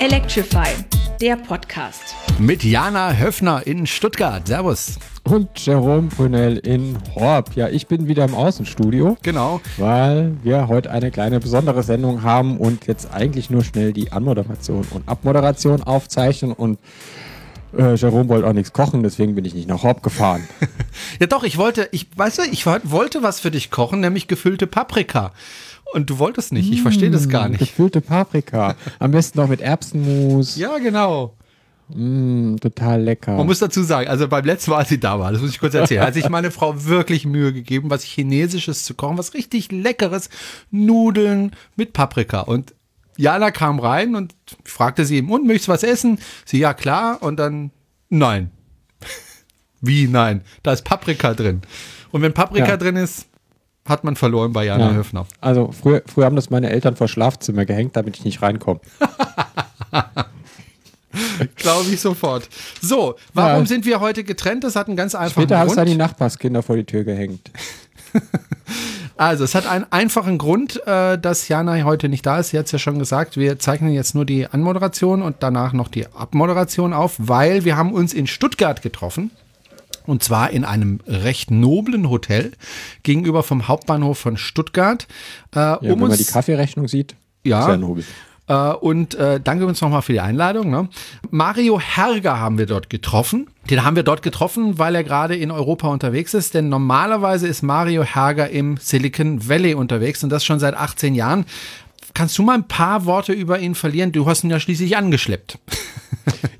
Electrify, der Podcast. Mit Jana Höfner in Stuttgart. Servus. Und Jerome Brunel in Horb. Ja, ich bin wieder im Außenstudio. Genau. Weil wir heute eine kleine besondere Sendung haben und jetzt eigentlich nur schnell die Anmoderation und Abmoderation aufzeichnen und äh, Jerome wollte auch nichts kochen, deswegen bin ich nicht nach Horb gefahren. ja doch, ich wollte, ich weißt du, ich wollte was für dich kochen, nämlich gefüllte Paprika. Und du wolltest nicht. Ich verstehe das gar nicht. Gefüllte Paprika. Am besten noch mit Erbsenmus. Ja, genau. Mm, total lecker. Man muss dazu sagen, also beim letzten Mal, als sie da war, das muss ich kurz erzählen, hat sich meine Frau wirklich Mühe gegeben, was Chinesisches zu kochen, was richtig Leckeres, Nudeln mit Paprika. Und Jana kam rein und fragte sie ihm, und möchtest du was essen? Sie, ja klar. Und dann, nein. Wie nein? Da ist Paprika drin. Und wenn Paprika ja. drin ist, hat man verloren bei Jana ja. Höfner. Also früher, früher haben das meine Eltern vor Schlafzimmer gehängt, damit ich nicht reinkomme. Glaube ich sofort. So, warum ja. sind wir heute getrennt? Das hat einen ganz einfachen Später Grund. Später haben es die Nachbarskinder vor die Tür gehängt. also, es hat einen einfachen Grund, äh, dass Jana heute nicht da ist. Sie hat es ja schon gesagt, wir zeichnen jetzt nur die Anmoderation und danach noch die Abmoderation auf, weil wir haben uns in Stuttgart getroffen. Und zwar in einem recht noblen Hotel gegenüber vom Hauptbahnhof von Stuttgart. Äh, ja, um wenn man die Kaffeerechnung sieht, ja, sehr nobel. Äh, und äh, danke uns nochmal für die Einladung. Ne? Mario Herger haben wir dort getroffen. Den haben wir dort getroffen, weil er gerade in Europa unterwegs ist. Denn normalerweise ist Mario Herger im Silicon Valley unterwegs und das schon seit 18 Jahren. Kannst du mal ein paar Worte über ihn verlieren? Du hast ihn ja schließlich angeschleppt.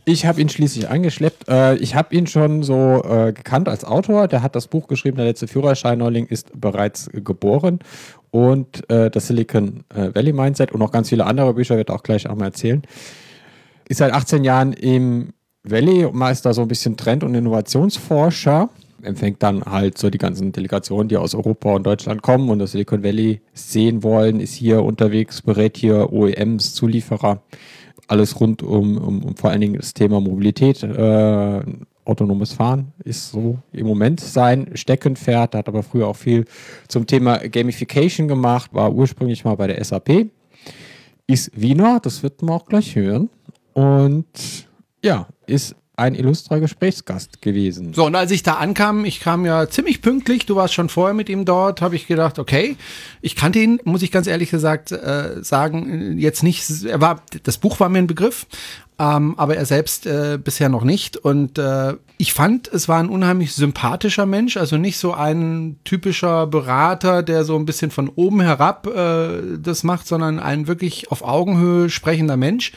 Ich habe ihn schließlich angeschleppt. Äh, ich habe ihn schon so äh, gekannt als Autor. Der hat das Buch geschrieben, der letzte Führerschein Neuling ist bereits geboren. Und äh, das Silicon Valley Mindset und noch ganz viele andere Bücher, wird auch gleich auch mal erzählen. Ist seit 18 Jahren im Valley und ist da so ein bisschen Trend- und Innovationsforscher. Empfängt dann halt so die ganzen Delegationen, die aus Europa und Deutschland kommen und das Silicon Valley sehen wollen, ist hier unterwegs, berät hier OEMs, Zulieferer alles rund um, um, um vor allen Dingen das Thema Mobilität. Äh, autonomes Fahren ist so im Moment sein Steckenpferd, hat aber früher auch viel zum Thema Gamification gemacht, war ursprünglich mal bei der SAP, ist Wiener, das wird man auch gleich hören. Und ja, ist ein illustrer Gesprächsgast gewesen. So, und als ich da ankam, ich kam ja ziemlich pünktlich, du warst schon vorher mit ihm dort, habe ich gedacht, okay, ich kannte ihn, muss ich ganz ehrlich gesagt äh, sagen, jetzt nicht, er war, das Buch war mir ein Begriff, ähm, aber er selbst äh, bisher noch nicht. Und äh, ich fand, es war ein unheimlich sympathischer Mensch, also nicht so ein typischer Berater, der so ein bisschen von oben herab äh, das macht, sondern ein wirklich auf Augenhöhe sprechender Mensch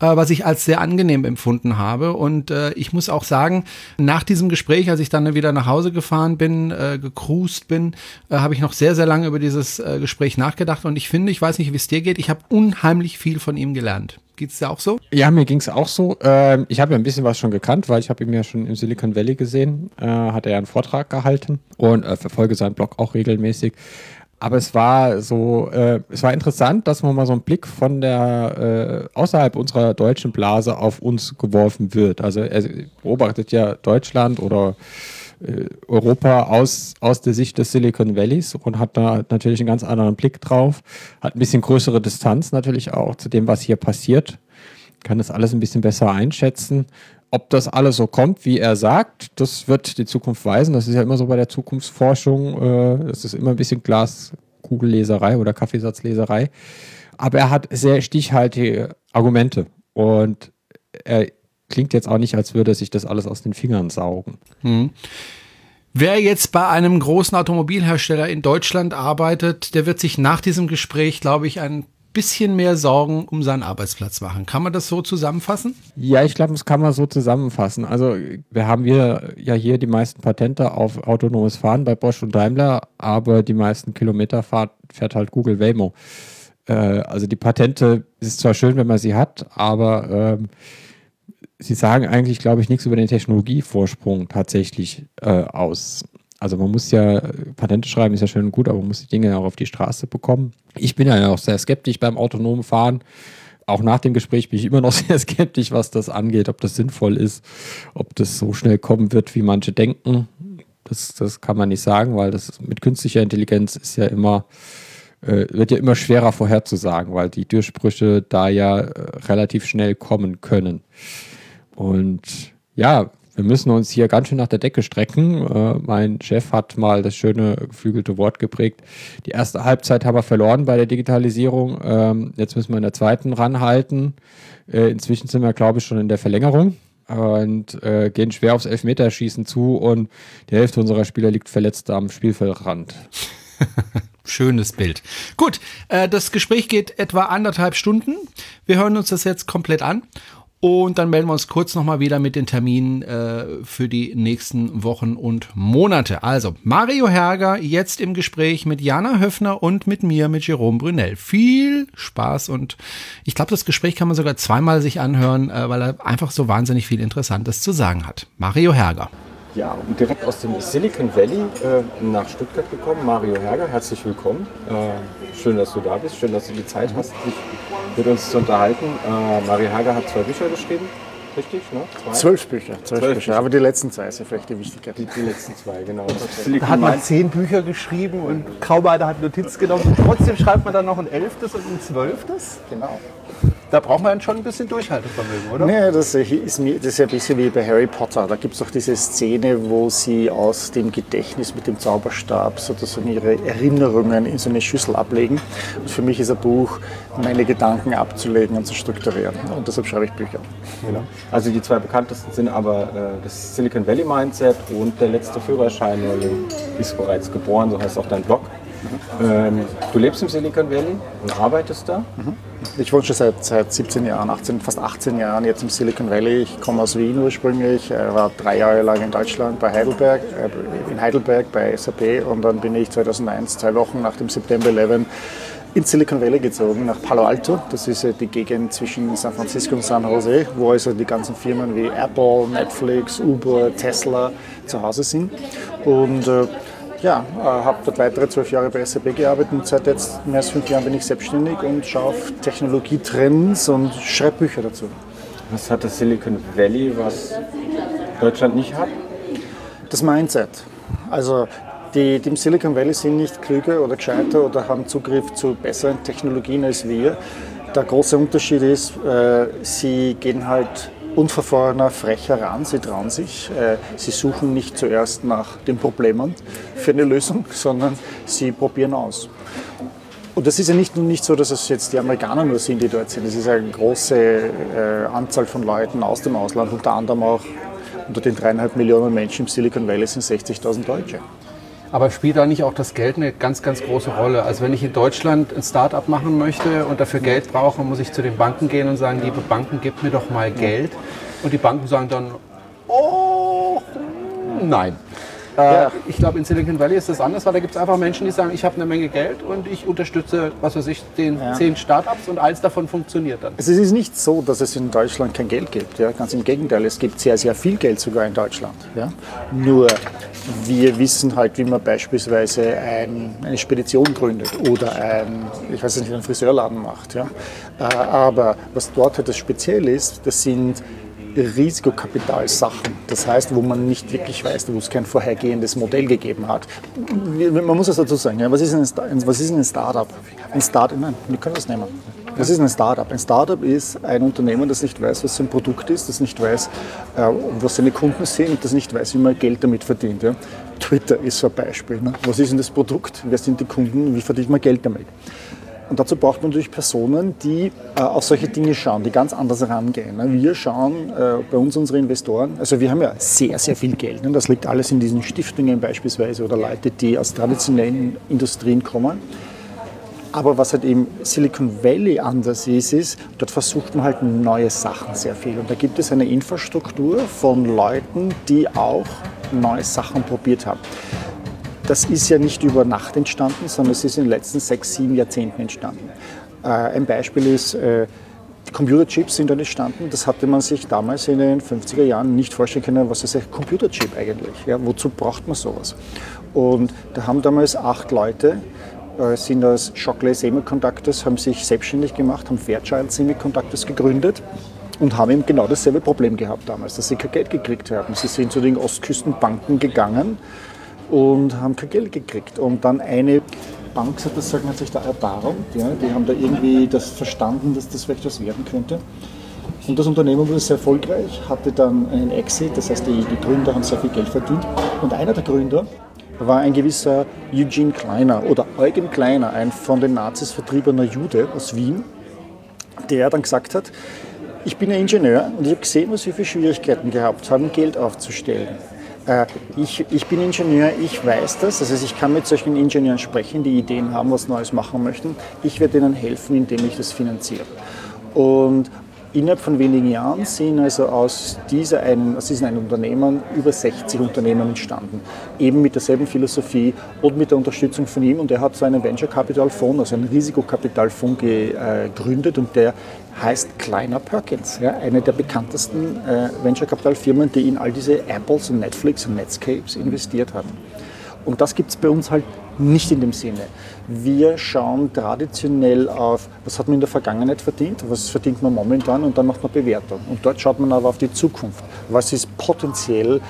äh, was ich als sehr angenehm empfunden habe. Und äh, ich muss auch sagen, nach diesem Gespräch, als ich dann wieder nach Hause gefahren bin, äh, gecruised bin, äh, habe ich noch sehr, sehr lange über dieses äh, Gespräch nachgedacht. Und ich finde, ich weiß nicht, wie es dir geht, ich habe unheimlich viel von ihm gelernt. Geht es dir auch so? Ja, mir ging es auch so. Ähm, ich habe ja ein bisschen was schon gekannt, weil ich habe ihn ja schon im Silicon Valley gesehen. Äh, hat er ja einen Vortrag gehalten und äh, verfolge seinen Blog auch regelmäßig. Aber es war so, äh, es war interessant, dass man mal so einen Blick von der äh, außerhalb unserer deutschen Blase auf uns geworfen wird. Also er beobachtet ja Deutschland oder äh, Europa aus, aus der Sicht des Silicon Valleys und hat da natürlich einen ganz anderen Blick drauf, hat ein bisschen größere Distanz natürlich auch zu dem, was hier passiert, kann das alles ein bisschen besser einschätzen ob das alles so kommt, wie er sagt, das wird die Zukunft weisen. Das ist ja immer so bei der Zukunftsforschung. Äh, das ist immer ein bisschen Glaskugelleserei oder Kaffeesatzleserei. Aber er hat sehr stichhaltige Argumente. Und er klingt jetzt auch nicht, als würde sich das alles aus den Fingern saugen. Hm. Wer jetzt bei einem großen Automobilhersteller in Deutschland arbeitet, der wird sich nach diesem Gespräch, glaube ich, ein bisschen mehr Sorgen um seinen Arbeitsplatz machen. Kann man das so zusammenfassen? Ja, ich glaube, das kann man so zusammenfassen. Also wir haben wir ja hier die meisten Patente auf autonomes Fahren bei Bosch und Daimler, aber die meisten Kilometer fahrt, fährt halt Google Waymo. Äh, also die Patente ist zwar schön, wenn man sie hat, aber ähm, sie sagen eigentlich, glaube ich, nichts über den Technologievorsprung tatsächlich äh, aus. Also man muss ja, Patente schreiben ist ja schön und gut, aber man muss die Dinge ja auch auf die Straße bekommen. Ich bin ja auch sehr skeptisch beim autonomen Fahren. Auch nach dem Gespräch bin ich immer noch sehr skeptisch, was das angeht, ob das sinnvoll ist, ob das so schnell kommen wird, wie manche denken. Das, das kann man nicht sagen, weil das mit künstlicher Intelligenz ist ja immer äh, wird ja immer schwerer vorherzusagen, weil die Durchbrüche da ja äh, relativ schnell kommen können. Und ja, wir müssen uns hier ganz schön nach der Decke strecken. Äh, mein Chef hat mal das schöne geflügelte Wort geprägt. Die erste Halbzeit haben wir verloren bei der Digitalisierung. Ähm, jetzt müssen wir in der zweiten ranhalten. Äh, inzwischen sind wir, glaube ich, schon in der Verlängerung und äh, gehen schwer aufs Elfmeterschießen zu und die Hälfte unserer Spieler liegt verletzt am Spielfeldrand. Schönes Bild. Gut, äh, das Gespräch geht etwa anderthalb Stunden. Wir hören uns das jetzt komplett an und dann melden wir uns kurz nochmal wieder mit den Terminen äh, für die nächsten Wochen und Monate. Also, Mario Herger jetzt im Gespräch mit Jana Höfner und mit mir, mit Jerome Brunel. Viel Spaß und ich glaube, das Gespräch kann man sogar zweimal sich anhören, äh, weil er einfach so wahnsinnig viel Interessantes zu sagen hat. Mario Herger. Ja, und direkt aus dem Silicon Valley äh, nach Stuttgart gekommen. Mario Herger, herzlich willkommen. Äh, schön, dass du da bist. Schön, dass du die Zeit hast, dich mit uns zu unterhalten. Äh, Mario Herger hat zwei Bücher geschrieben. Richtig, ne? Zwölf Bücher, zwölf, zwölf Bücher. Aber die letzten zwei sind vielleicht die wichtigeren. Die, die letzten zwei, genau. Da hat man zehn Bücher geschrieben und kaum einer hat Notiz genommen. Und trotzdem schreibt man dann noch ein elftes und ein zwölftes. Genau da braucht man schon ein bisschen Durchhaltevermögen, oder? Nee, das ist, das ist ein bisschen wie bei Harry Potter. Da gibt es auch diese Szene, wo sie aus dem Gedächtnis mit dem Zauberstab sozusagen ihre Erinnerungen in so eine Schüssel ablegen. Und für mich ist ein Buch, meine Gedanken abzulegen und zu strukturieren. Und deshalb schreibe ich Bücher. Genau. Also die zwei bekanntesten sind aber äh, das Silicon Valley Mindset und der letzte Führerschein ist bereits geboren, so heißt auch dein Blog. Ähm, du lebst im Silicon Valley und arbeitest da? Mhm. Ich wohne schon seit, seit 17 Jahren, 18, fast 18 Jahren jetzt im Silicon Valley. Ich komme aus Wien ursprünglich, äh, war drei Jahre lang in Deutschland bei Heidelberg, äh, in Heidelberg bei SAP und dann bin ich 2001, zwei Wochen nach dem September 11 ins Silicon Valley gezogen, nach Palo Alto. Das ist die Gegend zwischen San Francisco und San Jose, wo also die ganzen Firmen wie Apple, Netflix, Uber, Tesla zu Hause sind. Und äh, ja, äh, habe dort weitere zwölf Jahre bei SAP gearbeitet und seit jetzt mehr als fünf Jahren bin ich selbstständig und schaue auf Technologietrends und schreibe Bücher dazu. Was hat das Silicon Valley, was Deutschland nicht hat? Das Mindset. Also die, die im Silicon Valley sind nicht klüger oder gescheiter oder haben Zugriff zu besseren Technologien als wir. Der große Unterschied ist, äh, sie gehen halt unverfrorener, frecher ran. Sie trauen sich. Äh, sie suchen nicht zuerst nach den Problemen für eine Lösung, sondern sie probieren aus. Und das ist ja nicht, nicht so, dass es jetzt die Amerikaner nur sind, die dort sind. Es ist eine große äh, Anzahl von Leuten aus dem Ausland, unter anderem auch unter den dreieinhalb Millionen Menschen im Silicon Valley sind 60.000 Deutsche. Aber spielt da nicht auch das Geld eine ganz, ganz große Rolle? Also wenn ich in Deutschland ein Start-up machen möchte und dafür Geld brauche, muss ich zu den Banken gehen und sagen, liebe Banken, gebt mir doch mal Geld. Und die Banken sagen dann, oh, nein. Ja. Ich glaube, in Silicon Valley ist das anders, weil da gibt es einfach Menschen, die sagen, ich habe eine Menge Geld und ich unterstütze, was weiß ich, den ja. zehn Startups und eins davon funktioniert dann. Es ist nicht so, dass es in Deutschland kein Geld gibt. Ja? Ganz im Gegenteil, es gibt sehr, sehr viel Geld sogar in Deutschland. Ja? Nur wir wissen halt, wie man beispielsweise ein, eine Spedition gründet oder ein, ich weiß nicht, einen Friseurladen macht. Ja? Äh, aber was dort halt das Speziell ist, das sind Risikokapitalsachen. Das heißt, wo man nicht wirklich weiß, wo es kein vorhergehendes Modell gegeben hat. Man muss es dazu sagen, ja, was ist ein, was ist ein Startup? Ein Startup, nein, wir können das nehmen. Was ist ein Startup? Ein Startup ist ein Unternehmen, das nicht weiß, was sein Produkt ist, das nicht weiß, äh, was seine Kunden sind, das nicht weiß, wie man Geld damit verdient. Ja? Twitter ist so ein Beispiel. Ne? Was ist denn das Produkt? Wer sind die Kunden? Wie verdient man Geld damit? Und dazu braucht man natürlich Personen, die äh, auf solche Dinge schauen, die ganz anders herangehen. Ne? Wir schauen äh, bei uns unsere Investoren, also wir haben ja sehr, sehr viel Geld. Ne? Das liegt alles in diesen Stiftungen beispielsweise oder Leute, die aus traditionellen Industrien kommen. Aber was halt im Silicon Valley anders ist, ist, dort versucht man halt neue Sachen sehr viel. Und da gibt es eine Infrastruktur von Leuten, die auch neue Sachen probiert haben. Das ist ja nicht über Nacht entstanden, sondern es ist in den letzten sechs, sieben Jahrzehnten entstanden. Äh, ein Beispiel ist, äh, Computerchips sind dann entstanden. Das hatte man sich damals in den 50er Jahren nicht vorstellen können, was ist ein Computerchip eigentlich? Ja, wozu braucht man sowas? Und da haben damals acht Leute äh, sind aus Shockley Semiconductors, haben sich selbstständig gemacht, haben Fairchild Semiconductors gegründet und haben eben genau dasselbe Problem gehabt damals, dass sie kein Geld gekriegt haben. Sie sind zu den Ostküstenbanken gegangen und haben kein Geld gekriegt. Und dann eine Bank gesagt, das sagt man sich da Erfahrung. Ja, die haben da irgendwie das verstanden, dass das vielleicht was werden könnte. Und das Unternehmen wurde sehr erfolgreich, hatte dann einen Exit, das heißt, die, die Gründer haben sehr viel Geld verdient. Und einer der Gründer war ein gewisser Eugene Kleiner oder Eugen Kleiner, ein von den Nazis vertriebener Jude aus Wien, der dann gesagt hat, ich bin ein Ingenieur und ich habe gesehen, was wir für Schwierigkeiten gehabt haben, Geld aufzustellen. Äh, ich, ich bin Ingenieur, ich weiß das, das heißt, ich kann mit solchen Ingenieuren sprechen, die Ideen haben, was Neues machen möchten. Ich werde ihnen helfen, indem ich das finanziere. Und Innerhalb von wenigen Jahren sind also aus, dieser einen, aus diesen einen Unternehmen über 60 Unternehmen entstanden. Eben mit derselben Philosophie und mit der Unterstützung von ihm. Und er hat so einen Venture Capital Fonds, also einen Risikokapitalfonds gegründet und der heißt Kleiner Perkins. Ja, eine der bekanntesten äh, Venture Capital Firmen, die in all diese Apples und Netflix und Netscapes investiert hat. Und das gibt es bei uns halt nicht in dem Sinne. Wir schauen traditionell auf, was hat man in der Vergangenheit verdient, was verdient man momentan und dann macht man Bewertung. Und dort schaut man aber auf die Zukunft. Was ist potenziell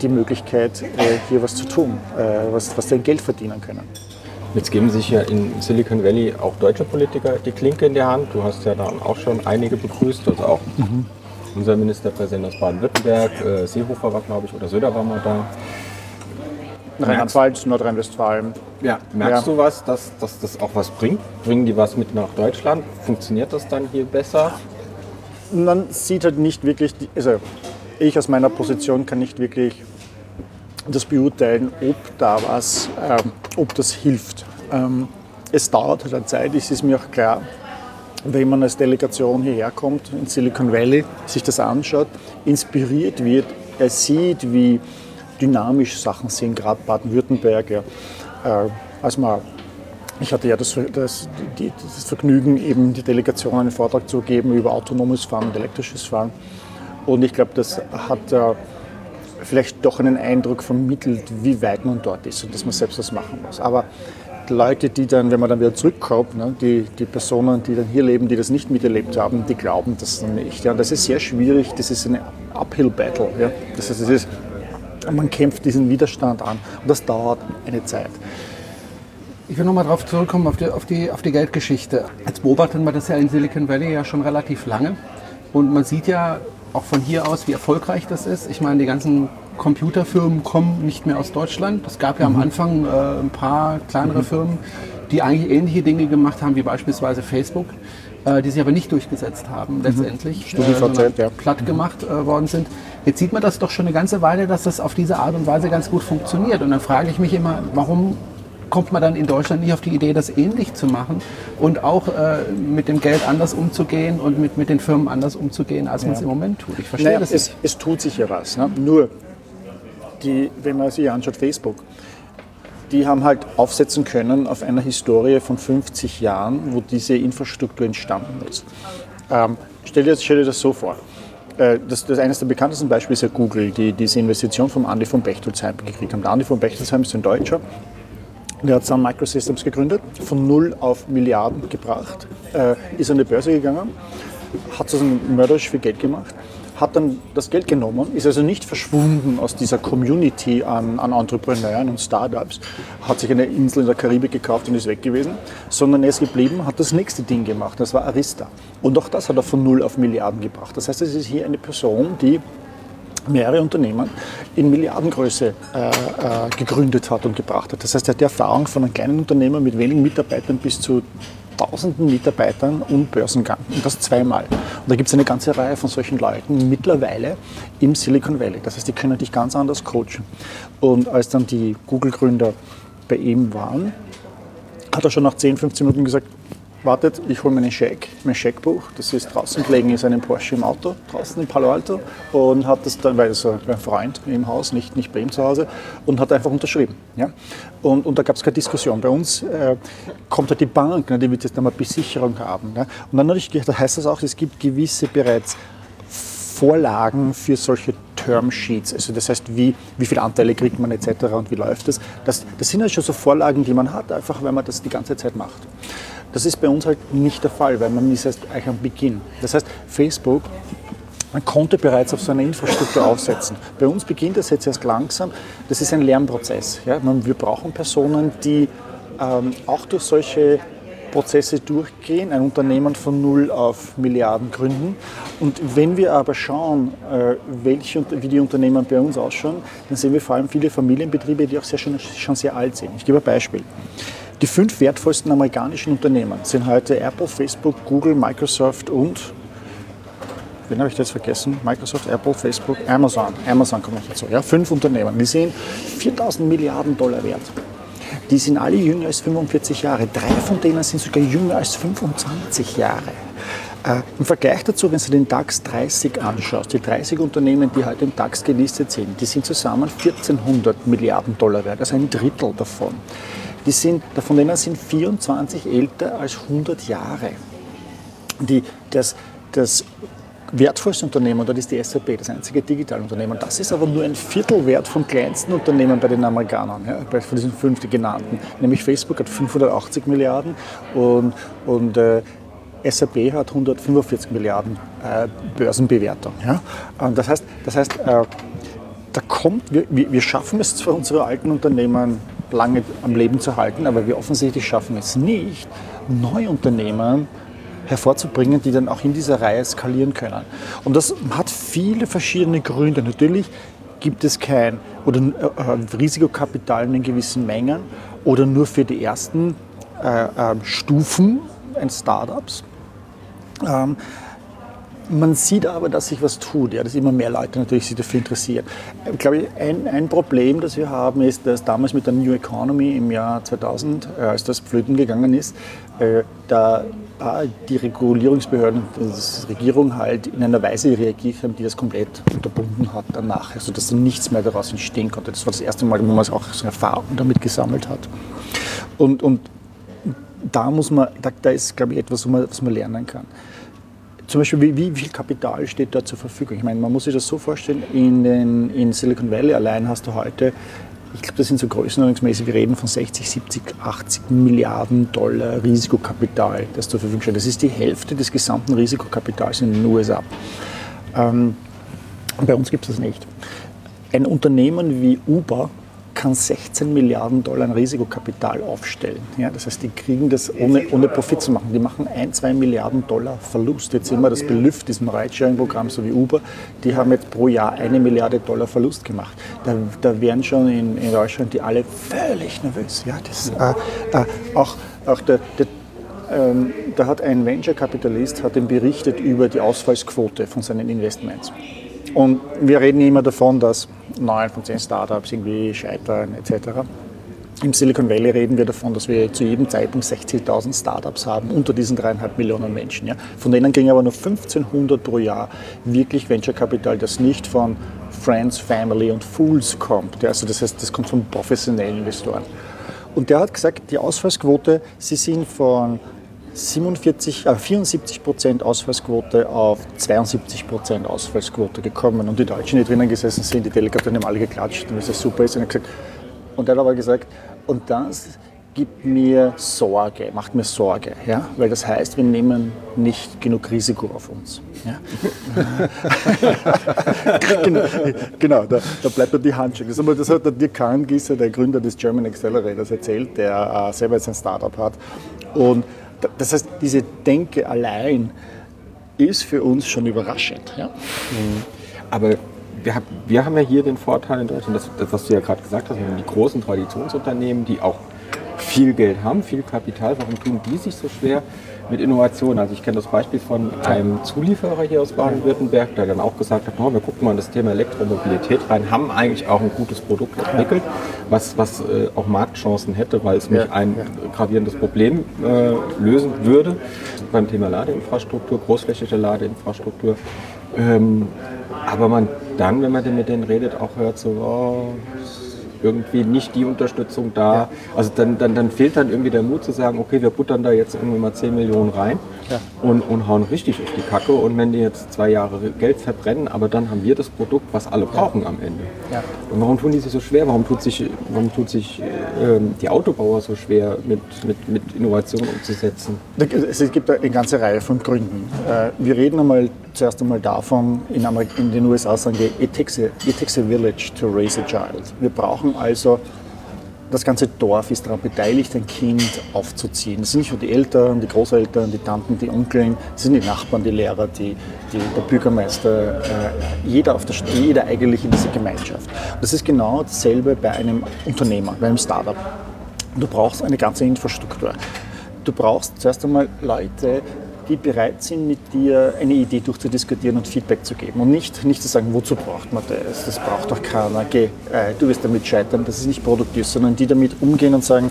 die Möglichkeit, äh, hier was zu tun, äh, was, was sie Geld verdienen können. Jetzt geben sich ja in Silicon Valley auch deutsche Politiker die Klinke in die Hand. Du hast ja dann auch schon einige begrüßt, also auch mhm. unser Ministerpräsident aus Baden-Württemberg, äh, Seehofer war glaube ich, oder Söder war mal da. Rheinland-Pfalz, Nordrhein-Westfalen. Ja, merkst ja. du was, dass, dass das auch was bringt? Bringen die was mit nach Deutschland? Funktioniert das dann hier besser? Man sieht halt nicht wirklich, also ich aus meiner Position kann nicht wirklich das beurteilen, ob da was, ähm, ob das hilft. Ähm, es dauert halt eine Zeit, es ist mir auch klar, wenn man als Delegation hierher kommt, in Silicon Valley, sich das anschaut, inspiriert wird, er sieht, wie dynamisch Sachen sind, gerade Baden-Württemberg. Ja. Äh, als man, ich hatte ja das, das, die, das, Vergnügen, eben die Delegation einen Vortrag zu geben über autonomes Fahren und elektrisches Fahren. Und ich glaube, das hat äh, vielleicht doch einen Eindruck vermittelt, wie weit man dort ist und dass man selbst was machen muss. Aber Leute, die dann, wenn man dann wieder zurückkommt, ne, die, die Personen, die dann hier leben, die das nicht miterlebt haben, die glauben das dann nicht. Ja. Das ist sehr schwierig, das ist eine Uphill-Battle. Ja. Das heißt, das ist man kämpft diesen Widerstand an und das dauert eine Zeit. Ich will nochmal darauf zurückkommen, auf die, auf, die, auf die Geldgeschichte. Jetzt beobachtet man das ja in Silicon Valley ja schon relativ lange. Und man sieht ja auch von hier aus, wie erfolgreich das ist. Ich meine, die ganzen Computerfirmen kommen nicht mehr aus Deutschland. Es gab ja mhm. am Anfang äh, ein paar kleinere mhm. Firmen, die eigentlich ähnliche Dinge gemacht haben, wie beispielsweise Facebook, äh, die sich aber nicht durchgesetzt haben, mhm. letztendlich, äh, ja. platt mhm. gemacht äh, worden sind. Jetzt sieht man das doch schon eine ganze Weile, dass das auf diese Art und Weise ganz gut funktioniert. Und dann frage ich mich immer, warum kommt man dann in Deutschland nicht auf die Idee, das ähnlich zu machen und auch äh, mit dem Geld anders umzugehen und mit, mit den Firmen anders umzugehen, als ja. man es im Moment tut. Ich verstehe naja, das es, es, tut sich ja was. Ne? Nur, die, wenn man sich anschaut, Facebook, die haben halt aufsetzen können auf einer Historie von 50 Jahren, wo diese Infrastruktur entstanden ist. Ähm, stell, dir, stell dir das so vor. Äh, das, das eines der bekanntesten Beispiele ist ja Google, die diese Investition vom Andy von Bechtolzheim gekriegt haben. Der Andy von Bechtolzheim ist ein Deutscher. Der hat Sun Microsystems gegründet, von null auf Milliarden gebracht, äh, ist an die Börse gegangen, hat so mörderisch viel Geld gemacht hat dann das Geld genommen, ist also nicht verschwunden aus dieser Community an, an Entrepreneuren und Startups, hat sich eine Insel in der Karibik gekauft und ist weg gewesen, sondern er ist geblieben, hat das nächste Ding gemacht, das war Arista. Und auch das hat er von null auf Milliarden gebracht. Das heißt, es ist hier eine Person, die mehrere Unternehmen in Milliardengröße äh, äh, gegründet hat und gebracht hat. Das heißt, er hat die Erfahrung von einem kleinen Unternehmer mit wenigen Mitarbeitern bis zu tausenden Mitarbeitern und Börsengang. Und das zweimal. Und da gibt es eine ganze Reihe von solchen Leuten mittlerweile im Silicon Valley. Das heißt, die können dich ganz anders coachen. Und als dann die Google-Gründer bei ihm waren, hat er schon nach 10, 15 Minuten gesagt, wartet, ich hole meinen Scheck, mein Scheckbuch, das ist draußen gelegen in seinem Porsche im Auto, draußen in Palo Alto und hat das dann, weil es ein Freund im Haus, nicht, nicht bei ihm zu Hause, und hat einfach unterschrieben. Ja? Und, und da gab es keine Diskussion. Bei uns äh, kommt halt die Bank, ne, die wird jetzt einmal Besicherung haben. Ne? Und dann natürlich, da heißt das auch, es gibt gewisse bereits Vorlagen für solche Termsheets, also das heißt, wie, wie viele Anteile kriegt man etc. und wie läuft das. das. Das sind ja schon so Vorlagen, die man hat, einfach weil man das die ganze Zeit macht. Das ist bei uns halt nicht der Fall, weil man ist erst eigentlich am Beginn. Das heißt, Facebook man konnte bereits auf so eine Infrastruktur aufsetzen. Bei uns beginnt das jetzt erst langsam. Das ist ein Lernprozess. Ja? Wir brauchen Personen, die ähm, auch durch solche Prozesse durchgehen, ein Unternehmen von null auf Milliarden gründen. Und wenn wir aber schauen, äh, welche, wie die Unternehmen bei uns ausschauen, dann sehen wir vor allem viele Familienbetriebe, die auch sehr, schon, schon sehr alt sind. Ich gebe ein Beispiel. Die fünf wertvollsten amerikanischen Unternehmen sind heute Apple, Facebook, Google, Microsoft und wen habe ich jetzt vergessen? Microsoft, Apple, Facebook, Amazon. Amazon kommt noch dazu. Ja, fünf Unternehmen. Die sind 4000 Milliarden Dollar wert. Die sind alle jünger als 45 Jahre. Drei von denen sind sogar jünger als 25 Jahre. Äh, Im Vergleich dazu, wenn du den DAX 30 anschaust, die 30 Unternehmen, die heute im DAX gelistet sind, die sind zusammen 1400 Milliarden Dollar wert, also ein Drittel davon. Die sind, von denen sind 24 älter als 100 Jahre. Die, das, das wertvollste Unternehmen, dort ist die SAP, das einzige Digitalunternehmen. Das ist aber nur ein Viertelwert vom kleinsten Unternehmen bei den Amerikanern, ja, von diesen fünf genannten. Nämlich Facebook hat 580 Milliarden und, und äh, SAP hat 145 Milliarden äh, Börsenbewertung. Ja. Und das heißt, das heißt äh, da kommt, wir, wir schaffen es zwar, unsere alten Unternehmen lange am Leben zu halten, aber wir offensichtlich schaffen es nicht, neue Unternehmen hervorzubringen, die dann auch in dieser Reihe skalieren können. Und das hat viele verschiedene Gründe. Natürlich gibt es kein oder äh, Risikokapital in gewissen Mengen oder nur für die ersten äh, äh, Stufen eines Startups. Ähm, man sieht aber, dass sich was tut, ja, dass immer mehr Leute natürlich sich dafür interessieren. Ich glaube, ein, ein Problem, das wir haben, ist, dass damals mit der New Economy im Jahr 2000, äh, als das flöten gegangen ist, äh, da die Regulierungsbehörden, die Regierung halt in einer Weise reagiert haben, die das komplett unterbunden hat danach, also dass dann nichts mehr daraus entstehen konnte. Das war das erste Mal, wo man auch so Erfahrung damit gesammelt hat. Und, und da muss man, da, da ist, glaube ich, etwas, was man, was man lernen kann. Zum Beispiel, wie, wie, viel Kapital steht da zur Verfügung? Ich meine, man muss sich das so vorstellen, in, den, in Silicon Valley allein hast du heute ich glaube, das sind so größenordnungsmäßig, wir reden von 60, 70, 80 Milliarden Dollar Risikokapital, das zur Verfügung steht. Das ist die Hälfte des gesamten Risikokapitals in den USA. Ähm, bei uns gibt es das nicht. Ein Unternehmen wie Uber kann 16 Milliarden Dollar an Risikokapital aufstellen. Ja, das heißt, die kriegen das ohne, ohne Profit zu machen. Die machen 1, 2 Milliarden Dollar Verlust. Jetzt sehen wir das Belüft, diesem Ridesharing-Programm, so wie Uber, die haben jetzt pro Jahr eine Milliarde Dollar Verlust gemacht. Da, da wären schon in, in Deutschland die alle völlig nervös. Ja, das, äh, äh, auch, auch der, der ähm, da hat ein Venture-Kapitalist berichtet über die Ausfallsquote von seinen Investments. Und wir reden immer davon, dass neun von zehn Startups irgendwie scheitern etc. Im Silicon Valley reden wir davon, dass wir zu jedem Zeitpunkt 60.000 Startups haben, unter diesen dreieinhalb Millionen Menschen. Ja. Von denen ging aber nur 1500 pro Jahr wirklich Venture Capital, das nicht von Friends, Family und Fools kommt. Ja. Also das heißt, das kommt von professionellen Investoren. Und der hat gesagt, die Ausfallsquote, sie sind von 47, äh, 74 Prozent Ausfallsquote auf 72 Prozent Ausfallsquote gekommen. Und die Deutschen, die drinnen gesessen sind, die Delegaten haben alle geklatscht, und es super ist. Und, gesagt, und er hat aber gesagt, und das gibt mir Sorge, macht mir Sorge, ja? weil das heißt, wir nehmen nicht genug Risiko auf uns. Ja? genau, genau da, da, bleibt dann die Handschrift. Das, das hat der Dirk Kahngießer, der Gründer des German Accelerators, erzählt, der äh, selber jetzt ein Startup hat. Und das heißt, diese Denke allein ist für uns schon überraschend. Ja? Mhm. Aber wir, haben, wir haben ja hier den Vorteil in Deutschland, das, das was du ja gerade gesagt hast, die großen Traditionsunternehmen, die auch viel Geld haben, viel Kapital, warum tun die sich so schwer mit Innovation? Also ich kenne das Beispiel von einem Zulieferer hier aus Baden-Württemberg, der dann auch gesagt hat, oh, wir gucken mal in das Thema Elektromobilität rein, haben eigentlich auch ein gutes Produkt entwickelt, was, was äh, auch Marktchancen hätte, weil es mich ein gravierendes Problem äh, lösen würde beim Thema Ladeinfrastruktur, großflächige Ladeinfrastruktur. Ähm, aber man dann, wenn man mit denen redet, auch hört so, oh, irgendwie nicht die Unterstützung da. Ja. Also dann, dann, dann fehlt dann irgendwie der Mut zu sagen, okay, wir buttern da jetzt irgendwie mal 10 Millionen rein ja. und, und hauen richtig auf die Kacke. Und wenn die jetzt zwei Jahre Geld verbrennen, aber dann haben wir das Produkt, was alle brauchen ja. am Ende. Und warum tun die sich so schwer? Warum tut sich, warum tut sich äh, die Autobauer so schwer, mit, mit, mit Innovation umzusetzen? Es gibt eine ganze Reihe von Gründen. Äh, wir reden einmal zuerst einmal davon, in, in den USA sagen wir, it takes, a, it takes a village to raise a child. Wir brauchen also das ganze Dorf ist daran beteiligt, ein Kind aufzuziehen. Das sind nicht nur die Eltern, die Großeltern, die Tanten, die Onkeln, das sind die Nachbarn, die Lehrer, die, die, der Bürgermeister, äh, jeder, auf der, jeder eigentlich in dieser Gemeinschaft. Das ist genau dasselbe bei einem Unternehmer, bei einem Startup. Du brauchst eine ganze Infrastruktur. Du brauchst zuerst einmal Leute, die bereit sind, mit dir eine Idee durchzudiskutieren und Feedback zu geben. Und nicht, nicht zu sagen, wozu braucht man das? Das braucht doch keiner. Geh, äh, du wirst damit scheitern, das ist nicht produktiv, sondern die damit umgehen und sagen,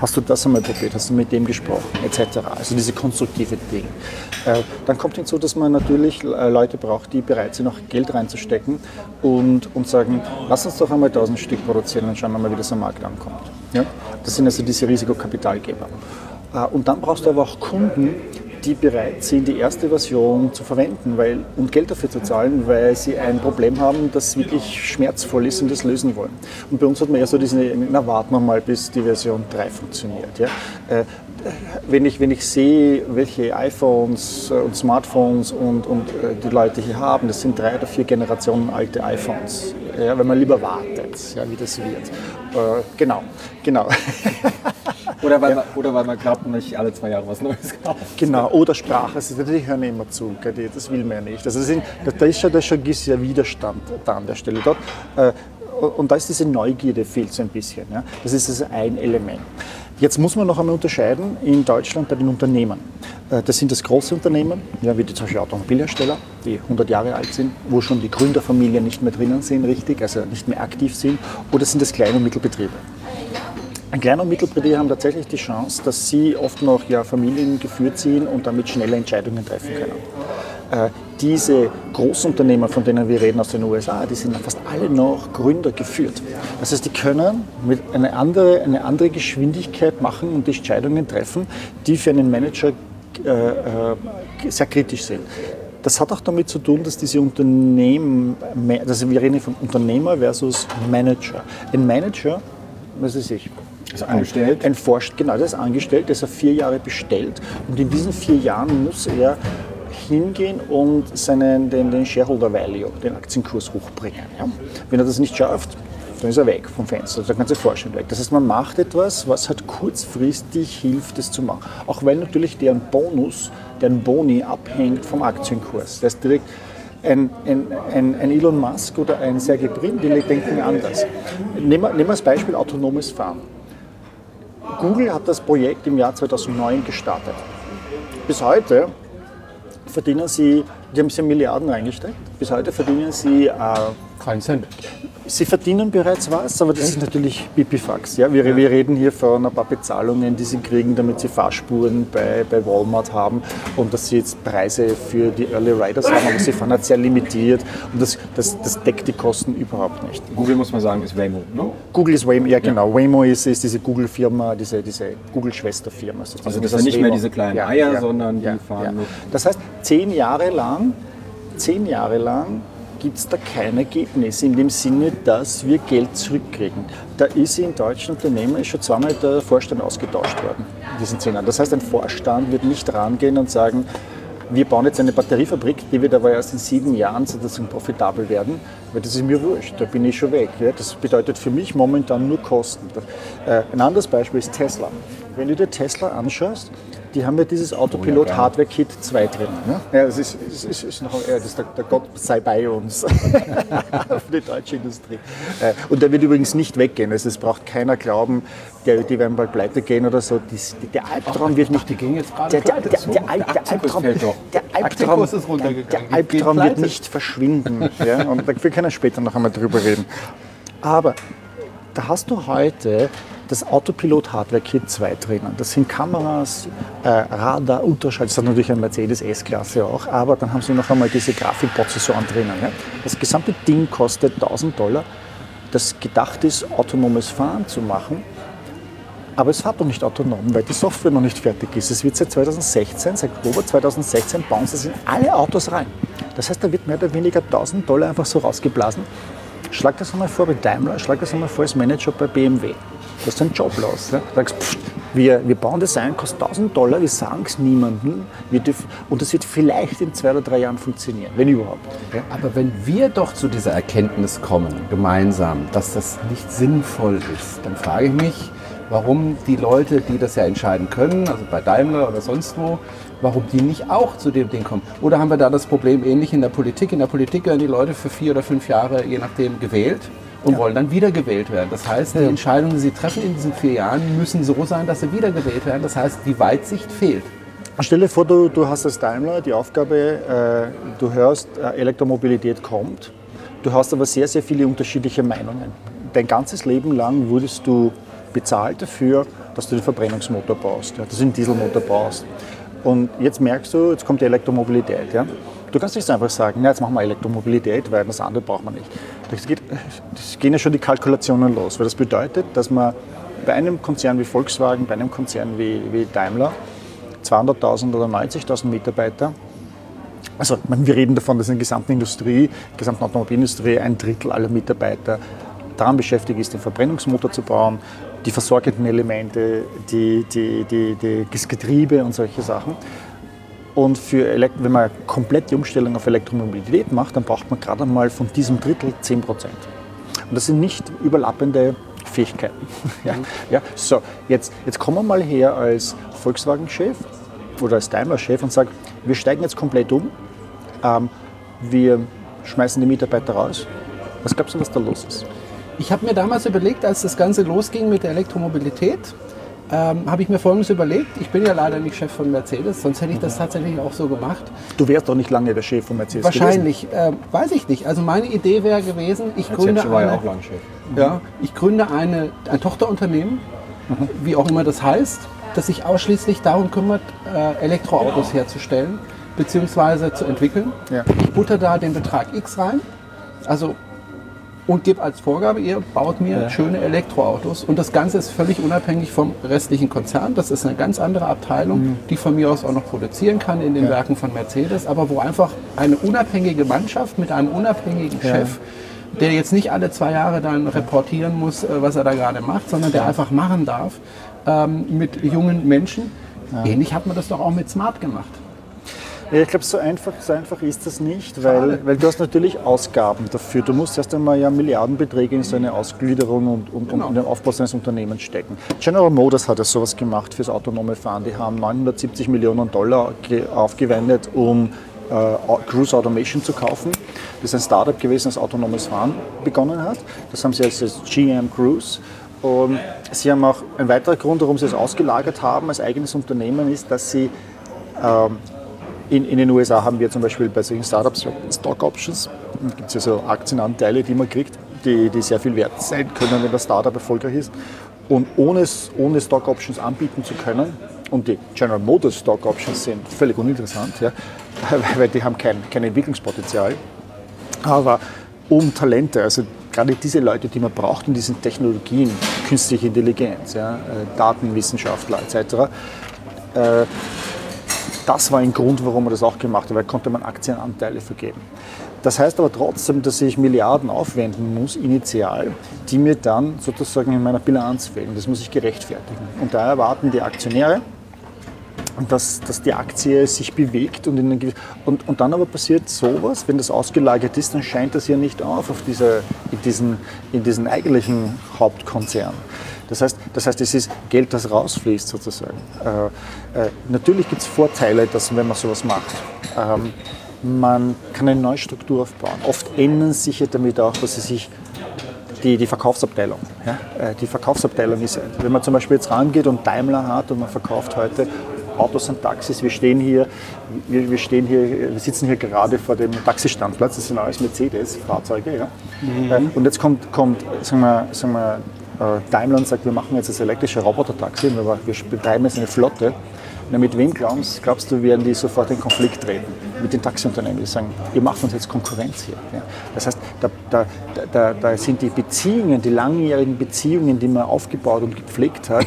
hast du das einmal probiert, hast du mit dem gesprochen, etc. Also diese konstruktive Dinge. Äh, dann kommt hinzu, dass man natürlich äh, Leute braucht, die bereit sind, auch Geld reinzustecken und, und sagen, lass uns doch einmal 1000 Stück produzieren und schauen wir mal, wie das am Markt ankommt. Ja? Das sind also diese Risikokapitalgeber. Äh, und dann brauchst du aber auch Kunden, die bereit sind, die erste Version zu verwenden weil, und Geld dafür zu zahlen, weil sie ein Problem haben, das wirklich schmerzvoll ist und das lösen wollen. Und bei uns hat man ja so diesen, na warten wir mal, bis die Version 3 funktioniert. Ja? Äh, wenn ich, wenn ich sehe, welche iPhones und Smartphones und, und äh, die Leute hier haben, das sind drei oder vier Generationen alte iPhones. Ja, wenn man lieber wartet, ja, wie das wird. Äh, genau, genau. Oder weil, ja. man, oder weil man glaubt, nicht alle zwei Jahre was Neues kauft. Genau, oder Sprache. Also, die hören immer zu, das will man ja nicht. Also, sind, da ist schon, da ist schon ein Widerstand da an der Stelle dort. Äh, und da ist diese Neugierde fehlt so ein bisschen. Das ist also ein Element. Jetzt muss man noch einmal unterscheiden in Deutschland bei den Unternehmen. Äh, das sind das große Unternehmen, ja, wie die zum Beispiel Automobilhersteller, die 100 Jahre alt sind, wo schon die Gründerfamilien nicht mehr drinnen sind, richtig, also nicht mehr aktiv sind. Oder sind das kleine und Mittelbetriebe? Ein kleiner und Mittelbetriebe haben tatsächlich die Chance, dass sie oft noch ja, familiengeführt sind und damit schnelle Entscheidungen treffen können. Diese Großunternehmer, von denen wir reden aus den USA, die sind fast alle noch Gründer geführt. Das heißt, die können mit eine andere, eine andere Geschwindigkeit machen und Entscheidungen treffen, die für einen Manager äh, äh, sehr kritisch sind. Das hat auch damit zu tun, dass diese Unternehmen, also wir reden von Unternehmer versus Manager. Ein Manager, was weiß ich, ist angestellt? Ein Forscht, genau, der ist angestellt, der ist auf vier Jahre bestellt und in diesen vier Jahren muss er hingehen und seinen, den, den Shareholder Value, den Aktienkurs hochbringen. Ja. Wenn er das nicht schafft, dann ist er weg vom Fenster, der ganze Vorstand weg. Das heißt, man macht etwas, was halt kurzfristig hilft, es zu machen. Auch weil natürlich deren Bonus, deren Boni abhängt vom Aktienkurs. Das ist direkt ein, ein, ein, ein, Elon Musk oder ein Sergey Brin, die denken anders. Nehmen wir, nehmen wir als Beispiel autonomes Fahren. Google hat das Projekt im Jahr 2009 gestartet. Bis heute verdienen sie, die haben sie Milliarden reingesteckt, bis heute verdienen sie äh, keinen Cent. Sie verdienen bereits was, aber das ist natürlich Pipifax. Ja? Wir, ja. wir reden hier von ein paar Bezahlungen, die sie kriegen, damit sie Fahrspuren bei, bei Walmart haben und dass sie jetzt Preise für die Early Riders haben, aber sie fahren halt sehr limitiert und das, das, das deckt die Kosten überhaupt nicht. Google muss man sagen, ist Waymo, ne? Google ist Waymo, ja genau. Ja. Waymo ist, ist diese Google-Firma, diese, diese Google-Schwesterfirma. Also das sind nicht Waymo. mehr diese kleinen ja, Eier, sondern die fahren. Das heißt, zehn Jahre lang, zehn Jahre lang gibt es da kein Ergebnis in dem Sinne, dass wir Geld zurückkriegen. Da ist in deutschen Unternehmen schon zweimal der Vorstand ausgetauscht worden in diesen zehn Jahren. Das heißt, ein Vorstand wird nicht rangehen und sagen, wir bauen jetzt eine Batteriefabrik, die wird aber erst in sieben Jahren sozusagen profitabel werden, weil das ist mir wurscht, da bin ich schon weg. Das bedeutet für mich momentan nur Kosten. Äh, ein anderes Beispiel ist Tesla. Wenn du dir Tesla anschaust, die haben ja dieses Autopilot Hardware Kit 2 drin. Ne? Ja, das ist, das ist, ist noch, ja, das ist der, der, Gott sei bei uns für die deutsche Industrie. Äh, und der wird übrigens nicht weggehen. Also es braucht keiner glauben, der, die werden bald pleite gehen oder so. Die, der Albtraum Ach, wird nicht. Die gehen jetzt gerade der, der, der, der, der, Albtraum, der Albtraum, der Albtraum wird nicht verschwinden. Ja? Und wir können später noch einmal drüber reden. Aber da hast du heute das Autopilot Hardware Kit 2 drinnen. Das sind Kameras, äh, Radar, Unterschalt, das hat natürlich ein Mercedes S-Klasse auch, aber dann haben sie noch einmal diese Grafikprozessoren drinnen. Ja. Das gesamte Ding kostet 1000 Dollar, das gedacht ist, autonomes Fahren zu machen. Aber es fährt noch nicht autonom, weil die Software noch nicht fertig ist. Es wird seit 2016, seit Oktober 2016 bauen sie es in alle Autos rein. Das heißt, da wird mehr oder weniger 1000 Dollar einfach so rausgeblasen. Schlag das einmal vor bei Daimler, schlag das einmal vor als Manager bei BMW. Du hast deinen Job los. Du sagst, pff, Wir, wir bauen das ein, kostet 1000 Dollar, wir sagen es niemandem wir dürfen, und das wird vielleicht in zwei oder drei Jahren funktionieren, wenn überhaupt. Ja? Aber wenn wir doch zu dieser Erkenntnis kommen, gemeinsam, dass das nicht sinnvoll ist, dann frage ich mich, warum die Leute, die das ja entscheiden können, also bei Daimler oder sonst wo, warum die nicht auch zu dem Ding kommen. Oder haben wir da das Problem ähnlich in der Politik? In der Politik werden die Leute für vier oder fünf Jahre, je nachdem, gewählt und ja. wollen dann wiedergewählt werden. Das heißt, die Entscheidungen, die sie treffen in diesen vier Jahren, müssen so sein, dass sie wiedergewählt werden. Das heißt, die Weitsicht fehlt. Stell dir vor, du, du hast als Daimler die Aufgabe, äh, du hörst, äh, Elektromobilität kommt, du hast aber sehr, sehr viele unterschiedliche Meinungen. Dein ganzes Leben lang wurdest du bezahlt dafür, dass du den Verbrennungsmotor baust, ja, dass du einen Dieselmotor baust. Und jetzt merkst du, jetzt kommt die Elektromobilität. Ja. Du kannst nicht einfach sagen, na, jetzt machen wir Elektromobilität, weil das andere braucht man nicht. Das, geht, das gehen ja schon die Kalkulationen los, weil das bedeutet, dass man bei einem Konzern wie Volkswagen, bei einem Konzern wie, wie Daimler 200.000 oder 90.000 Mitarbeiter also wir reden davon, dass in der gesamten Industrie, gesamten Automobilindustrie ein Drittel aller Mitarbeiter daran beschäftigt ist, den Verbrennungsmotor zu bauen, die versorgenden Elemente, die, die, die, das Getriebe und solche Sachen. Und für wenn man komplett die Umstellung auf Elektromobilität macht, dann braucht man gerade einmal von diesem Drittel 10 Prozent. Und das sind nicht überlappende Fähigkeiten. ja, ja, so, jetzt, jetzt kommen wir mal her als Volkswagen-Chef oder als Daimler-Chef und sagen, wir steigen jetzt komplett um, ähm, wir schmeißen die Mitarbeiter raus. Was glaubst du, was da los ist? Ich habe mir damals überlegt, als das Ganze losging mit der Elektromobilität, ähm, habe ich mir Folgendes überlegt. Ich bin ja leider nicht Chef von Mercedes, sonst hätte ich das tatsächlich auch so gemacht. Du wärst doch nicht lange der Chef von Mercedes Wahrscheinlich, äh, weiß ich nicht. Also meine Idee wäre gewesen, ich gründe, eine, ja ja, ich gründe eine, ein Tochterunternehmen, mhm. wie auch immer das heißt, das sich ausschließlich darum kümmert, äh, Elektroautos herzustellen bzw. zu entwickeln. Ja. Ich butter da den Betrag X rein. Also und gebe als Vorgabe, ihr baut mir ja. schöne Elektroautos. Und das Ganze ist völlig unabhängig vom restlichen Konzern. Das ist eine ganz andere Abteilung, mhm. die von mir aus auch noch produzieren kann in den ja. Werken von Mercedes, aber wo einfach eine unabhängige Mannschaft mit einem unabhängigen ja. Chef, der jetzt nicht alle zwei Jahre dann reportieren muss, äh, was er da gerade macht, sondern der einfach machen darf ähm, mit jungen Menschen. Ähnlich hat man das doch auch mit Smart gemacht. Ja, ich glaube, so einfach, so einfach ist das nicht, weil, weil du hast natürlich Ausgaben dafür. Du musst erst einmal ja Milliardenbeträge in so eine Ausgliederung und, und, genau. und in den Aufbau seines Unternehmens stecken. General Motors hat ja sowas gemacht fürs autonome Fahren. Die haben 970 Millionen Dollar aufgewendet, um äh, Cruise Automation zu kaufen. Das ist ein Startup gewesen, das autonomes Fahren begonnen hat. Das haben sie als GM Cruise. Und sie haben auch ein weiterer Grund, warum sie es ausgelagert haben als eigenes Unternehmen, ist, dass sie ähm, in, in, den USA haben wir zum Beispiel bei solchen Startups Stock Options. Da gibt es ja so Aktienanteile, die man kriegt, die, die sehr viel wert sein können, wenn das Startup erfolgreich ist. Und ohne, ohne Stock Options anbieten zu können, und die General Motors Stock Options sind völlig uninteressant, ja, weil die haben kein, kein Entwicklungspotenzial. Aber um Talente, also gerade diese Leute, die man braucht in diesen Technologien, künstliche Intelligenz, ja, äh, Datenwissenschaftler etc., äh, das war ein Grund, warum man das auch gemacht hat, weil konnte man Aktienanteile vergeben. Das heißt aber trotzdem, dass ich Milliarden aufwenden muss, initial, die mir dann sozusagen in meiner Bilanz fehlen. Das muss ich gerechtfertigen. Und da erwarten die Aktionäre, dass, dass die Aktie sich bewegt und, in und, und dann aber passiert sowas, wenn das ausgelagert ist, dann scheint das ja nicht auf, auf diese, in, diesen, in diesen eigentlichen Hauptkonzern. Das heißt, das heißt, es ist Geld, das rausfließt sozusagen. Äh, äh, natürlich gibt es Vorteile, dass, wenn man sowas macht. Ähm, man kann eine neue Struktur aufbauen. Oft ändern sich ja damit auch, dass sie sich die, die Verkaufsabteilung. Ja? Äh, die Verkaufsabteilung ist, wenn man zum Beispiel jetzt rangeht und Daimler hat und man verkauft heute Autos und Taxis. Wir stehen hier, wir, wir, stehen hier, wir sitzen hier gerade vor dem Taxistandplatz. Das sind alles Mercedes-Fahrzeuge. Ja? Mhm. Und jetzt kommt, kommt sagen wir, sagen wir, äh, Daimler sagt, wir machen jetzt das elektrische Roboter-Taxi, wir betreiben jetzt eine Flotte. Na, mit wem glaubst, glaubst, du, werden die sofort in Konflikt treten? Mit den Taxiunternehmen, die sagen, ihr macht uns jetzt Konkurrenz hier. Ja. Das heißt, da, da, da, da, sind die Beziehungen, die langjährigen Beziehungen, die man aufgebaut und gepflegt hat,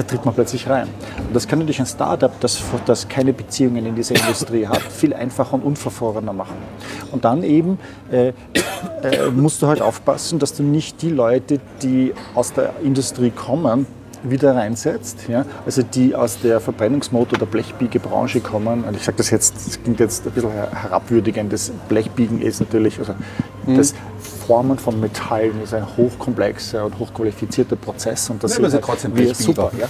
da tritt man plötzlich rein. Und das kann natürlich ein Startup, das, das keine Beziehungen in dieser Industrie hat, viel einfacher und unverfrorener machen. Und dann eben äh, äh, musst du halt aufpassen, dass du nicht die Leute, die aus der Industrie kommen, wieder reinsetzt, ja, also die aus der Verbrennungsmotor- der Blechbiegebranche kommen, und ich sage das jetzt, das klingt jetzt ein bisschen herabwürdigend, das Blechbiegen ist natürlich, also Mhm. das Formen von Metallen ist ein hochkomplexer und hochqualifizierter Prozess und das sind sie trotzdem wir super. Ja.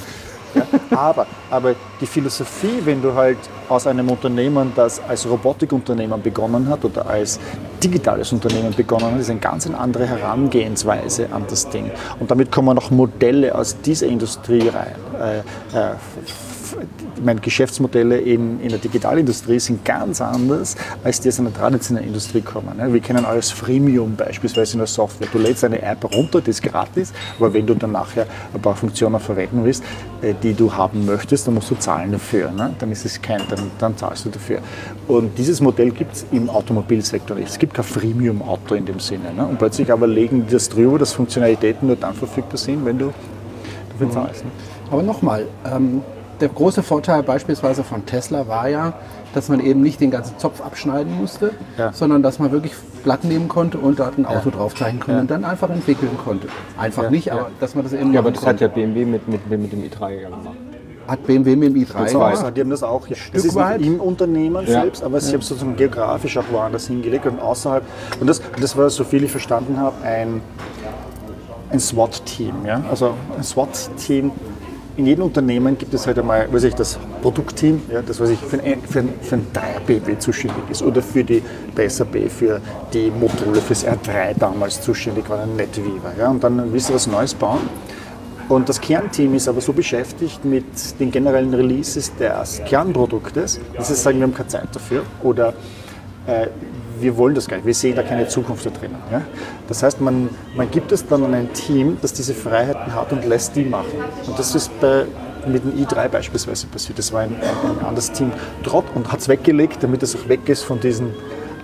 Ja, aber, aber die Philosophie, wenn du halt aus einem Unternehmen, das als Robotikunternehmen begonnen hat oder als digitales Unternehmen begonnen hat, ist eine ganz andere Herangehensweise an das Ding. Und damit kommen auch Modelle aus dieser Industrie rein. Äh, äh, meine, Geschäftsmodelle in, in der Digitalindustrie sind ganz anders, als die aus einer traditionellen Industrie kommen. ne? Wir kennen alles Freemium beispielsweise in der Software. Du lädst eine App runter, die ist gratis, aber wenn du dann nachher ein paar Funktionen verwenden willst, äh, die du haben möchtest, dann musst du zahlen dafür. Ne? Dann ist es kein, dann, dann zahlst du dafür. Und dieses Modell gibt es im Automobilsektor nicht. Es gibt kein Freemium-Auto in dem Sinne. Ne? Und plötzlich aber legen die das drüber, dass Funktionalitäten nur dann verfügbar sind, wenn du dafür zahlst. Ne? Aber nochmal, ähm, der große Vorteil beispielsweise von Tesla war ja, dass man eben nicht den ganzen Zopf abschneiden musste, Ja. sondern dass man wirklich Blatt nehmen konnte und dort ein Auto draufzeichnen konnte Ja. und dann einfach entwickeln konnte. Einfach Ja, nicht, ja. aber dass man das eben Ja, aber das hat konnte. ja BMW mit, mit, mit dem i3 ja gemacht. hat BMW mit dem i3 zwei. gemacht. Die haben das auch. Ja. Das ist weit. im Unternehmen Ja. selbst, aber sie haben sozusagen geografisch auch woanders hingelegt und außerhalb. Und das, das war, so viel ich verstanden habe, ein, ein SWAT-Team. Ja? Also ein SWAT-Team. In jedem Unternehmen gibt es halt einmal, weiß ich, das Produktteam, ja, das weiß ich, für ein, für ein, für ein 3 BMW zuständig ist oder für die bei für die Module fürs R3 damals zuständig war, ein NetWeaver. Ja? Und dann willst du was Neues bauen und das Kernteam ist aber so beschäftigt mit den generellen Releases des Kernproduktes, dass sie sagen, wir haben keine Zeit dafür oder äh, wir wollen das gar nicht, wir sehen da keine Zukunft da drinnen. Ja? Das heißt, man, man gibt es dann an ein Team, das diese Freiheiten hat und lässt die machen. Und das ist bei, mit dem i3 beispielsweise passiert. Das war ein, ein, ein anderes Team trott und hat es weggelegt, damit es auch weg ist von diesen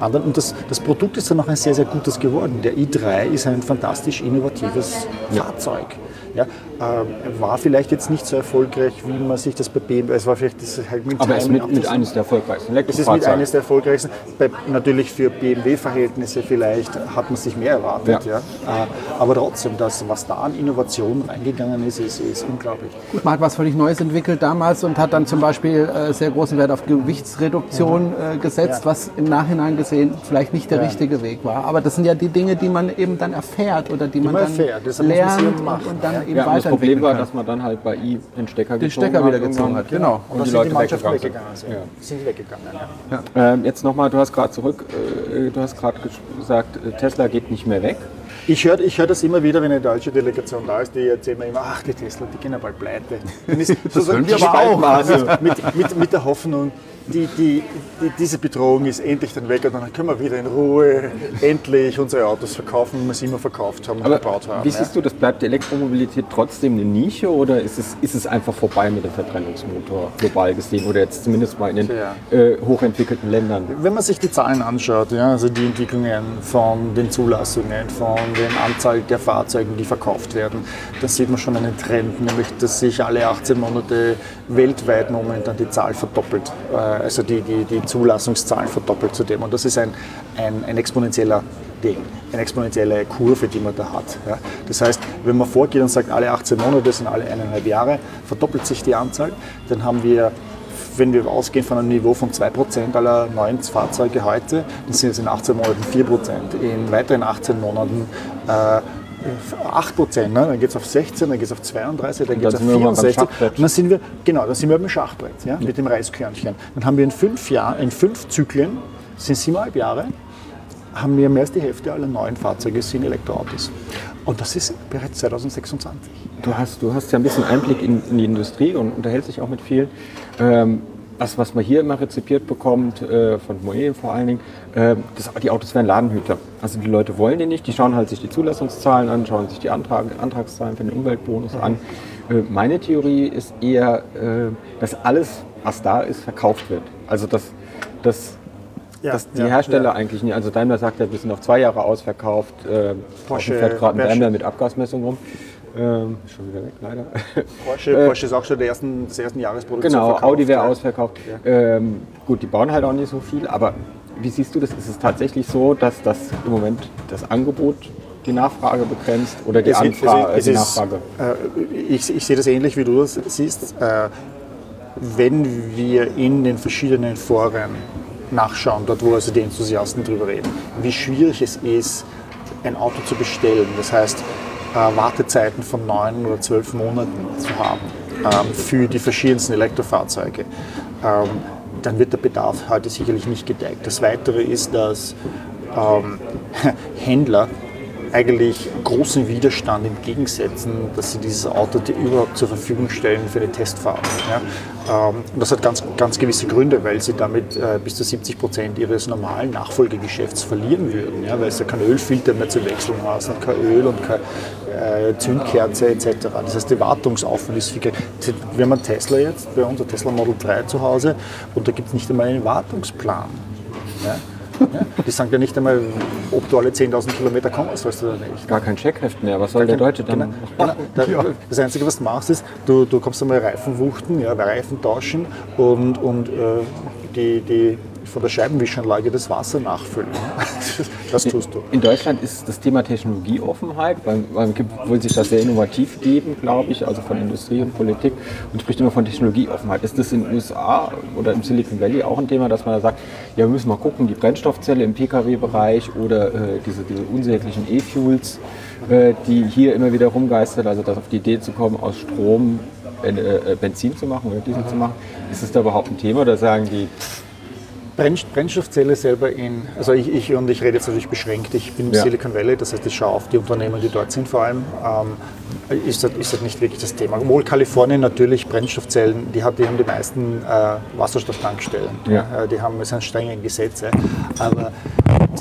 anderen. Und das, das Produkt ist dann auch ein sehr, sehr gutes geworden. Der i3 ist ein fantastisch innovatives Fahrzeug. Ja, ähm, war vielleicht jetzt nicht so erfolgreich, wie man sich das bei BMW, es war vielleicht das halt mit Aber es ist mit, mit eines der erfolgreichsten Es ist mit eines der erfolgreichsten. Bei, natürlich für BMW-Verhältnisse vielleicht hat man sich mehr erwartet. Ja. Ja. Äh, Aber trotzdem, das, was da an Innovation reingegangen ist, ist, ist unglaublich. Gut, man hat was völlig Neues entwickelt damals und hat dann zum Beispiel äh, sehr großen Wert auf Gewichtsreduktion äh, gesetzt, Ja. was im Nachhinein gesehen vielleicht nicht der Ja. richtige Weg war. Aber das sind ja die Dinge, die man eben dann erfährt oder die, man man dann erfährt, man sie lernt und, und dann Ja. Eben Ja, und das Problem weiterentwickeln war, kann. dass man dann halt bei i den Stecker Den gezogen Stecker hat wieder gezogen hat, genau. Und da die Leute die Mannschaft weggegangen weggegangen. sind. sind. Ja. Sind weggegangen. Ja. Ähm, jetzt nochmal, du hast gerade zurück, äh, du hast gerade gesagt, äh, Tesla geht nicht mehr weg. Ich höre ich hör das immer wieder, wenn eine deutsche Delegation da ist, die erzählen mir immer, ach, die Tesla, die gehen ja bald pleite. Ist sozusagen hören wir aber auch. Mit, mit, mit der Hoffnung, die, die, die, diese Bedrohung ist endlich dann weg und dann können wir wieder in Ruhe endlich unsere Autos verkaufen, wie wir sie immer verkauft haben und Aber gebaut haben. wie ja. siehst du, das bleibt die Elektromobilität trotzdem eine Nische oder ist es, ist es einfach vorbei mit dem Verbrennungsmotor global gesehen oder jetzt zumindest mal in den Tja. äh, hochentwickelten Ländern? Wenn man sich die Zahlen anschaut, ja, also die Entwicklungen von den Zulassungen, von der Anzahl der Fahrzeuge, die verkauft werden, dann sieht man schon einen Trend, nämlich dass sich alle 18 Monate weltweit momentan die Zahl verdoppelt, äh, also die, die, die Zulassungszahlen verdoppelt zu dem. Und das ist ein, ein, ein exponentieller Ding, eine exponentielle Kurve, die man da hat. Ja. Das heißt, wenn man vorgeht und sagt, alle 18 Monate sind alle eineinhalb Jahre, verdoppelt sich die Anzahl, dann haben wir wenn wir ausgehen von einem Niveau von 2% aller neuen Fahrzeuge heute, dann sind es in 18 Monaten 4%, in weiteren 18 Monaten äh, 8%, ne? dann geht es auf 16, dann geht es auf 32, dann geht es auf sind wir irgendwann beim 64. Schachbrett. Und dann sind wir, genau, dann sind wir beim Schachbrett, ja, mit dem Reiskörnchen. Dann haben wir in fünf Jahren, in fünf Zyklen, sind siebeneinhalb Jahre, haben wir mehr als die Hälfte aller neuen Fahrzeuge sind Elektroautos. Und das ist bereits 2026. Du hast, du hast ja ein bisschen Einblick in, in die Industrie und unterhältst dich auch mit vielen. Ähm, was, was man hier immer rezipiert bekommt, äh, von Moe vor allen Dingen, äh, das, die Autos werden Ladenhüter. Also die Leute wollen die nicht, die schauen halt sich die Zulassungszahlen an, schauen sich die Antrag, Antragszahlen für den Umweltbonus an. Äh, meine Theorie ist eher, äh, dass alles, was da ist, verkauft wird. Also dass, dass, Ja, dass die ja, Hersteller ja. eigentlich nicht, also Daimler sagt ja, wir sind auf zwei Jahre ausverkauft, äh, Porsche, fährt gerade ein. Daimler mit Abgasmessung rum. Ähm, schon wieder weg, leider. Porsche, Äh, Porsche ist auch schon der ersten, des ersten Jahresproduktion Genau, verkauft, Audi wäre ja. ausverkauft. Ähm, gut, die bauen halt auch nicht so viel, aber wie siehst du das? Ist es tatsächlich so, dass das im Moment das Angebot die Nachfrage begrenzt oder die Es- es- Anfrage, es die ist- Nachfrage? Äh, ich, ich sehe das ähnlich wie du das siehst. Äh, wenn wir in den verschiedenen Foren nachschauen, dort wo also die Enthusiasten drüber reden, wie schwierig es ist, ein Auto zu bestellen. Das heißt, Wartezeiten von neun oder zwölf Monaten zu haben ähm, für die verschiedensten Elektrofahrzeuge. Ähm, dann wird der Bedarf heute sicherlich nicht gedeckt. Das Weitere ist, dass ähm, Händler eigentlich großen Widerstand entgegensetzen, dass sie dieses Auto dir überhaupt zur Verfügung stellen für eine Testfahrt. Ja? Ähm, das hat ganz, ganz gewisse Gründe, weil sie damit äh, bis zu 70 Prozent ihres normalen Nachfolgegeschäfts verlieren würden, ja? weil du keinen Ölfilter mehr zu wechseln hast und kein Öl und keine äh, Zündkerze etc. Das heißt, der Wartungsaufwand ist viel geringer. Wir haben einen Tesla jetzt bei uns, ein Tesla Model 3 zu Hause und da gibt es nicht einmal einen Wartungsplan. Ja? Die sagen ja nicht einmal, ob du alle 10.000 Kilometer kommen sollst oder nicht. Gar kein Checkheft mehr. Was soll der Deutsche dann Genau, genau. Da- Das Einzige, was du machst, ist, du, du kommst einmal Reifen wuchten, ja, Reifen tauschen und, und äh, die, die von der Scheibenwischanlage das Wasser nachfüllen. Das tust du. In Deutschland ist das Thema Technologieoffenheit, weil man will sich das sehr innovativ geben, glaube ich, also von Industrie und Politik und spricht immer von Technologieoffenheit. Ist das in den USA oder im Silicon Valley auch ein Thema, dass man da sagt, ja, wir müssen mal gucken, die Brennstoffzelle im Pkw-Bereich oder äh, diese, diese unsäglichen E-Fuels, äh, die hier immer wieder rumgeistern, also das auf die Idee zu kommen, aus Strom äh, äh, Benzin zu machen oder Diesel zu machen. Ist das da überhaupt ein Thema oder sagen die, Brenn, Brennstoffzelle selber in, also ich, ich und ich rede jetzt natürlich beschränkt, ich bin im Ja. Silicon Valley, das heißt, ich schaue auf die Unternehmen, die dort sind vor allem, ähm, ist, das, ist das nicht wirklich das Thema. Obwohl Kalifornien natürlich Brennstoffzellen, die, hat, die haben die meisten äh, Wasserstofftankstellen, Ja. Äh, die haben es sind strenge Gesetze, aber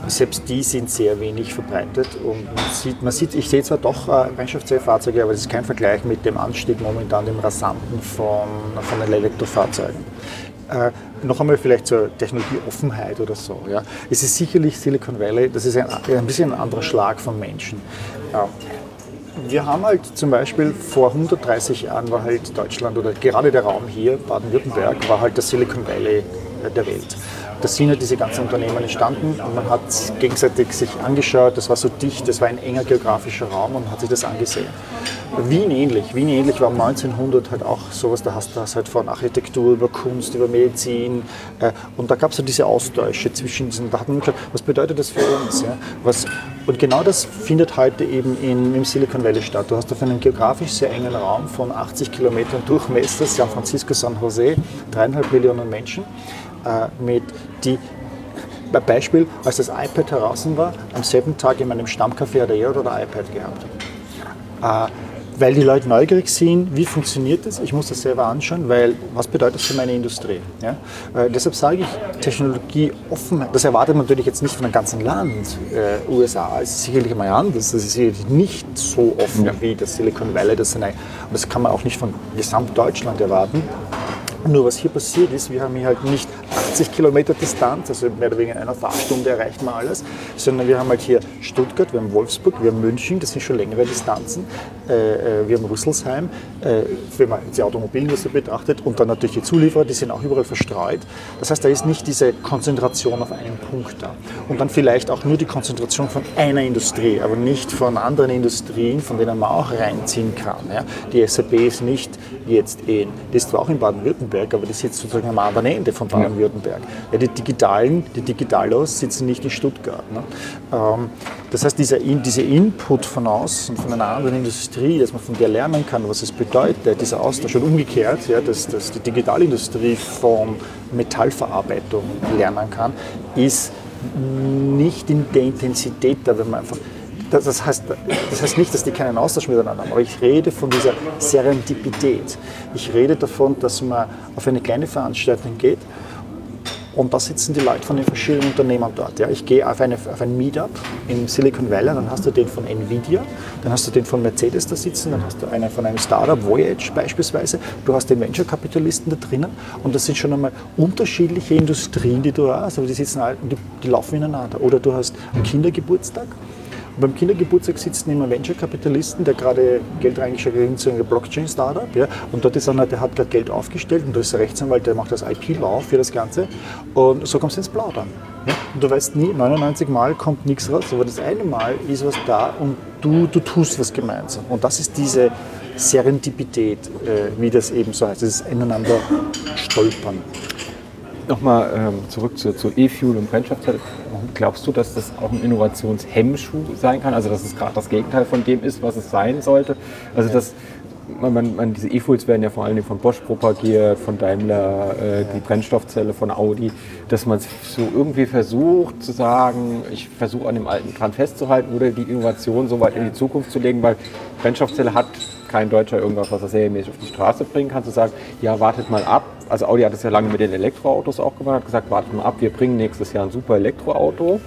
selbst die sind sehr wenig verbreitet und man sieht, man sieht ich sehe zwar doch äh, Brennstoffzellfahrzeuge, aber es ist kein Vergleich mit dem Anstieg momentan, dem rasanten von, von den Elektrofahrzeugen. Äh, noch einmal vielleicht zur Technologieoffenheit oder so. Ja. Es ist sicherlich Silicon Valley, das ist ein, ein bisschen ein anderer Schlag von Menschen. Ja. Wir haben halt zum Beispiel vor 130 Jahren war halt Deutschland oder gerade der Raum hier, Baden-Württemberg, war halt das Silicon Valley der Welt. Da sind ja diese ganzen Unternehmen entstanden und man hat gegenseitig sich angeschaut, das war so dicht, das war ein enger geografischer Raum und hat sich das angesehen. Wien ähnlich, Wien ähnlich war um 1900 halt auch sowas, da hast du das halt von Architektur über Kunst, über Medizin äh, und da gab es so diese Austausche zwischen diesen, da hat man geschaut, was bedeutet das für uns? Ja? Was, und genau das findet heute eben in, im Silicon Valley statt. Du hast auf einem geografisch sehr engen Raum von 80 Kilometern Durchmesser, San Francisco, San Jose, dreieinhalb Millionen Menschen, mit die bei Beispiel, als das iPad heraus war, am selben Tag in meinem Stammcafé hat er oder iPad gehabt. Äh, weil die Leute neugierig sind, wie funktioniert das? Ich muss das selber anschauen, weil was bedeutet das für meine Industrie? Ja? Äh, deshalb sage ich, Technologie offen, das erwartet man natürlich jetzt nicht von einem ganzen Land. Äh, USA ist sicherlich mal anders, das ist sicherlich nicht so offen wie das Silicon Valley. Das, sind ein, und das kann man auch nicht von Gesamtdeutschland erwarten. Nur was hier passiert ist, wir haben hier halt nicht 80 Kilometer Distanz, also mehr oder weniger in einer Fahrstunde erreicht man alles, sondern wir haben halt hier Stuttgart, wir haben Wolfsburg, wir haben München, das sind schon längere Distanzen, äh, äh, wir haben Rüsselsheim, äh, wenn man die Automobilindustrie betrachtet und dann natürlich die Zulieferer, die sind auch überall verstreut. Das heißt, da ist nicht diese Konzentration auf einen Punkt da. Und dann vielleicht auch nur die Konzentration von einer Industrie, aber nicht von anderen Industrien, von denen man auch reinziehen kann. Ja. Die SAP ist nicht jetzt in, die ist zwar auch in Baden-Württemberg, aber die sitzt sozusagen am anderen Ende von Baden-Württemberg. Ja, die Digitalen, die Digitalos sitzen nicht in Stuttgart. Ne? Ähm, das heißt, dieser, dieser Input von außen, von einer anderen Industrie, dass man von der lernen kann, was es bedeutet, dieser Austausch und umgekehrt, ja, dass, dass die Digitalindustrie von Metallverarbeitung lernen kann, ist nicht in der Intensität da, wenn man einfach das, heißt, das heißt nicht, dass die keinen Austausch miteinander haben, aber ich rede von dieser Serendipität. Ich rede davon, dass man auf eine kleine Veranstaltung geht und da sitzen die Leute von den verschiedenen Unternehmen dort. Ja. Ich gehe auf, eine, auf ein Meetup im Silicon Valley, dann hast du den von Nvidia, dann hast du den von Mercedes da sitzen, dann hast du einen von einem Startup, Voyage beispielsweise, du hast den Venture-Kapitalisten da drinnen und das sind schon einmal unterschiedliche Industrien, die du hast, aber die sitzen und die, die laufen ineinander. Oder du hast einen Kindergeburtstag beim Kindergeburtstag sitzt neben einem Venture-Kapitalisten, der gerade Geld reingeschickt hat zu einem Blockchain-Startup. Ja, und dort ist einer, der hat gerade Geld aufgestellt und da ist der Rechtsanwalt, der macht das IP-Law für das Ganze. Und so kommst du ins Plaudern. Ja? Und du weißt nie, 99 Mal kommt nichts raus, aber das eine Mal ist was da und du, du tust was gemeinsam. Und das ist diese Serendipität, äh, wie das eben so heißt, dieses Ineinander stolpern. Nochmal ähm, zurück zu, zu E-Fuel und Brennstoffzelle. Glaubst du, dass das auch ein Innovationshemmschuh sein kann? Also dass es gerade das Gegenteil von dem ist, was es sein sollte? Also dass man, man, man, diese E-Fuels werden ja vor allem von Bosch propagiert, von Daimler, äh, die Brennstoffzelle von Audi, dass man so irgendwie versucht zu sagen, ich versuche an dem alten dran festzuhalten oder die Innovation so weit in die Zukunft zu legen, weil Brennstoffzelle hat kein Deutscher irgendwas, was er serienmäßig auf die Straße bringen kann, zu sagen, ja, wartet mal ab. Also Audi hat es ja lange mit den Elektroautos auch gemacht, hat gesagt, wartet mal ab, wir bringen nächstes Jahr ein super Elektroauto.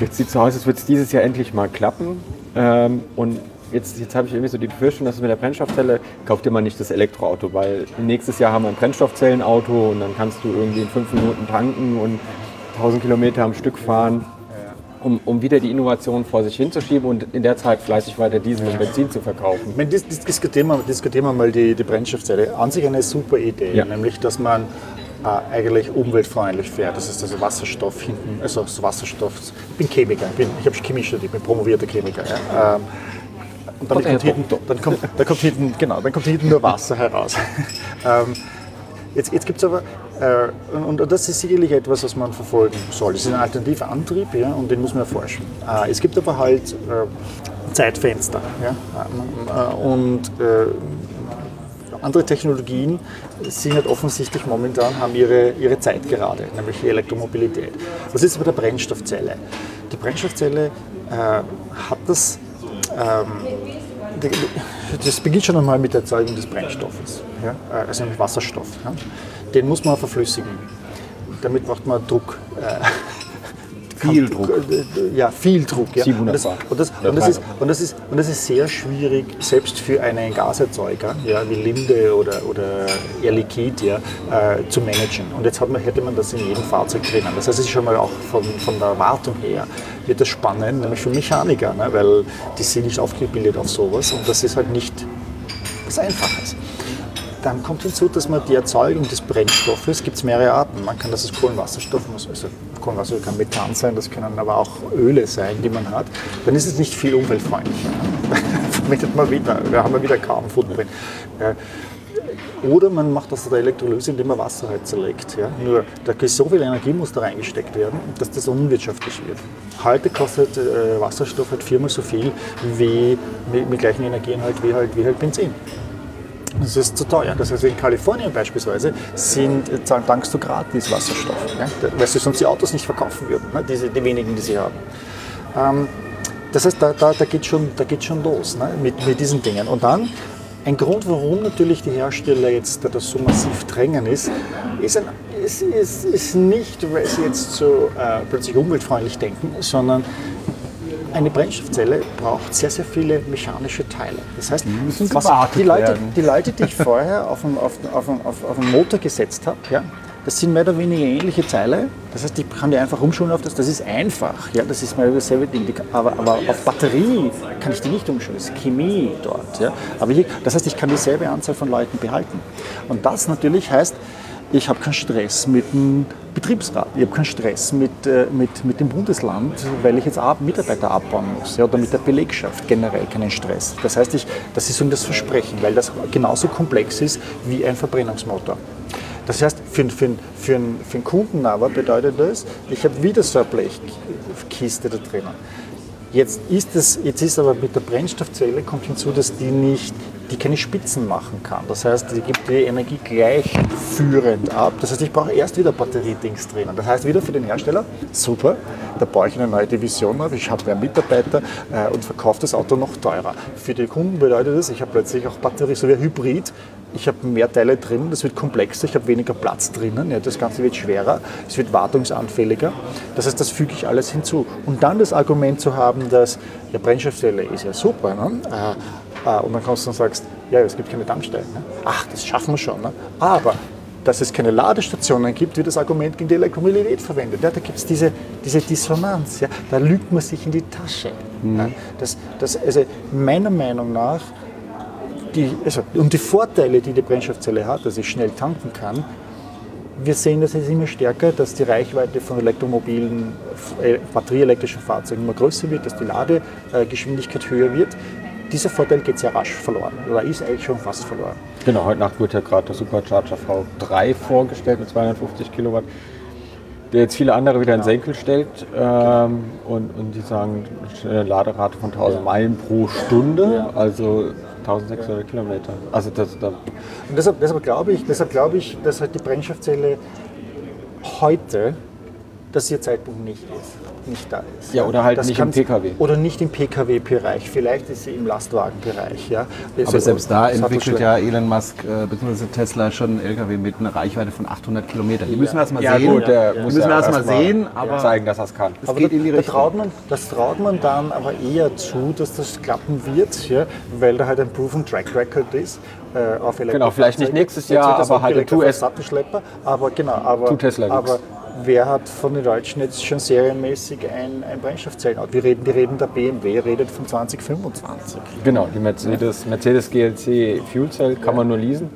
Jetzt sieht es so aus, als würde es dieses Jahr endlich mal klappen. Ähm, und jetzt, jetzt habe ich irgendwie so die Befürchtung, dass es mit der Brennstoffzelle, kauft ihr mal nicht das Elektroauto, weil nächstes Jahr haben wir ein Brennstoffzellenauto und dann kannst du irgendwie in fünf Minuten tanken und 1000 Kilometer am Stück fahren um, um wieder die Innovation vor sich hinzuschieben und in der Zeit fleißig weiter Diesel und Benzin zu verkaufen. Meine, das, das diskutieren, wir, diskutieren wir mal die, die Brennstoffzelle. An sich eine super Idee, Ja. nämlich dass man äh, eigentlich umweltfreundlich fährt. Das ist also Wasserstoff hinten, also so Wasserstoff. Ich bin Chemiker, ich, bin, ich habe Chemie studiert, ich bin promovierter Chemiker. Ja. Ähm, und dann, kommt hinten, dann, kommt, dann kommt hinten, genau, dann kommt hinten nur Wasser heraus. ähm, Jetzt, jetzt gibt es aber, und, und das ist sicherlich etwas, was man verfolgen soll. Es ist ein alternativer Antrieb ja, und den muss man erforschen. Äh, es gibt aber halt äh, Zeitfenster. Ja, äh, und äh, andere Technologien sind halt offensichtlich momentan, haben ihre, ihre Zeit gerade, nämlich die Elektromobilität. Was ist mit der Brennstoffzelle? Die Brennstoffzelle äh, hat das ähm, das beginnt schon einmal mit der Erzeugung des Brennstoffes, ja? äh, also mit Wasserstoff. Ja? Den muss man verflüssigen. Damit macht man Druck. Äh, Viel Druck. Ja, viel Druck. Ja. 700 und, das, und, das, und, das ist, 300. und, das ist, und das ist sehr schwierig, selbst für einen Gaserzeuger, ja, wie Linde oder, oder Air Liquide, ja, äh, zu managen. Und jetzt hat man, hätte man das in jedem Fahrzeug drinnen. Das heißt, es ist schon mal auch von, von der Wartung her wird das spannend, nämlich für Mechaniker, ne, weil die sind nicht aufgebildet auf sowas und das ist halt nicht was Einfaches. Dann kommt hinzu, dass man die Erzeugung des Brennstoffes, gibt es mehrere Arten. Man kann das als Kohlenwasserstoff, also Kohlenwasser kann Methan sein, das können aber auch Öle sein, die man hat. Dann ist es nicht viel umweltfreundlicher. Verwendet man wieder, wir haben ja wieder kaum Footprint. Oder man macht das der Elektrolyse, indem man Wasser halt zerlegt. Ja? Nur da so viel Energie muss da reingesteckt werden, dass das unwirtschaftlich wird. Heute kostet äh, Wasserstoff halt viermal so viel wie mit, mit gleichen Energien halt wie halt, wie halt Benzin. Das ist zu teuer. Das heißt, in Kalifornien beispielsweise sind, äh, tankst du gratis Wasserstoff, ja? weil sie sonst die Autos nicht verkaufen würden, ne? Diese, die wenigen, die sie haben. Ähm, das heißt, da, da, da geht schon, da geht schon los ne? mit, mit diesen Dingen. Und dann, ein Grund, warum natürlich die Hersteller jetzt da das so massiv drängen, ist, ist, ein, ist, ist, ist nicht, weil sie jetzt so äh, plötzlich umweltfreundlich denken, sondern eine Brennstoffzelle braucht sehr, sehr viele mechanische Teile. Das heißt, müssen was, die, Leute, die Leute, die ich vorher auf, einen- auf, auf, auf, einen Motor gesetzt habe, ja, das sind mehr oder weniger ähnliche Teile. Das heißt, ich kann die einfach umschulen auf das. Das ist einfach. Ja, das ist mal dasselbe Ding. Die, aber, aber auf Batterie kann ich die nicht umschulen. Das ist Chemie dort. Ja. Aber hier, das heißt, ich kann dieselbe Anzahl von Leuten behalten. Und das natürlich heißt, ich habe keinen Stress mit dem Betriebsrat, ich habe keinen Stress mit, äh, mit, mit dem Bundesland, weil ich jetzt Mitarbeiter abbauen muss ja, oder mit der Belegschaft generell keinen Stress. Das heißt, ich, das ist so das Versprechen, weil das genauso komplex ist wie ein Verbrennungsmotor. Das heißt, für, für, für, einen- für einen Kunden aber bedeutet das, ich habe wieder so eine Blechkiste da drinnen. Jetzt ist, es, jetzt ist aber mit der Brennstoffzelle kommt hinzu, dass die nicht, die keine Spitzen machen kann. Das heißt, die gibt die Energie gleichführend ab. Das heißt, ich brauche erst wieder Batteriedings drinnen. Das heißt, wieder für den Hersteller, super, da baue ich eine neue Division auf, ich habe mehr Mitarbeiter äh, und verkaufe das Auto noch teurer. Für die Kunden bedeutet das, ich habe plötzlich auch Batterie, so wie ein Hybrid, ich habe mehr Teile drin, das wird komplexer, ich habe weniger Platz drinnen, ja, das Ganze wird schwerer, es wird wartungsanfälliger. Das heißt, das füge ich alles hinzu. Und dann das Argument zu haben, dass ja, Brennstoffzelle ist ja super, ne? Äh, und dann kommst du und sagst, ja, es gibt keine Tankstellen. Ne? Ach, das schaffen wir schon. Ne? Aber dass es keine Ladestationen gibt, wird das Argument gegen die Elektromobilität verwendet. Ja, da gibt es diese, diese Dissonanz. Ja? Da lügt man sich in die Tasche. Ja? Das, das, also meiner Meinung nach die, also, und die Vorteile, die die Brennstoffzelle hat, dass ich schnell tanken kann, wir sehen das jetzt immer stärker, dass die Reichweite von elektromobilen, äh, batterieelektrischen Fahrzeugen immer größer wird, dass die Ladegeschwindigkeit höher wird. Dieser Vorteil geht sehr rasch verloren oder ist eigentlich schon fast verloren. Genau, heute Nacht wird ja gerade der Supercharger V3 vorgestellt mit 250 Kilowatt, der jetzt viele andere wieder in Senkel stellt. Ähm, und, und die sagen, eine Laderate von 1000 Meilen pro Stunde, also 1600 Kilometer. Also das, da Und deshalb, deshalb glaube ich, deshalb glaube ich, dass halt die Brennstoffzelle heute, dass ihr Zeitpunkt nicht ist, nicht da ist. Ja, oder halt Das nicht im PKW. Oder nicht im PKW-Bereich. Vielleicht ist sie im Lastwagenbereich. Ja. Aber selbst da Das entwickelt ja Elon Musk äh, bzw. Tesla schon einen LKW mit einer Reichweite von 800 Kilometern. Die müssen wir erst mal ja, sehen. gut, der Die muss müssen wir ja erst mal sehen, aber zeigen, dass er es kann. es Aber geht da, in die da Richtung. traut man, das traut man dann aber eher zu, dass das klappen wird, ja, weil da halt ein Proven Track Record ist. Äh, auf Genau, vielleicht nicht nächstes Jahr, das aber halt direkt tu auf es- Sattelschlepper. Aber genau, aber, Tu Tesla aber wer hat von den Deutschen jetzt schon serienmäßig ein, ein Brennstoffzellenauto? Wir reden, die reden der BMW redet von 2025. Genau, die Mercedes, Mercedes GLC Fuel Cell kann man nur leasen.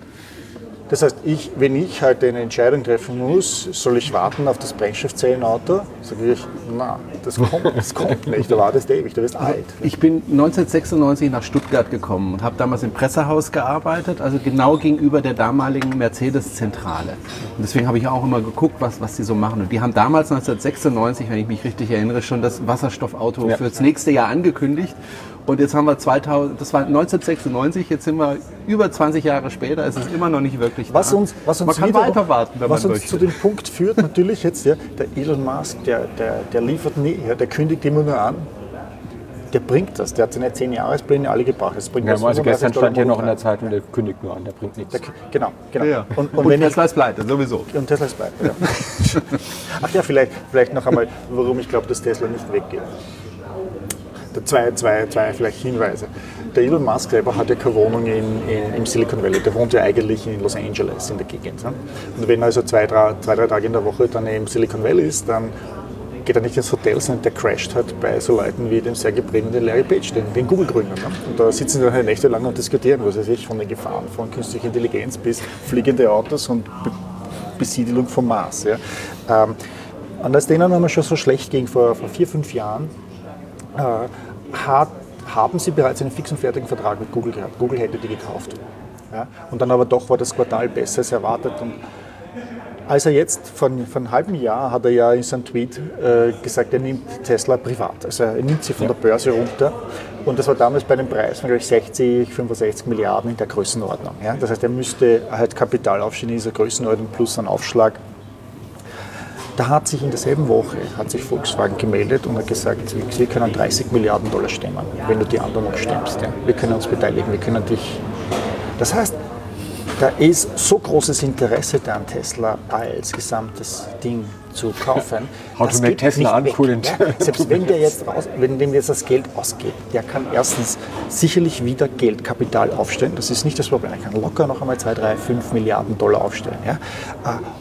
Das heißt, ich, wenn ich halt eine Entscheidung treffen muss, soll ich warten auf das Brennstoffzellenauto? Sage ich, na, das kommt, das kommt nicht, du wartest ewig, du wirst alt. Ich bin 1996 nach Stuttgart gekommen und habe damals im Pressehaus gearbeitet, also genau gegenüber der damaligen Mercedes-Zentrale. Und deswegen habe ich auch immer geguckt, was, was die so machen. Und die haben damals 1996, wenn ich mich richtig erinnere, schon das Wasserstoffauto Ja. fürs nächste Jahr angekündigt. Und jetzt haben wir 2000, das war 1996, jetzt sind wir über 20 Jahre später, es ist immer noch nicht wirklich Was da. uns, was uns, Man kann wieder- weiter warten, wenn was man uns möchte. zu dem Punkt führt, natürlich jetzt, ja, der Elon Musk, der, der, der liefert nie, ja, der kündigt immer nur an. Der bringt das, der hat seine 10 Jahrespläne alle gebracht. Das bringt Ja, das also 35 gestern stand hier noch in der Zeitung, der kündigt nur an, der bringt nichts. Der, genau, genau. Ja. Und, Und, und, Tesla ist pleite, sowieso. und Tesla ist bleibt. Ja. Ach ja, vielleicht, vielleicht noch einmal, warum ich glaube, dass Tesla nicht weggeht. Zwei, zwei, zwei vielleicht Hinweise. Der Elon Musk selber hat ja keine Wohnung in, in, im Silicon Valley. Der wohnt ja eigentlich in Los Angeles in der Gegend. Ne? Und wenn er also zwei drei, zwei, drei Tage in der Woche dann im Silicon Valley ist, dann geht er nicht ins Hotel, sondern der crasht halt bei so Leuten wie dem Sergey Brin Larry Page, den, den Google-Gründern. Ne? Und da sitzen sie dann halt nächtelang und diskutieren, was weiß ich, von den Gefahren von künstlicher Intelligenz bis fliegende Autos und Be Besiedelung vom Mars. Ja? Ähm, und als denen einmal schon so schlecht ging vor, vor vier, fünf Jahren, hat, haben sie bereits einen fix und fertigen Vertrag mit Google gehabt. Google hätte die gekauft. Ja? Und dann aber doch war das Quartal besser als erwartet. Und als er jetzt, von, von einem halben Jahr, hat er ja in seinem Tweet äh, gesagt, er nimmt Tesla privat. Also er nimmt sie von der Börse runter. Und das war damals bei einem Preis von glaube ich, 60, 65 Milliarden in der Größenordnung. Ja? Das heißt, er müsste halt Kapital aufstehen in dieser Größenordnung plus einen Aufschlag. Da hat sich in derselben Woche hat sich Volkswagen gemeldet und hat gesagt, wir können 30 Milliarden Dollar stemmen, wenn du die anderen noch stemmst. Ja. Wir können uns beteiligen, wir können dich. Das heißt, da ist so großes Interesse da an Tesla als gesamtes Ding zu kaufen. How to das make geht Tesla uncool Ja, selbst wenn der jetzt raus, wenn dem jetzt das Geld ausgeht, der kann erstens sicherlich wieder Geld, Kapital aufstellen. Das ist nicht das Problem. Er kann locker noch einmal 2, 3, 5 Milliarden Dollar aufstellen. Ja?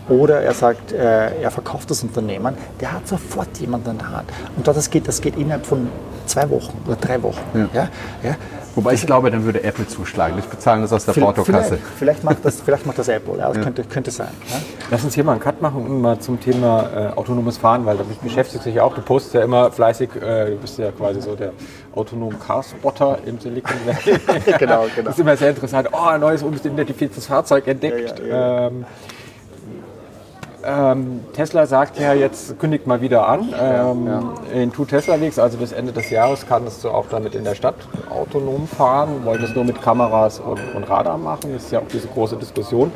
Äh, Oder er sagt, äh, er verkauft das Unternehmen, der hat sofort jemanden an der Hand. Und das geht, das geht innerhalb von zwei Wochen oder drei Wochen. Ja. Ja? Wobei ich glaube, dann würde Apple zuschlagen. Die bezahlen das aus der Vielleicht, Portokasse. vielleicht, vielleicht, macht das, vielleicht macht das Apple, ja, das könnte, könnte sein. Ja? Lass uns hier mal einen Cut machen und mal zum Thema äh, autonomes Fahren, weil damit beschäftigt sich ja auch. Du postest ja immer fleißig, äh, du bist ja quasi so der autonom Car-Spotter im Silicon Valley. Genau, genau. Das ist immer sehr interessant. Oh, ein neues unidentifiziertes Fahrzeug entdeckt. Ja, ja, ja. Ähm, ähm, Tesla sagt ja jetzt, kündigt mal wieder an. Ähm, In Two Tesla Weeks, also bis Ende des Jahres, kannst du auch damit in der Stadt autonom fahren. Wollen das nur mit Kameras und, und Radar machen. Das ist ja auch diese große Diskussion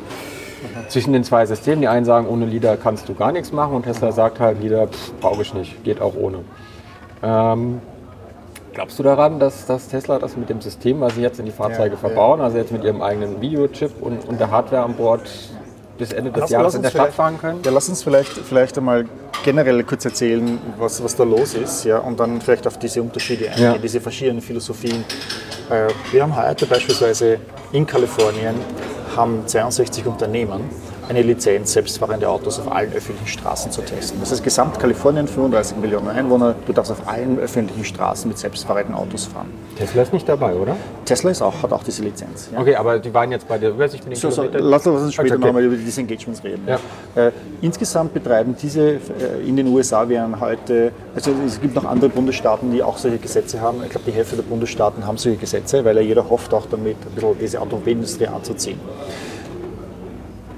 zwischen den zwei Systemen. Die einen sagen, ohne LIDAR kannst du gar nichts machen und Tesla sagt halt, LIDAR brauche ich nicht, geht auch ohne. Ähm, glaubst du daran, dass, dass Tesla das mit dem System, was sie jetzt in die Fahrzeuge Ja, verbauen, also jetzt mit ihrem eigenen Videochip und, und der Hardware an Bord bis Ende des Lass- Jahres lass in uns der Stadt vielleicht- fahren können? Ja, lass uns vielleicht, vielleicht einmal generell kurz erzählen, was, was da los ist ja, und dann vielleicht auf diese Unterschiede eingehen, Ja. diese verschiedenen Philosophien. Äh, wir haben heute beispielsweise in Kalifornien haben 62 Unternehmen eine Lizenz, selbstfahrende Autos auf allen öffentlichen Straßen zu testen. Das ist Gesamtkalifornien, 35 Millionen Einwohner. Du darfst auf allen öffentlichen Straßen mit selbstfahrenden Autos fahren. Tesla ist nicht dabei, oder? Tesla ist auch, hat auch diese Lizenz. ja. Okay, aber die waren jetzt bei der Übersicht mit den So, so, lass uns später Okay. nochmal über diese Engagements reden. Ja. Äh, insgesamt betreiben diese, äh, in den USA werden heute, also es gibt noch andere Bundesstaaten, die auch solche Gesetze haben. Ich glaube, die Hälfte der Bundesstaaten haben solche Gesetze, weil ja jeder hofft auch damit, ein bisschen diese Automobilindustrie anzuziehen.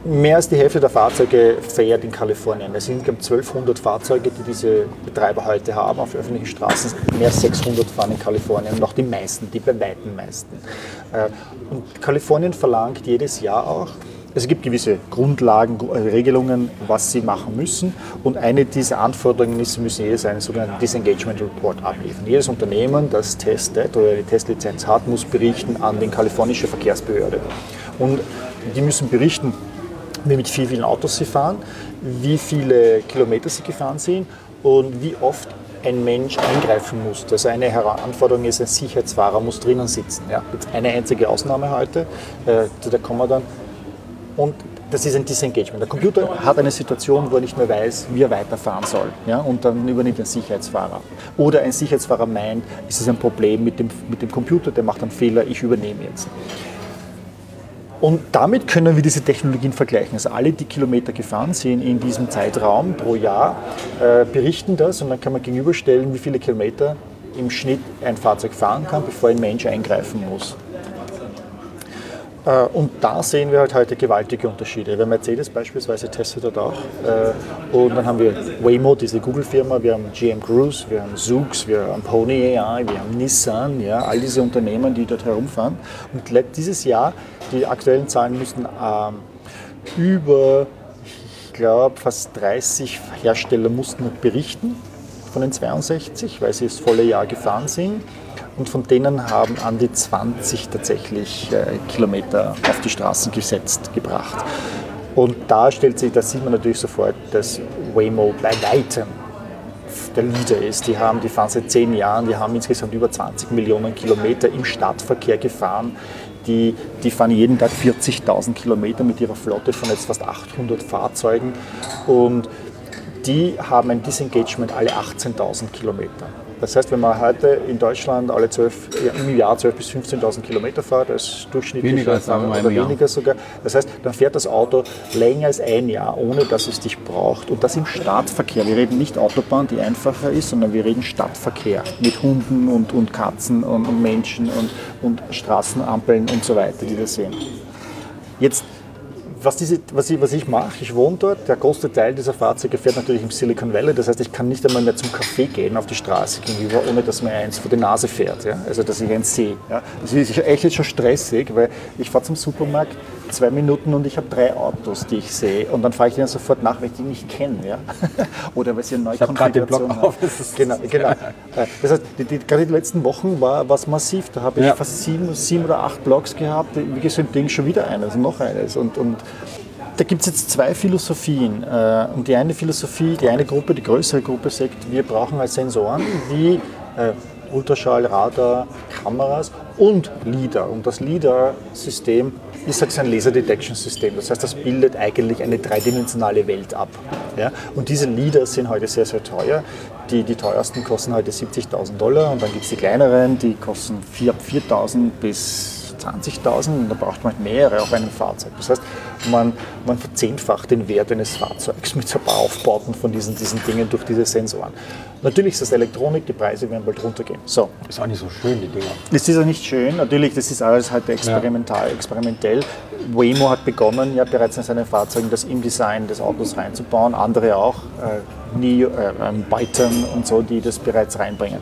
Mehr als die Hälfte der Fahrzeuge fährt in Kalifornien. Es sind glaube ich, 1200 Fahrzeuge, die diese Betreiber heute haben auf öffentlichen Straßen. Mehr als 600 fahren in Kalifornien und auch die meisten, die bei weitem meisten. Äh, Und Kalifornien verlangt jedes Jahr auch, es gibt gewisse Grundlagen, Gru- äh, Regelungen, was sie machen müssen. Und eine dieser Anforderungen ist, sie müssen jedes einen sogenannten Disengagement Report abliefern. Jedes Unternehmen, das testet oder eine Testlizenz hat, muss berichten an die kalifornische Verkehrsbehörde. Und die müssen berichten, mit wie vielen Autos sie fahren, wie viele Kilometer sie gefahren sind und wie oft ein Mensch eingreifen muss. Also eine Anforderung ist, ein Sicherheitsfahrer muss drinnen sitzen. Ja. Eine einzige Ausnahme heute, äh, zu der kommen wir dann. Und das ist ein Disengagement. Der Computer hat eine Situation, wo er nicht mehr weiß, wie er weiterfahren soll. Ja? Und dann übernimmt ein Sicherheitsfahrer. Oder ein Sicherheitsfahrer meint, es ist ein Problem mit dem, mit dem Computer, der macht einen Fehler, ich übernehme jetzt. Und damit können wir diese Technologien vergleichen. Also alle, die Kilometer gefahren sind in diesem Zeitraum pro Jahr, äh, berichten das und dann kann man gegenüberstellen, wie viele Kilometer im Schnitt ein Fahrzeug fahren kann, bevor ein Mensch eingreifen muss. Äh, Und da sehen wir halt heute gewaltige Unterschiede. Weil Mercedes beispielsweise testet dort auch. Äh, Und dann haben wir Waymo, diese Google-Firma, wir haben GM Cruise, wir haben Zoox, wir haben Pony AI, wir haben Nissan, ja, all diese Unternehmen, die dort herumfahren. Und dieses Jahr, die aktuellen Zahlen müssten ähm, über, ich glaube, fast 30 Hersteller mussten berichten von den 62, weil sie das volle Jahr gefahren sind. Und von denen haben an die 20 tatsächlich äh, Kilometer auf die Straßen gesetzt, gebracht. Und da stellt sich, da sieht man natürlich sofort, dass Waymo bei weitem der Leader ist. Die, haben, die fahren seit zehn Jahren, die haben insgesamt über 20 Millionen Kilometer im Stadtverkehr gefahren. Die, die fahren jeden Tag 40.000 Kilometer mit ihrer Flotte von jetzt fast 800 Fahrzeugen. Und die haben ein Disengagement alle 18.000 Kilometer. Das heißt, wenn man heute in Deutschland alle 12, ja, im Jahr 12.000 bis 15.000 Kilometer fährt, als durchschnittlicher Weniger als sagen wir mal im oder Jahr. weniger sogar, das heißt, dann fährt das Auto länger als ein Jahr, ohne dass es dich braucht. Und das im Stadtverkehr. Wir reden nicht Autobahn, die einfacher ist, sondern wir reden Stadtverkehr mit Hunden und, und Katzen und, und Menschen und, und Straßenampeln und so weiter, die wir sehen. Jetzt, was, diese, was, ich, was ich mache, ich wohne dort, der große Teil dieser Fahrzeuge fährt natürlich im Silicon Valley, das heißt, ich kann nicht einmal mehr zum Café gehen auf die Straße gegenüber, ohne dass mir eins vor die Nase fährt, ja? also dass ich eins sehe. Ja? Das ist echt jetzt schon stressig, weil ich fahre zum Supermarkt, zwei Minuten und ich habe drei Autos, die ich sehe und dann frage ich denen sofort nach, weil ich die nicht kenne. Ja? Oder weil sie eine neue Blog Konfiguration auf, haben. das ist- Genau, genau. Äh, Das heißt, die, die, gerade die letzten Wochen war was massiv. Da habe ich Ja. fast sieben, sieben oder acht Blogs gehabt. Wie gesagt, Ding schon wieder eines und noch eines. Und, und da gibt es jetzt zwei Philosophien. Äh, Und die eine Philosophie, die eine Gruppe, die größere Gruppe sagt, wir brauchen als Sensoren wie äh, Ultraschall, Radar, Kameras und LIDAR. Und das LIDAR-System ist halt ein Laser-Detection-System. Das heißt, das bildet eigentlich eine dreidimensionale Welt ab. Ja? Und diese LIDAR sind heute sehr, sehr teuer. Die, die teuersten kosten heute 70.000 Dollar und dann gibt es die kleineren, die kosten 4 4.000 bis 20.000 und da braucht man halt mehrere auf einem Fahrzeug. Das heißt, man, man verzehnfacht den Wert eines Fahrzeugs mit so ein paar Aufbauten von diesen, diesen Dingen durch diese Sensoren. Natürlich ist das Elektronik, die Preise werden bald runtergehen. So, Ist auch nicht so schön, die Dinger. das ist ja nicht schön. Natürlich, das ist alles halt experimental, experimentell. Waymo hat begonnen, ja bereits in seinen Fahrzeugen das im Design des Autos reinzubauen. Andere auch, äh, Neo, äh, ähm, Byton und so, die das bereits reinbringen.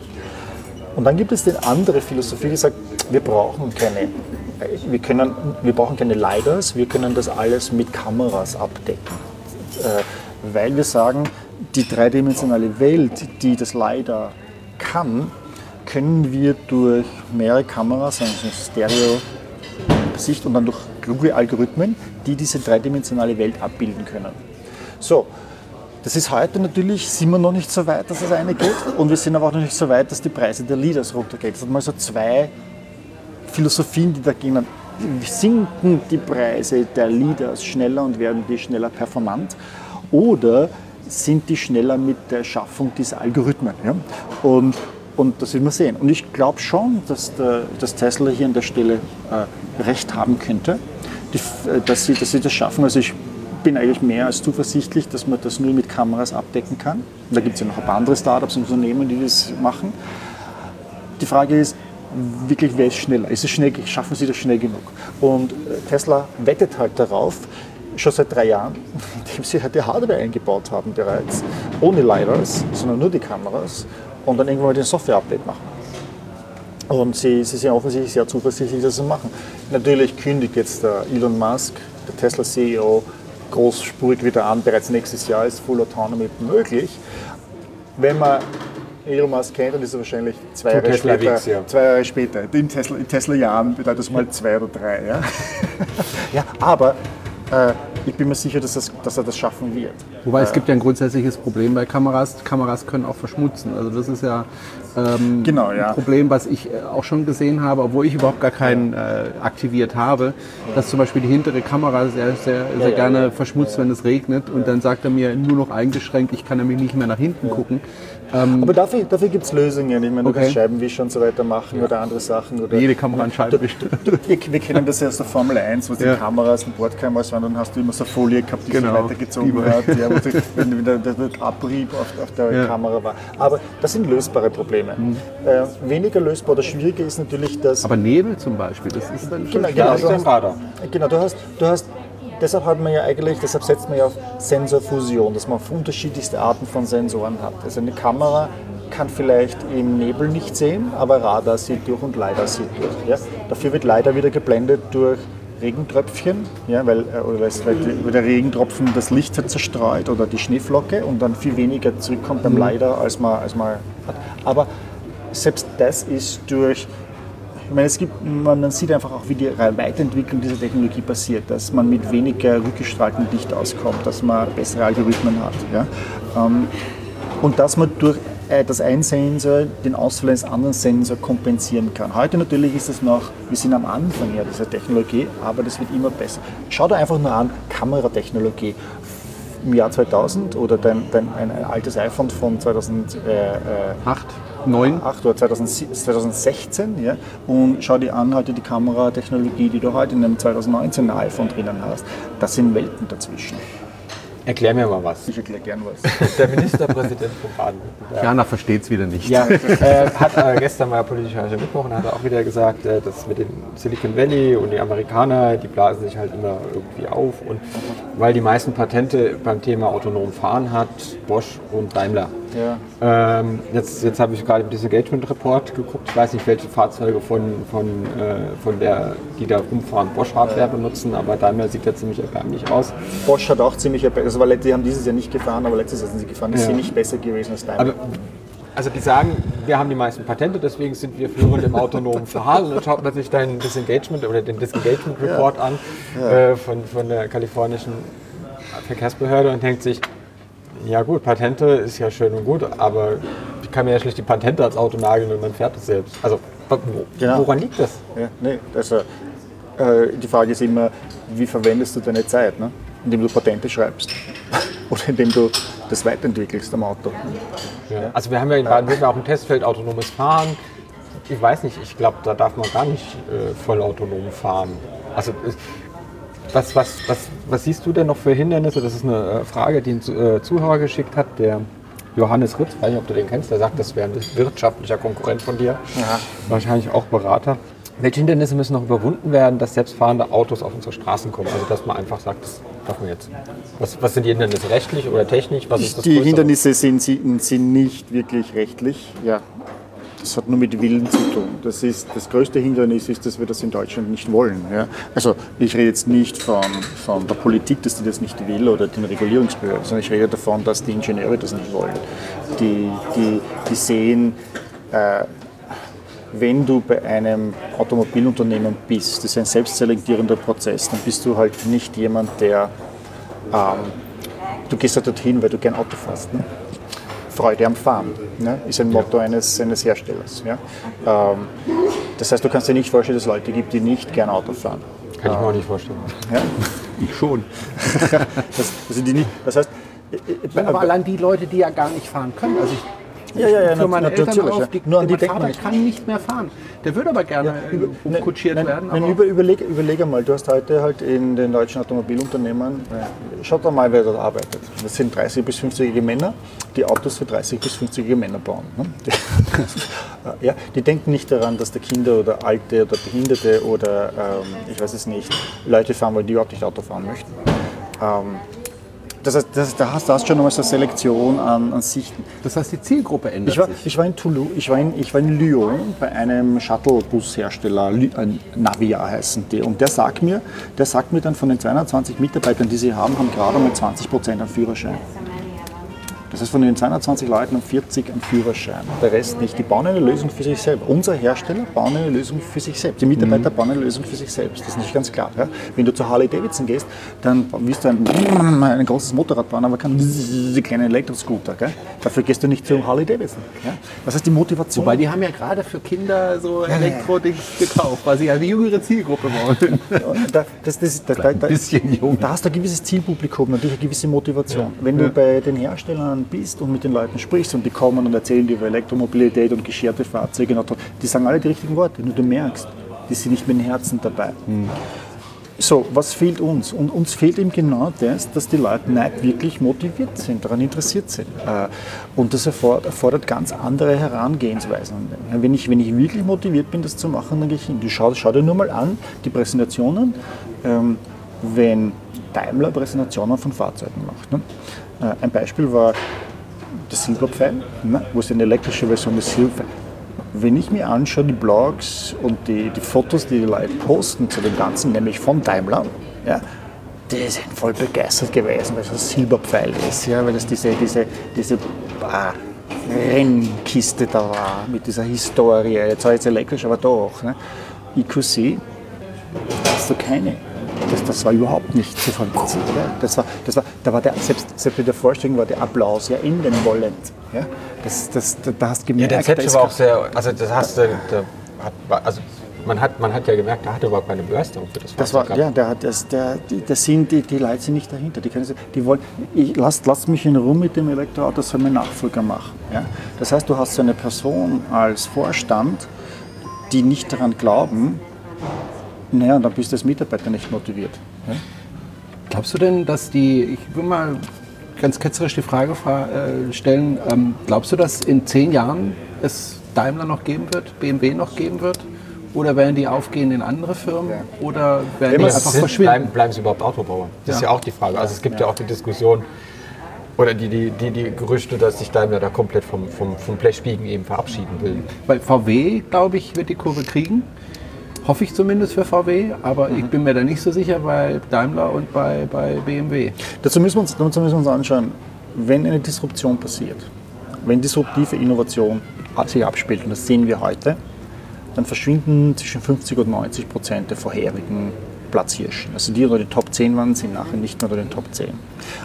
Und dann gibt es die andere Philosophie, die sagt, wir brauchen keine, wir können, wir brauchen keine LiDARs, wir können das alles mit Kameras abdecken. Äh, weil wir sagen, die dreidimensionale Welt, die das LiDAR kann, können wir durch mehrere Kameras, also Stereo, Sicht und dann durch kluge Algorithmen, die diese dreidimensionale Welt abbilden können. So, das ist heute natürlich, sind wir noch nicht so weit, dass das eine geht und wir sind aber auch noch nicht so weit, dass die Preise der Leaders runtergehen. Das sind mal so zwei Philosophien, die da gegen, sinken die Preise der Leaders schneller und werden die schneller performant oder sind die schneller mit der Schaffung dieser Algorithmen. Ja? Und, und das will man sehen. Und ich glaube schon, dass, der, dass Tesla hier an der Stelle äh, recht haben könnte, die, äh, dass, sie, dass sie das schaffen. Also ich bin eigentlich mehr als zuversichtlich, dass man das nur mit Kameras abdecken kann. Da gibt es ja noch ein paar andere Startups und Unternehmen, die das machen. Die Frage ist, wirklich, wer ist schneller? Ist es schnell, schaffen sie das schnell genug? Und äh, Tesla wettet halt darauf, schon seit drei Jahren, indem sie halt die Hardware eingebaut haben bereits, ohne LiDARs, sondern nur die Kameras und dann irgendwann mal den Software-Update machen. Und sie, sie sind offensichtlich sehr zuversichtlich, dass sie das machen. Natürlich kündigt jetzt der Elon Musk, der Tesla-CEO, großspurig wieder an, bereits nächstes Jahr ist Full Autonomy möglich. Wenn man Elon Musk kennt, dann ist er wahrscheinlich zwei, Jahre später, Weeks, ja. zwei Jahre später. In Tesla-Jahren Tesla bedeutet das mal zwei oder drei. Ja, ja aber äh, ich bin mir sicher, dass, das, dass, er das schaffen wird. Wobei es äh, gibt ja ein grundsätzliches Problem bei Kameras. Kameras können auch verschmutzen. Also das ist ja, ähm, genau, ja. ein Problem, was ich äh, auch schon gesehen habe, obwohl ich überhaupt gar keinen äh, aktiviert habe, dass zum Beispiel die hintere Kamera sehr, sehr, sehr gerne verschmutzt, wenn es regnet. Und dann sagt er mir nur noch eingeschränkt, ich kann nämlich nicht mehr nach hinten gucken. Ähm, Aber dafür, dafür gibt es Lösungen. Ich meine, du kannst Scheibenwischer und so weiter machen ja. oder andere Sachen. Oder Jede Kamera ein Scheibenwischer. wir, wir kennen das ja aus der Formel 1, wo ja. die Kameras, die Bordkameras waren, dann hast du immer so Folie gehabt, die genau. sich weitergezogen die hat, ja, wo die, wenn der, der, der Abrieb auf, auf der ja. Kamera war. Aber das sind lösbare Probleme. Mhm. Äh, weniger lösbar oder schwieriger ist natürlich das. Aber Nebel zum Beispiel, das ist dann schon genau, genau, du hast, genau, du hast, du hast deshalb hat man ja eigentlich, deshalb setzt man ja auf Sensorfusion, dass man unterschiedlichste Arten von Sensoren hat. Also eine Kamera kann vielleicht im Nebel nicht sehen, aber Radar sieht durch und LiDAR sieht durch. Ja? Dafür wird LiDAR wieder geblendet durch Regentröpfchen, ja, weil, äh, oder weil der Regentropfen das Licht hat zerstreut oder die Schneeflocke und dann viel weniger zurückkommt beim mhm. LiDAR, als man, als man hat. Aber selbst das ist durch ich meine, es gibt, man sieht einfach auch, wie die Weiterentwicklung dieser Technologie passiert, dass man mit weniger rückgestrahltem Licht auskommt, dass man bessere Algorithmen hat. Ja? Ähm, und dass man durch äh, das ein Sensor den Ausfall eines anderen Sensors kompensieren kann. Heute natürlich ist es noch, wir sind am Anfang ja dieser Technologie, aber das wird immer besser. Schau dir einfach nur an, Kameratechnologie im Jahr 2000 oder dein, dein, ein, altes iPhone von 2008. 9. 8 oder 2016 ja, und schau dir an heute die Kameratechnologie, die du heute in einem 2019 iPhone drinnen hast. Das sind Welten dazwischen. Erklär mir mal was. Ich erkläre gern was. Der Ministerpräsident von Baden-Württemberg. Jana versteht es wieder nicht. Ja, äh, hat äh, gestern mal politisch Mittwoch und hat auch wieder gesagt, äh, dass mit dem Silicon Valley und die Amerikaner, die blasen sich halt immer irgendwie auf. Und weil die meisten Patente beim Thema autonom fahren hat, Bosch und Daimler. Ja. Ähm, jetzt jetzt habe ich gerade im Disengagement Report geguckt. Ich weiß nicht, welche Fahrzeuge von, von, äh, von der, die da rumfahren, Bosch Hardware benutzen, aber Daimler sieht ja ziemlich erbärmlich aus. Bosch hat auch ziemlich erbärmlich, also weil die haben dieses Jahr nicht gefahren, aber letztes Jahr sind sie gefahren, ist ja. nicht besser gewesen als Daimler. Aber, also die sagen, wir haben die meisten Patente, deswegen sind wir führend im autonomen Verhalten. Und schaut man sich deinen Disengagement oder den Disengagement Report ja. an ja. Äh, von, von der kalifornischen Verkehrsbehörde und denkt sich, ja gut, Patente ist ja schön und gut, aber ich kann mir ja schlecht die Patente als Auto nageln und man fährt es selbst. Also wo, genau. woran liegt das? Ja, nee, also, äh, die Frage ist immer, wie verwendest du deine Zeit? Ne? Indem du Patente schreibst oder indem du das weiterentwickelst am Auto. Ja. Also wir haben ja in Baden-Württemberg auch ein Testfeld autonomes Fahren. Ich weiß nicht, ich glaube, da darf man gar nicht äh, voll autonom fahren. Also was, was, was, was siehst du denn noch für Hindernisse? Das ist eine äh, Frage, die ein äh, Zuhörer geschickt hat, der Johannes Ritz, weiß nicht, ob du den kennst, der sagt, das wäre ein wirtschaftlicher Konkurrent von dir. Ja. Wahrscheinlich auch Berater. Welche Hindernisse müssen noch überwunden werden, dass selbstfahrende Autos auf unsere Straßen kommen? Also dass man einfach sagt, das darf man jetzt. Was, was sind die Hindernisse? Rechtlich oder technisch? Die? Hindernisse sind, sind nicht wirklich rechtlich. Ja, das hat nur mit Willen zu tun. Das, ist, das größte Hindernis ist, dass wir das in Deutschland nicht wollen. Ja? Also ich rede jetzt nicht von, von der Politik, dass die das nicht will oder den Regulierungsbehörden, sondern ich rede davon, dass die Ingenieure das nicht wollen. Die, die, die sehen, äh, wenn du bei einem Automobilunternehmen bist, das ist ein selbstselektierender Prozess, dann bist du halt nicht jemand, der, ähm, du gehst halt dorthin, weil du gern Auto fährst. Ne? Freude am Fahren, ne? ist ein Motto eines, eines Herstellers. Ja? Ähm, das heißt, du kannst dir nicht vorstellen, dass es Leute gibt, die nicht gern Auto fahren. Kann ich mir auch nicht vorstellen. Ja? Ich schon. Das, also die nicht, das heißt, äh, Aber allein die Leute, die ja gar nicht fahren können. Also ich ja, ja, ja, für meine Eltern natürlich, auf, ja. die, Nur an die mein Vater nicht. kann nicht mehr fahren. Der würde aber gerne äh, umkutschiert Nein, werden. nein, über, überleg, überleg einmal, du hast heute halt in den deutschen Automobilunternehmen, äh, schaut doch mal, wer dort arbeitet. Das sind 30- bis 50-jährige Männer, die Autos für 30- bis 50-jährige Männer bauen. Ne? Die, ja, die denken nicht daran, dass da Kinder oder Alte oder Behinderte oder, ähm, ich weiß es nicht, Leute fahren wollen, die überhaupt nicht Auto fahren möchten. Ähm, das heißt, das, da, hast, du schon nochmal so eine Selektion an, an Sichten. das heißt, die Zielgruppe ändert Ich war, sich. ich war in Toulouse, ich war in, ich war in Lyon bei einem Shuttlebus-Hersteller, Navia heißen die. Und der sagt mir, der sagt mir dann von den 220 Mitarbeitern, die sie haben, haben gerade mal 20 Prozent einen Führerschein. Das heißt, von den 220 Leuten haben 40 einen Führerschein, der Rest nicht. Die bauen eine Lösung für sich selbst. Unser Hersteller baut eine Lösung für sich selbst. Die Mitarbeiter bauen eine Lösung für sich selbst. Das ist nicht ganz klar. Ja? Wenn du zu Harley Davidson gehst, dann wirst du ein, ein großes Motorrad bauen, aber kein kleiner Elektroscooter. Gell? Dafür gehst du nicht zu Harley Davidson. Ja? Das heißt, die Motivation. Wobei die haben ja gerade für Kinder so Elektrodings gekauft, weil sie ja die jüngere Zielgruppe wollen. da, das, das, da, da, da, bisschen jung. da hast du ein gewisses Zielpublikum, natürlich eine gewisse Motivation. Wenn du bei den Herstellern bist und mit den Leuten sprichst und die kommen und erzählen dir über Elektromobilität und gescherte Fahrzeuge, die sagen alle die richtigen Worte, nur du merkst, die sind nicht mit dem Herzen dabei. So, was fehlt uns? Und uns fehlt eben genau das, dass die Leute nicht wirklich motiviert sind, daran interessiert sind. Äh, Und das erfordert, erfordert ganz andere Herangehensweisen. Wenn ich, wenn ich wirklich motiviert bin, das zu machen, dann gehe ich hin. Du schau, schau dir nur mal an, die Präsentationen, ähm, wenn Daimler Präsentationen von Fahrzeugen macht. Äh, Ein Beispiel war der Silberpfeil, ne? wo es eine elektrische Version des Silberpfeils wenn ich mir anschaue, die Blogs und die, die Fotos, die die Leute posten zu dem Ganzen, nämlich von Daimler, ja, die sind voll begeistert gewesen, weil es ein Silberpfeil ist, ja, weil das diese, diese, diese ah, Rennkiste da war, mit dieser Historie, jetzt zwar jetzt elektrisch, aber doch. Ne? EQC, hast du keine. Das, das war überhaupt nicht zu verwitzen. Ja? Das war, das war, da war der, selbst, selbst bei der Vorstellung war der Applaus ja enden wollend. Ja? Das, das, da, da hast du Ja, gemerkt, der ist war auch sehr, also das hast du, also man hat, man hat ja gemerkt, da hatte überhaupt keine Begeisterung für das Das war, gehabt. ja, der, das, der, die, das sind, die, die Leute sind nicht dahinter. Die, können, die wollen, ich, lasst, lasst mich in Ruhe mit dem Elektroauto, das soll mein Nachfolger machen. Ja? Das heißt, du hast so eine Person als Vorstand, die nicht daran glauben, naja, dann bist du als Mitarbeiter nicht motiviert. Ja? Glaubst du denn, dass die, ich will mal ganz ketzerisch die Frage fra äh, stellen, ähm, glaubst du, dass in zehn Jahren es Daimler noch geben wird, BMW noch geben wird? Oder werden die aufgehen in andere Firmen? Oder werden die Immer einfach Sind, verschwinden? bleiben, bleiben sie überhaupt Autobauer? Das ist Ja. ja auch die Frage. Also es gibt ja, auch die Diskussion oder die, die, die, die Gerüchte, dass sich Daimler da komplett vom, vom, vom Blechbiegen eben verabschieden will. Weil VW, glaube ich, wird die Kurve kriegen. Hoffe ich zumindest für VW, aber ich bin mir da nicht so sicher bei Daimler und bei, bei BMW. Dazu müssen, wir uns, dazu müssen wir uns anschauen, wenn eine Disruption passiert, wenn disruptive Innovation sich abspielt, und das sehen wir heute, dann verschwinden zwischen 50 und 90 Prozent der vorherigen Platzhirschen. Also die unter den Top 10 waren, sind nachher nicht mehr unter den Top 10. Und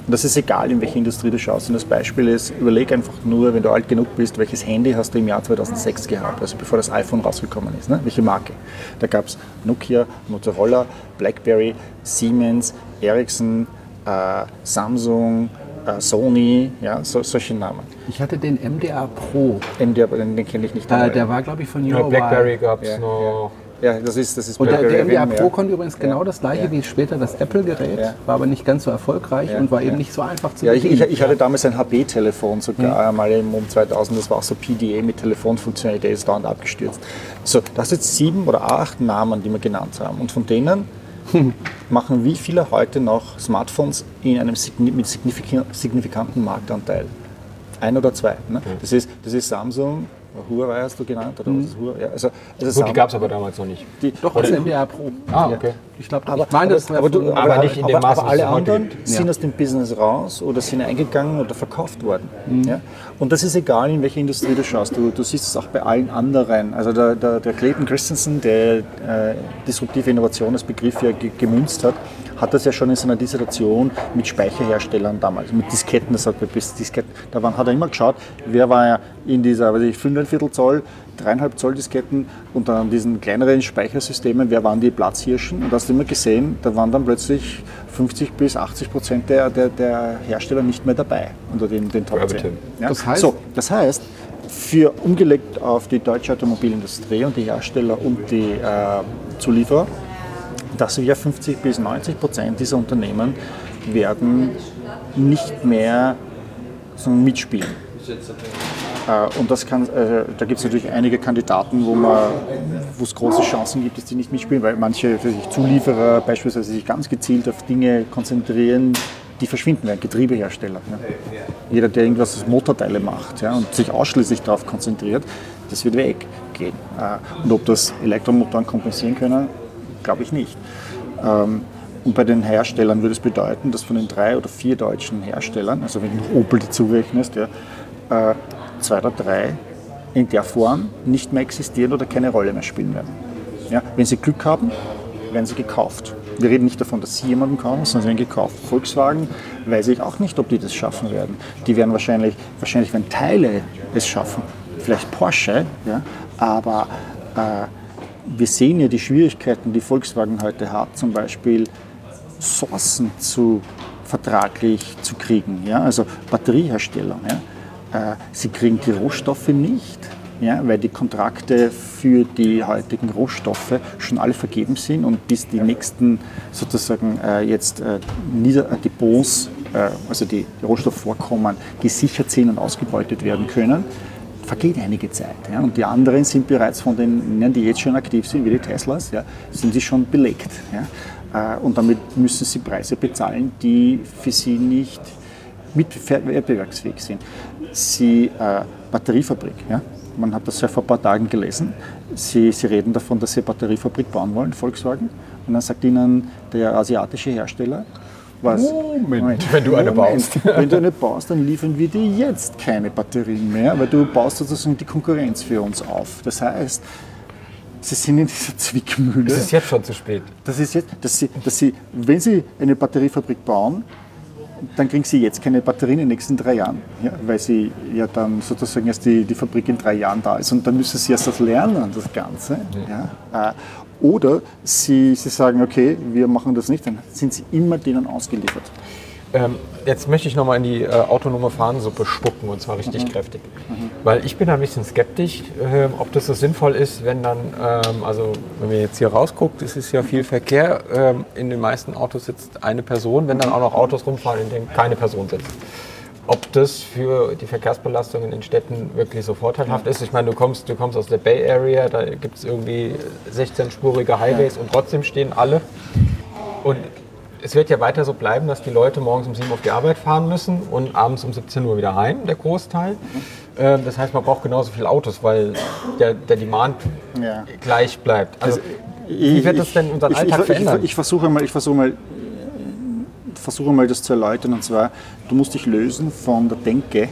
das ist egal, in welche Industrie du schaust. Und das Beispiel ist, überleg einfach nur, wenn du alt genug bist, welches Handy hast du im Jahr 2006 gehabt, also bevor das iPhone rausgekommen ist. Ne? Welche Marke? Da gab es Nokia, Motorola, Blackberry, Siemens, Ericsson, äh, Samsung, äh, Sony, ja, so, solche Namen. Ich hatte den MDA Pro. MD, aber den, den kenne ich nicht. Äh, der war, glaube ich, von Ja, Huawei. Blackberry gab es Ja, noch. Ja, das ist, das ist Und der, der Blackberry MDA M, Pro konnte übrigens genau das gleiche wie später das Apple-Gerät, war aber nicht ganz so erfolgreich und war eben nicht so einfach zu Ja, ich, ich, bedienen. hatte damals ein HP-Telefon sogar einmal im um 2000, das war auch so PDA mit Telefonfunktionalität, ist dauernd abgestürzt. So, das sind jetzt sieben oder acht Namen, die wir genannt haben. Und von denen machen wie viele heute noch Smartphones in einem mit signifika- signifikanten Marktanteil? Ein oder zwei. Ne? Das, ist, das ist Samsung, Huawei hast du genannt, oder was ist Huawei? Ja, also, also Gut, die gab es aber damals noch nicht. die- Doch, das MDA Pro. Ah, okay. Ich glaube, aber, ich meine, aber, das aber, du, von- aber nicht in dem aber, Maße, aber alle anderen gibt. sind Ja. aus dem Business raus oder sind eingegangen oder verkauft worden. Mhm. Ja? Und das ist egal, in welche Industrie du schaust. Du, du siehst es auch bei allen anderen. Also der, der, der Clayton Christensen, der äh, disruptive Innovation als Begriff ja ge gemünzt hat, hat das ja schon in seiner Dissertation mit Speicherherstellern damals, mit Disketten, das er, bis Disketten, da waren, hat er immer geschaut, wer war ja in dieser, weiß ich, 5,25 Zoll, 3,5 Zoll Disketten und dann diesen kleineren Speichersystemen, wer waren die Platzhirschen und da hast du immer gesehen, da waren dann plötzlich 50 bis 80 Prozent der, der, der Hersteller nicht mehr dabei unter den, den Top 10. Ja? Das heißt- so, das heißt, für umgelegt auf die deutsche Automobilindustrie und die Hersteller und die äh, Zulieferer, dass wir 50 bis 90 Prozent dieser Unternehmen werden nicht mehr so mitspielen. Äh, Und das kann, äh, da gibt es natürlich einige Kandidaten, wo es große Chancen gibt, dass die nicht mitspielen, weil manche für sich Zulieferer beispielsweise sich ganz gezielt auf Dinge konzentrieren, die verschwinden werden, Getriebehersteller. Ja. Jeder, der irgendwas aus Motorteile macht ja, und sich ausschließlich darauf konzentriert, das wird weggehen. Äh, Und ob das Elektromotoren kompensieren können, glaube ich nicht. Ähm, Und bei den Herstellern würde es bedeuten, dass von den drei oder vier deutschen Herstellern, also wenn du Opel dazu rechnest, ja, äh, zwei oder drei in der Form nicht mehr existieren oder keine Rolle mehr spielen werden. Ja, wenn sie Glück haben, werden sie gekauft. Wir reden nicht davon, dass sie jemanden kaufen, sondern sie werden gekauft. Volkswagen weiß ich auch nicht, ob die das schaffen werden. Die werden wahrscheinlich, wahrscheinlich werden Teile es schaffen. Vielleicht Porsche, ja, aber äh, wir sehen ja die Schwierigkeiten, die Volkswagen heute hat, zum Beispiel Sourcen zu vertraglich zu kriegen. Ja? Also Batteriehersteller. Ja? Äh, sie kriegen die Rohstoffe nicht, ja? weil die Kontrakte für die heutigen Rohstoffe schon alle vergeben sind und bis die nächsten sozusagen äh, jetzt äh, äh, Depots, also die Rohstoffvorkommen, gesichert sind und ausgebeutet werden können, vergeht einige Zeit. Ja? Und die anderen sind bereits von den, die jetzt schon aktiv sind, wie die Teslas, ja, sind sie schon belegt. Ja? Äh, Und damit müssen sie Preise bezahlen, die für sie nicht wettbewerbsfähig sind. Sie, äh, Batteriefabrik, ja? man hat das ja vor ein paar Tagen gelesen, sie, sie reden davon, dass sie eine Batteriefabrik bauen wollen, Volkswagen. Und dann sagt ihnen der asiatische Hersteller, was? Moment, wenn du eine baust. Wenn du eine baust, dann liefern wir dir jetzt keine Batterien mehr, weil du baust sozusagen die Konkurrenz für uns auf. Das heißt, sie sind in dieser Zwickmühle. Es ist jetzt schon zu spät. Das ist jetzt, dass sie, dass sie, wenn Sie eine Batteriefabrik bauen, dann kriegen Sie jetzt keine Batterien in den nächsten drei Jahren, ja, weil Sie ja dann sozusagen erst die, die Fabrik in drei Jahren da ist und dann müssen Sie erst das lernen, das Ganze. Ja. Äh, Oder Sie, Sie sagen, okay, wir machen das nicht, dann sind Sie immer denen ausgeliefert. Ähm, jetzt möchte ich nochmal in die äh, autonome Fahnensuppe spucken und zwar richtig kräftig. Weil ich bin ein bisschen skeptisch, ähm, ob das so sinnvoll ist, wenn dann, ähm, also wenn man jetzt hier rausguckt, es ist ja viel Verkehr, ähm, in den meisten Autos sitzt eine Person, wenn dann auch noch Autos rumfahren, in denen keine Person sitzt. Ob das für die Verkehrsbelastung in den Städten wirklich so vorteilhaft ist. Ich meine, du kommst, du kommst aus der Bay Area, da gibt es irgendwie 16-spurige Highways und trotzdem stehen alle. Und es wird ja weiter so bleiben, dass die Leute morgens um 7 Uhr auf die Arbeit fahren müssen und abends um 17 Uhr wieder heim, der Großteil. Ähm, Das heißt, man braucht genauso viele Autos, weil der, der Demand Ja. gleich bleibt. Also, wie wird das denn unseren ich, Alltag ich, verändern? Ich, ich versuche mal, ich versuche mal, versuche mal das zu erläutern und zwar, du musst dich lösen von der Denke,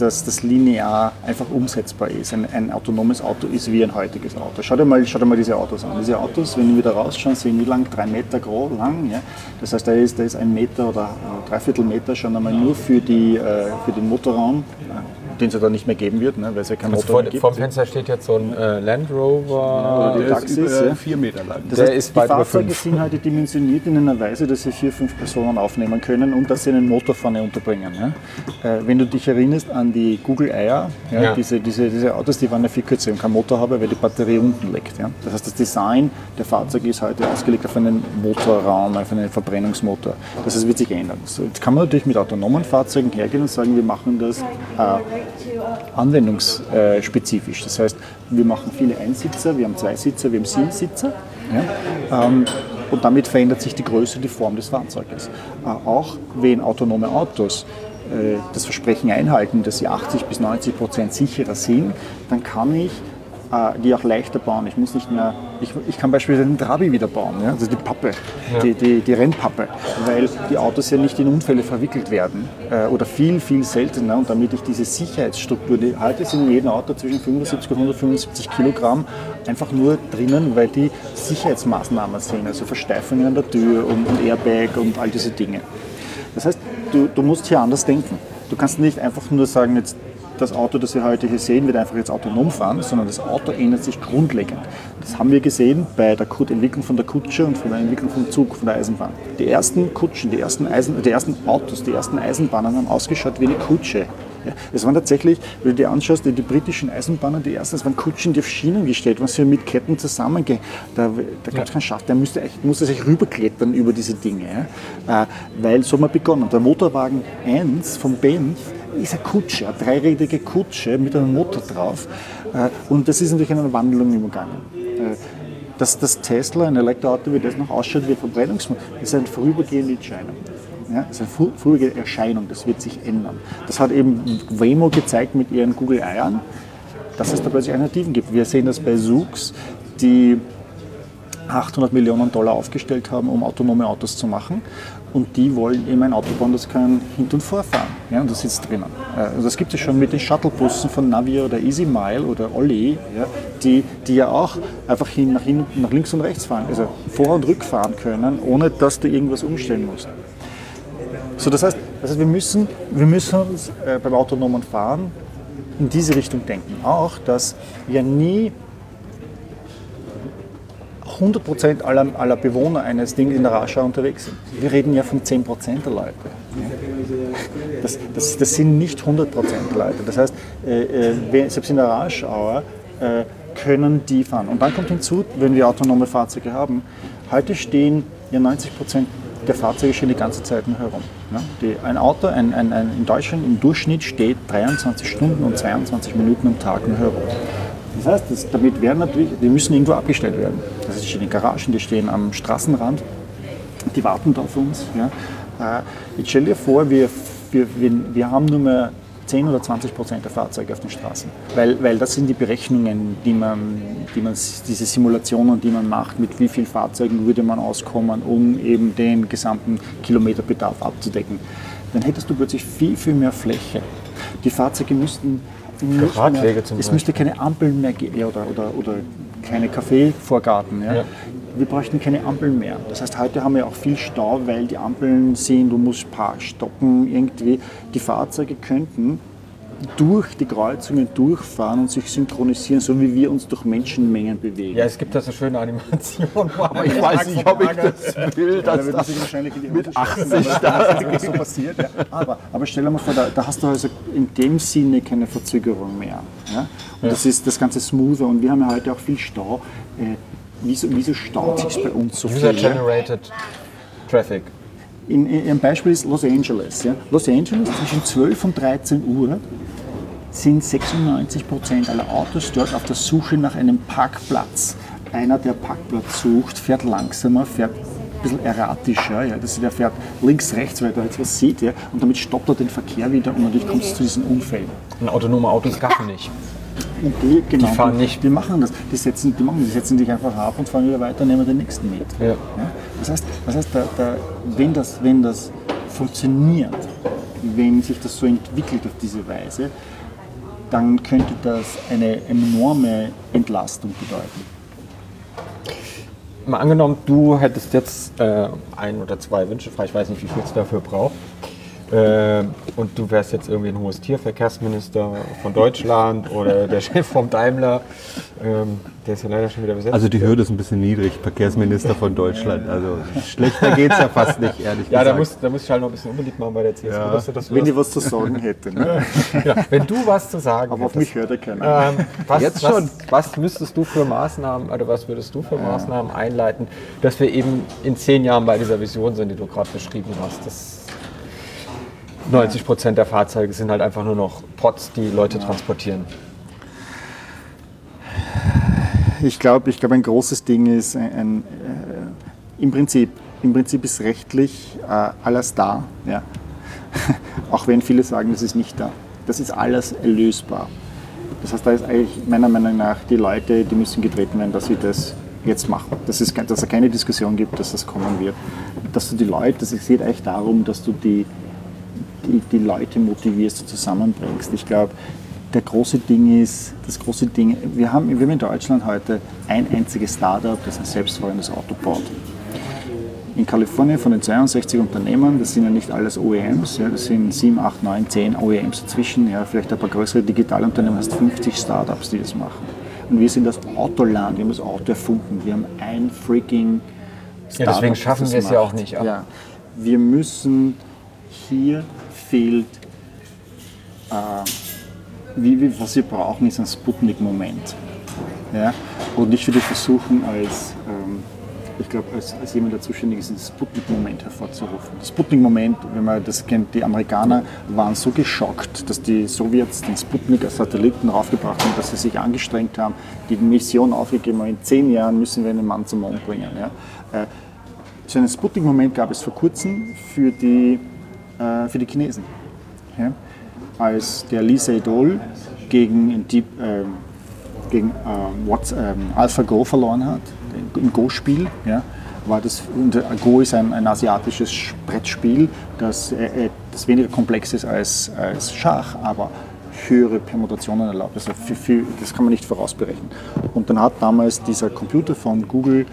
dass das linear einfach umsetzbar ist. Ein, ein autonomes Auto ist wie ein heutiges Auto. Schau dir, mal, schau dir mal diese Autos an. Diese Autos, wenn wir da rausschauen, sind wie lang? Drei Meter groß, lang. Ja? Das heißt, da ist, da ist ein Meter oder äh, dreiviertel Meter schon einmal nur für, die, äh, für den Motorraum, den es ja dann nicht mehr geben wird, ne? weil es ja kein also Motor vor, mehr gibt. vorm Fenster steht jetzt so ein äh, Land Rover. die Der ist Taxis, über ja. vier Meter lang. Das Der heißt, ist die Fahrzeuge sind heute dimensioniert in einer Weise, dass sie vier, fünf Personen aufnehmen können und dass sie einen Motor vorne unterbringen. Ja? Äh, wenn du dich erinnerst an die Google Eier, ja, Ja. Diese, diese, diese Autos, die waren ja viel kürzer und keinen Motor haben, weil die Batterie unten liegt. Ja? Das heißt, das Design der Fahrzeuge ist heute ausgelegt auf einen Motorraum, auf einen Verbrennungsmotor. Das heißt, wird sich ändern. So, jetzt kann man natürlich mit autonomen Fahrzeugen hergehen und sagen, wir machen das äh, anwendungsspezifisch. Das heißt, wir machen viele Einsitzer, wir haben zwei Sitzer, wir haben sieben Sitzer. Ja? Ähm, und damit verändert sich die Größe, die Form des Fahrzeuges. Äh, auch wenn autonome Autos äh, das Versprechen einhalten, dass sie 80 bis 90 Prozent sicherer sind, dann kann ich die auch leichter bauen. Ich muss nicht mehr, ich, ich kann beispielsweise den Trabi wieder bauen, ja? also die Pappe, die, die, die Rennpappe, weil die Autos ja nicht in Unfälle verwickelt werden äh, oder viel, viel seltener und damit ich diese Sicherheitsstruktur, die heute sind in jedem Auto zwischen 75 und 175 Kilogramm einfach nur drinnen, weil die Sicherheitsmaßnahmen sind, also Versteifungen an der Tür und, und Airbag und all diese Dinge. Das heißt, du, du musst hier anders denken. Du kannst nicht einfach nur sagen, jetzt das Auto, das wir heute hier sehen, wird einfach jetzt autonom fahren, sondern das Auto ändert sich grundlegend. Das haben wir gesehen bei der Entwicklung von der Kutsche und von der Entwicklung vom Zug, von der Eisenbahn. Die ersten Kutschen, die ersten, Eisen, die ersten Autos, die ersten Eisenbahnen haben ausgeschaut wie eine Kutsche. Ja, es waren tatsächlich, wenn du dir anschaust, die, die britischen Eisenbahnen, die ersten, das waren Kutschen, die auf Schienen gestellt waren, sie mit Ketten zusammengehen. Da, da gab es keinen Schacht, der musste, echt, musste sich rüberklettern über diese Dinge. Ja, äh, weil so haben wir begonnen. Der Motorwagen 1 von Benz ist eine Kutsche, eine dreirädige Kutsche mit einem Motor drauf. Äh, und das ist natürlich eine Wandlung übergangen. Äh, dass das Tesla, ein Elektroauto, wie das noch ausschaut wie ein Verbrennungsmotor, ist eine vorübergehende Entscheidung. Ja, das ist eine vorübergehende Erscheinung, das wird sich ändern. Das hat eben Waymo gezeigt mit ihren Google Eiern, dass es da plötzlich Alternativen gibt. Wir sehen das bei Zoox, die 800 Millionen Dollar aufgestellt haben, um autonome Autos zu machen. Und die wollen eben ein Auto bauen, das kann hin und vorfahren. Ja, und das sitzt drinnen. Äh, also das gibt es schon mit den Shuttlebussen von Navi oder Easy Mile oder Olli, ja, die, die ja auch einfach hin, nach, hin, nach links und rechts fahren, also vor- und rückfahren können, ohne dass du irgendwas umstellen musst. So, das, heißt, das heißt, wir müssen, wir müssen uns äh, beim autonomen Fahren in diese Richtung denken. Auch, dass wir nie 100% aller, aller Bewohner eines Dings in der Raschau unterwegs sind. Wir reden ja von 10% der Leute. Das, das, das sind nicht 100% der Leute. Das heißt, äh, äh, selbst in der Raschauer äh, können die fahren. Und dann kommt hinzu, wenn wir autonome Fahrzeuge haben, heute stehen ja 90% der Fahrzeuge stehen die ganze Zeit nur herum. Ja? Die, ein Auto ein, ein, ein, in Deutschland im Durchschnitt steht 23 Stunden und 22 Minuten am Tag nur herum. Das heißt, das, damit werden natürlich, die müssen irgendwo abgestellt werden. Das heißt, die stehen in Garagen, die stehen am Straßenrand, die warten da auf uns. Ja. Äh, jetzt stell dir vor, wir, wir, wir, wir haben nur mehr 10 oder 20 Prozent der Fahrzeuge auf den Straßen. Weil, weil das sind die Berechnungen, die man, die man, diese Simulationen, die man macht, mit wie vielen Fahrzeugen würde man auskommen, um eben den gesamten Kilometerbedarf abzudecken. Dann hättest du plötzlich viel, viel mehr Fläche. Die Fahrzeuge müssten nicht Radwege mehr, zum es müsste keine Ampeln mehr geben oder, oder, oder keine Kaffeevorgarten. Ja. Ja. Wir bräuchten keine Ampeln mehr. Das heißt, heute haben wir auch viel Stau, weil die Ampeln sind, du musst Park stoppen irgendwie. Die Fahrzeuge könnten durch die Kreuzungen durchfahren und sich synchronisieren, so wie wir uns durch Menschenmengen bewegen. Ja, es gibt da so schöne Animationen. Aber Ich weiß nicht, ob ich das will, Ja, da das sich wahrscheinlich in die mit Hose 80 schießen, da- was so passiert. Ja. Aber, aber stell dir mal vor, da, da hast du also in dem Sinne keine Verzögerung mehr. Ja? Und das ist das Ganze smoother. Und wir haben ja heute auch viel Stau. Äh, wieso, wieso staut sich bei uns so viel? ja? User-generated Traffic. In, in, ein Beispiel ist Los Angeles. Ja? Los Angeles zwischen 12 und 13 Uhr sind 96 Prozent aller Autos dort auf der Suche nach einem Parkplatz. Einer, der Parkplatz sucht, fährt langsamer, fährt ein bisschen erratischer. Ja? Das, der fährt links, rechts, weil er jetzt was sieht. Ja? Und damit stoppt er den Verkehr wieder und natürlich kommt es zu diesen Unfällen. Und autonome Autos gaffen nicht. Die, genau, fahren die, nicht. Die machen das. Die setzen, die, machen, die setzen dich einfach ab und fahren wieder weiter und nehmen den nächsten mit. Ja. Das heißt, das heißt da, da, wenn, das, wenn das funktioniert, wenn sich das so entwickelt auf diese Weise, dann könnte das eine enorme Entlastung bedeuten. Mal angenommen, du hättest jetzt äh, ein oder zwei Wünsche frei, ich weiß nicht, wie viel es dafür braucht. Äh, und du wärst jetzt irgendwie ein hohes Tierverkehrsminister von Deutschland oder der Chef vom Daimler. Ähm, der ist ja leider schon wieder besetzt. Also die Hürde ist ein bisschen niedrig, Verkehrsminister von Deutschland. Also schlechter geht es ja fast nicht, ehrlich ja, da gesagt. muss, da muss ich halt noch ein bisschen unbeliebt machen bei der CSU, Ja. dass du das Wenn ich was zu sagen hätte. Ne? ja, wenn du was zu sagen Aber auf hättest. mich hört ja keiner. Ähm, was, Jetzt was, schon. Was müsstest du für Maßnahmen oder was würdest du für Maßnahmen einleiten, dass wir eben in zehn Jahren bei dieser Vision sind, die du gerade beschrieben hast? Das 90 Prozent der Fahrzeuge sind halt einfach nur noch Pots, die Leute transportieren. Ich glaube, ich glaub, ein großes Ding ist, ein, ein, äh, im, Prinzip, im Prinzip ist rechtlich äh, alles da. Ja. Auch wenn viele sagen, das ist nicht da. Das ist alles erlösbar. Das heißt, da ist eigentlich meiner Meinung nach die Leute, die müssen getreten werden, dass sie das jetzt machen. Das ist, dass es keine Diskussion gibt, dass das kommen wird. Dass du die Leute, das geht echt darum, dass du die, die, die Leute motivierst und zusammenbringst. Ich glaube, der große Ding ist, das große Ding, wir haben, wir haben in Deutschland heute ein einziges Startup, das ein selbstfahrendes Auto baut. In Kalifornien von den 62 Unternehmen, das sind ja nicht alles OEMs, ja, das sind 7, 8, 9, 10 OEMs dazwischen, ja, vielleicht ein paar größere Digitalunternehmen, heißt 50 Startups, die das machen. Und wir sind das Autoland, wir haben das Auto erfunden, wir haben ein freaking Ja, deswegen schaffen wir es ja auch nicht, ja. Ja. Wir müssen, hier fehlt, äh, wie, wie, was wir brauchen, ist ein Sputnik-Moment. Ja? Und ich würde versuchen, als, ähm, ich glaube, als, als jemand, der zuständig ist, den Sputnik-Moment hervorzurufen. Das Sputnik-Moment, wenn man das kennt, die Amerikaner waren so geschockt, dass die Sowjets den Sputnik als Satelliten raufgebracht haben, dass sie sich angestrengt haben, die Mission aufgegeben haben, in zehn Jahren müssen wir einen Mann zum Mond bringen. Ja? Äh, so einen Sputnik-Moment gab es vor kurzem für die, äh, für die Chinesen. Ja? Als der Lee Sedol gegen, Deep, ähm, gegen What's, ähm, AlphaGo verloren hat, im Go-Spiel, ja, war das, und äh, Go ist ein, ein asiatisches Brettspiel, das, äh, äh, das weniger komplex ist als, als Schach, aber höhere Permutationen erlaubt. Also für, für, das kann man nicht vorausberechnen. Und dann hat damals dieser Computer von Google,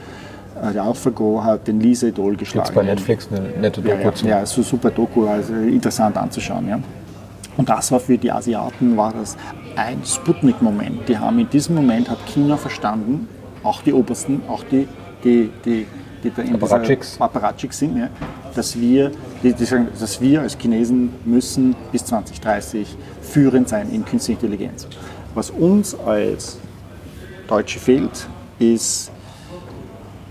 äh, der AlphaGo, hat den Lee Sedol geschlagen. Gibt's bei Netflix eine nette Ja, Doku ja, zu. ja, so super Doku, also interessant anzuschauen. Ja. Und das war für die Asiaten war das ein Sputnik-Moment. Die haben in diesem Moment hat China verstanden, auch die Obersten, auch die, die, die, die da in dieser Apparatchiks. Apparatchiks sind, ja, dass wir, die, die sagen, dass wir als Chinesen müssen bis 2030 führend sein in künstlicher Intelligenz. Was uns als Deutsche fehlt, ist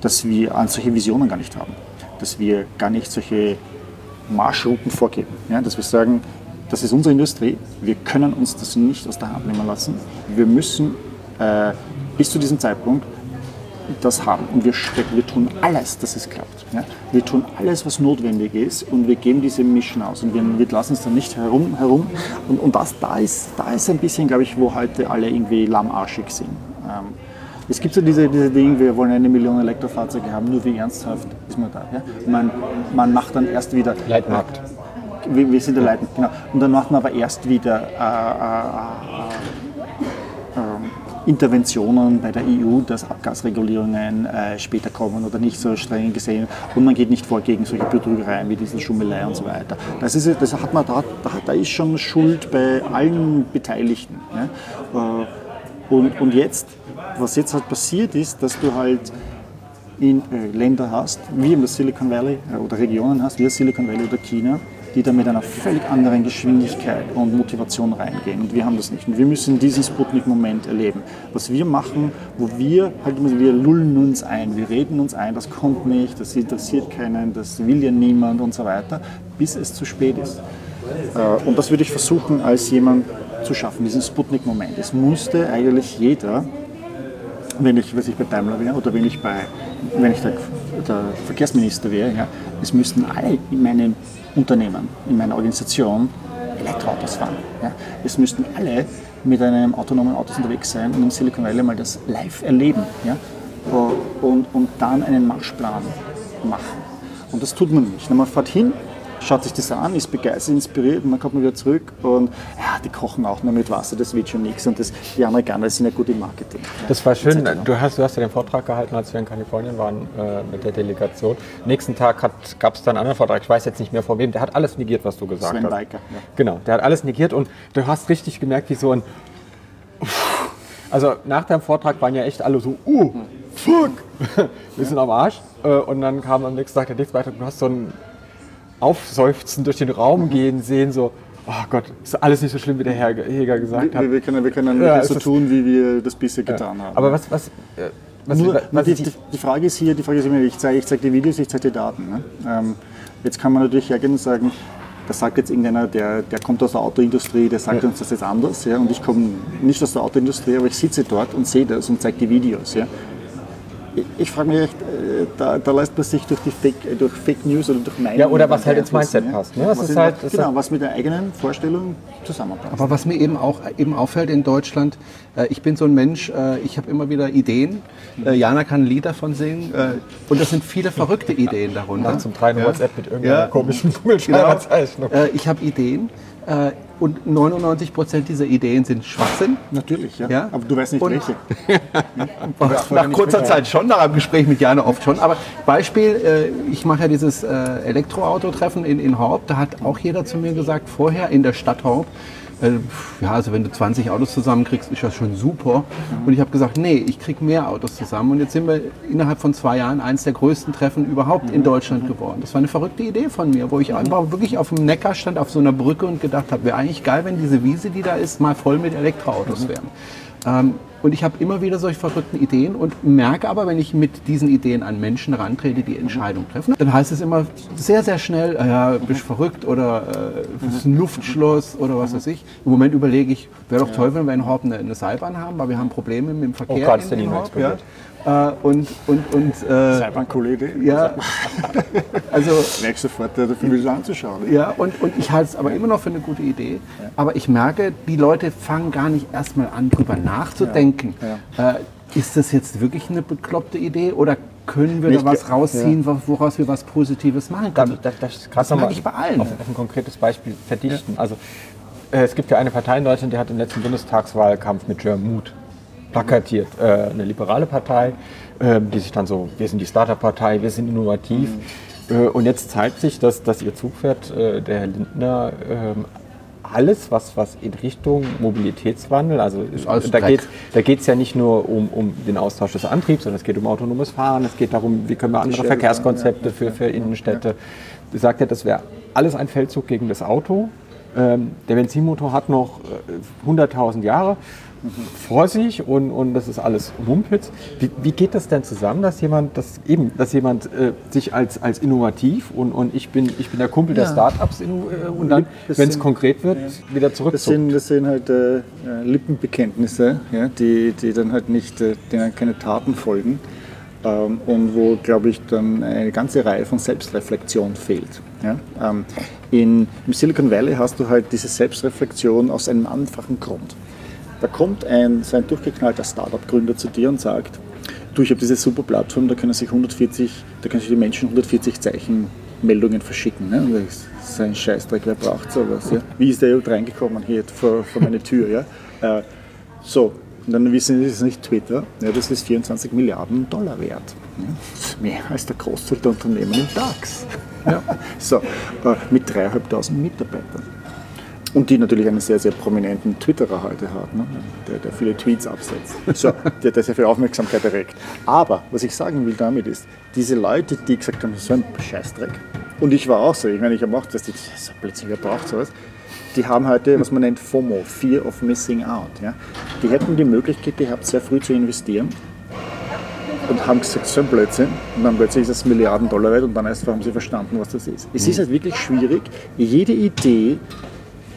dass wir solche Visionen gar nicht haben. Dass wir gar nicht solche Marschrouten vorgeben. Ja, dass wir sagen, das ist unsere Industrie, wir können uns das nicht aus der Hand nehmen lassen. Wir müssen äh, bis zu diesem Zeitpunkt das haben und wir, stecken, wir tun alles, dass es klappt. Ja? Wir tun alles, was notwendig ist und wir geben diese Mission aus und wir, wir lassen es dann nicht herum. herum. Und, und das, da, ist, da ist ein bisschen, glaube ich, wo heute alle irgendwie lahmarschig sind. Ähm, es gibt so diese, diese Dinge, wir wollen eine Million Elektrofahrzeuge haben, nur wie ernsthaft ist man da. Ja? Man, man macht dann erst wieder. Leitmarkt. Wir, wir sind der Leitend, genau. Und dann macht man aber erst wieder äh, äh, äh, Interventionen bei der EU, dass Abgasregulierungen äh, später kommen oder nicht so streng gesehen. Und man geht nicht vor gegen solche Betrügereien wie diese Schummelei und so weiter. Das, ist, das hat man da, da, da ist schon Schuld bei allen Beteiligten. Ja? Äh, und, und jetzt, was jetzt halt passiert ist, dass du halt in äh, Länder hast, wie in der Silicon Valley äh, oder Regionen hast, wie das Silicon Valley oder China, die da mit einer völlig anderen Geschwindigkeit und Motivation reingehen. Und wir haben das nicht. Und wir müssen diesen Sputnik-Moment erleben. Was wir machen, wo wir halt immer, wir lullen uns ein, wir reden uns ein, das kommt nicht, das interessiert keinen, das will ja niemand und so weiter, bis es zu spät ist. Äh, Und das würde ich versuchen, als jemand zu schaffen, diesen Sputnik-Moment. Es musste eigentlich jeder, wenn ich, was ich bei Daimler wäre oder wenn ich, bei, wenn ich der, der Verkehrsminister wäre, ja, es müssten alle in meinem Unternehmen, in meiner Organisation Elektroautos fahren. Ja. Es müssten alle mit einem autonomen Autos unterwegs sein und im Silicon Valley mal das live erleben. Ja. Und, und dann einen Marschplan machen. Und das tut man nicht. Man fährt hin, schaut sich das an, ist begeistert, inspiriert und dann kommt man wieder zurück und ja, die kochen auch nur mit Wasser, das wird schon nichts. Und das, die Amerikaner sind ja gut im Marketing. Das war schön. Du hast, du hast ja den Vortrag gehalten, als wir in Kalifornien waren äh, mit der Delegation. Nächsten Tag gab es dann einen anderen Vortrag. Ich weiß jetzt nicht mehr von wem. Der hat alles negiert, was du gesagt Sven hast. Weicker, ja. Genau, der hat alles negiert und du hast richtig gemerkt, wie so ein. Also nach deinem Vortrag waren ja echt alle so, uh, fuck, wir sind am Arsch. Äh, Und dann kam am nächsten Tag der nächste Beitrag. Du hast so ein Aufseufzen durch den Raum gehen sehen, so, oh Gott, ist alles nicht so schlimm, wie der Herr Heger gesagt hat. Wir, wir können, wir können Ja, wirklich es so tun, wie wir das bisher getan haben. Aber was, was, äh, was, Nur, was, die, die, die Frage ist hier, die Frage ist immer, ich zeige ich zeig die Videos, ich zeige die Daten. Ne? Ähm, jetzt kann man natürlich hergehen und sagen, das sagt jetzt irgendeiner, der, der kommt aus der Autoindustrie, der sagt uns das jetzt anders. Ja? Und ich komme nicht aus der Autoindustrie, aber ich sitze dort und sehe das und zeige die Videos. Ja? Ich, ich frage mich echt, äh, da, da lässt man sich durch, die Fake, äh, durch Fake News oder durch Meinungen Ja, oder was halt ins Mindset passt, ne? Was ist in- halt- das genau, ist- was mit der eigenen Vorstellung zusammenpasst. Aber was mir eben auch eben auffällt in Deutschland, äh, ich bin so ein Mensch, äh, ich habe immer wieder Ideen. Äh, Jana kann ein Lied davon singen äh, und das sind viele verrückte Ideen darunter. Zum Treiben WhatsApp mit irgendeiner Ja. komischen Genau. Kugelschreiberzeichnung. Äh, ich habe Ideen äh, und 99 Prozent dieser Ideen sind Schwachsinn. Natürlich, ja. Ja. Aber du weißt nicht Und- welche. Nach kurzer Zeit schon, nach einem Gespräch mit Jana oft schon. Aber Beispiel, äh, ich mache ja dieses äh, Elektroauto-Treffen in, in Horb. Da hat auch jeder zu mir gesagt, vorher in der Stadt Horb, ja, also wenn du 20 Autos zusammenkriegst, ist das schon super. Und ich habe gesagt, nee, ich krieg mehr Autos zusammen. Und jetzt sind wir innerhalb von zwei Jahren eines der größten Treffen überhaupt in Deutschland geworden. Das war eine verrückte Idee von mir, wo ich einfach wirklich auf dem Neckar stand, auf so einer Brücke und gedacht habe, wäre eigentlich geil, wenn diese Wiese, die da ist, mal voll mit Elektroautos wären. Ähm, und ich habe immer wieder solche verrückten Ideen und merke aber, wenn ich mit diesen Ideen an Menschen rantrete, die Entscheidungen treffen, dann heißt es immer sehr, sehr schnell, äh, ja, bist verrückt oder äh, ist ein Luftschloss oder was weiß ich. Im Moment überlege ich, wäre doch toll, wenn wir in Horb eine, eine Seilbahn haben, weil wir haben Probleme mit dem Verkehr Oh Gott, ist der in, in Horb. Ja. Äh, und und, und äh, Cyber coole Idee. ja, also Merkst sofort, der dafür will anzuschauen. ja, und, und ich halte es aber immer noch für eine gute Idee. Aber ich merke, die Leute fangen gar nicht erstmal an, drüber nachzudenken. Äh, ist das jetzt wirklich eine bekloppte Idee oder können wir Nicht da was rausziehen, wo- woraus wir was Positives machen können? darf, darf ich Das gerade mag nochmal ich bei allen. Auf, auf ein konkretes Beispiel verdichten? Also, äh, es gibt ja eine Partei in Deutschland, die hat im letzten Bundestagswahlkampf mit German Mut plakatiert. Äh, eine liberale Partei, äh, die sich dann so, wir sind die Startup-Partei, wir sind innovativ. Äh, und jetzt zeigt sich, dass, dass ihr Zugpferd, äh, der Herr Lindner, ähm, alles, was, was in Richtung Mobilitätswandel, also da geht da geht es ja nicht nur um, um den Austausch des Antriebs, sondern es geht um autonomes Fahren, es geht darum, wie können wir andere Verkehrskonzepte für, für Innenstädte. Sie sagt ja, das wäre alles ein Feldzug gegen das Auto. Ähm, der Benzinmotor hat noch äh, 100.000 Jahre vor sich und, und das ist alles Mumpitz. Wie, wie geht das denn zusammen, dass jemand, dass eben, dass jemand äh, sich als, als innovativ und, und ich, bin, ich bin der Kumpel der Startups äh, und dann, Das wenn es konkret wird, wieder Das zurückzuckt? sind, das sind halt äh, äh, Lippenbekenntnisse, ja, die, die dann halt nicht, äh, denen keine Taten folgen ähm, und wo, glaube ich, dann eine ganze Reihe von Selbstreflexion fehlt. Ja? Ähm, in, Im Silicon Valley hast du halt diese Selbstreflexion aus einem einfachen Grund. Da kommt ein, so ein durchgeknallter Startup-Gründer zu dir und sagt, du, ich habe diese super Plattform, da können sich 140, da können sich die Menschen 140 Zeichen Meldungen verschicken. Ne? Und das ist ein Scheißdreck, wer braucht sowas? Ja? Wie ist der überhaupt reingekommen hier vor, vor meine Tür? Ja? Äh, so, und dann wissen Sie, das ist nicht Twitter, ja, das ist 24 Milliarden Dollar wert. Ja? Das ist mehr als der Großteil der Unternehmen im DAX. Ja. So, äh, mit 3.500 Mitarbeitern. Und die natürlich einen sehr, sehr prominenten Twitterer heute hat, ne? der, der viele Tweets absetzt. So, der, der sehr viel Aufmerksamkeit erregt. Aber was ich sagen will damit ist, diese Leute, die gesagt haben, so ein Scheißdreck, und ich war auch so, ich meine, ich habe auch das, so plötzlich, wer braucht sowas? Die haben heute, was man nennt FOMO, Fear of Missing Out. Ja? Die hätten die Möglichkeit gehabt, sehr früh zu investieren und haben gesagt, so ein Blödsinn. Und dann plötzlich ist das Milliarden Dollar wert und dann erst haben sie verstanden, was das ist. Es ist halt wirklich schwierig, jede Idee,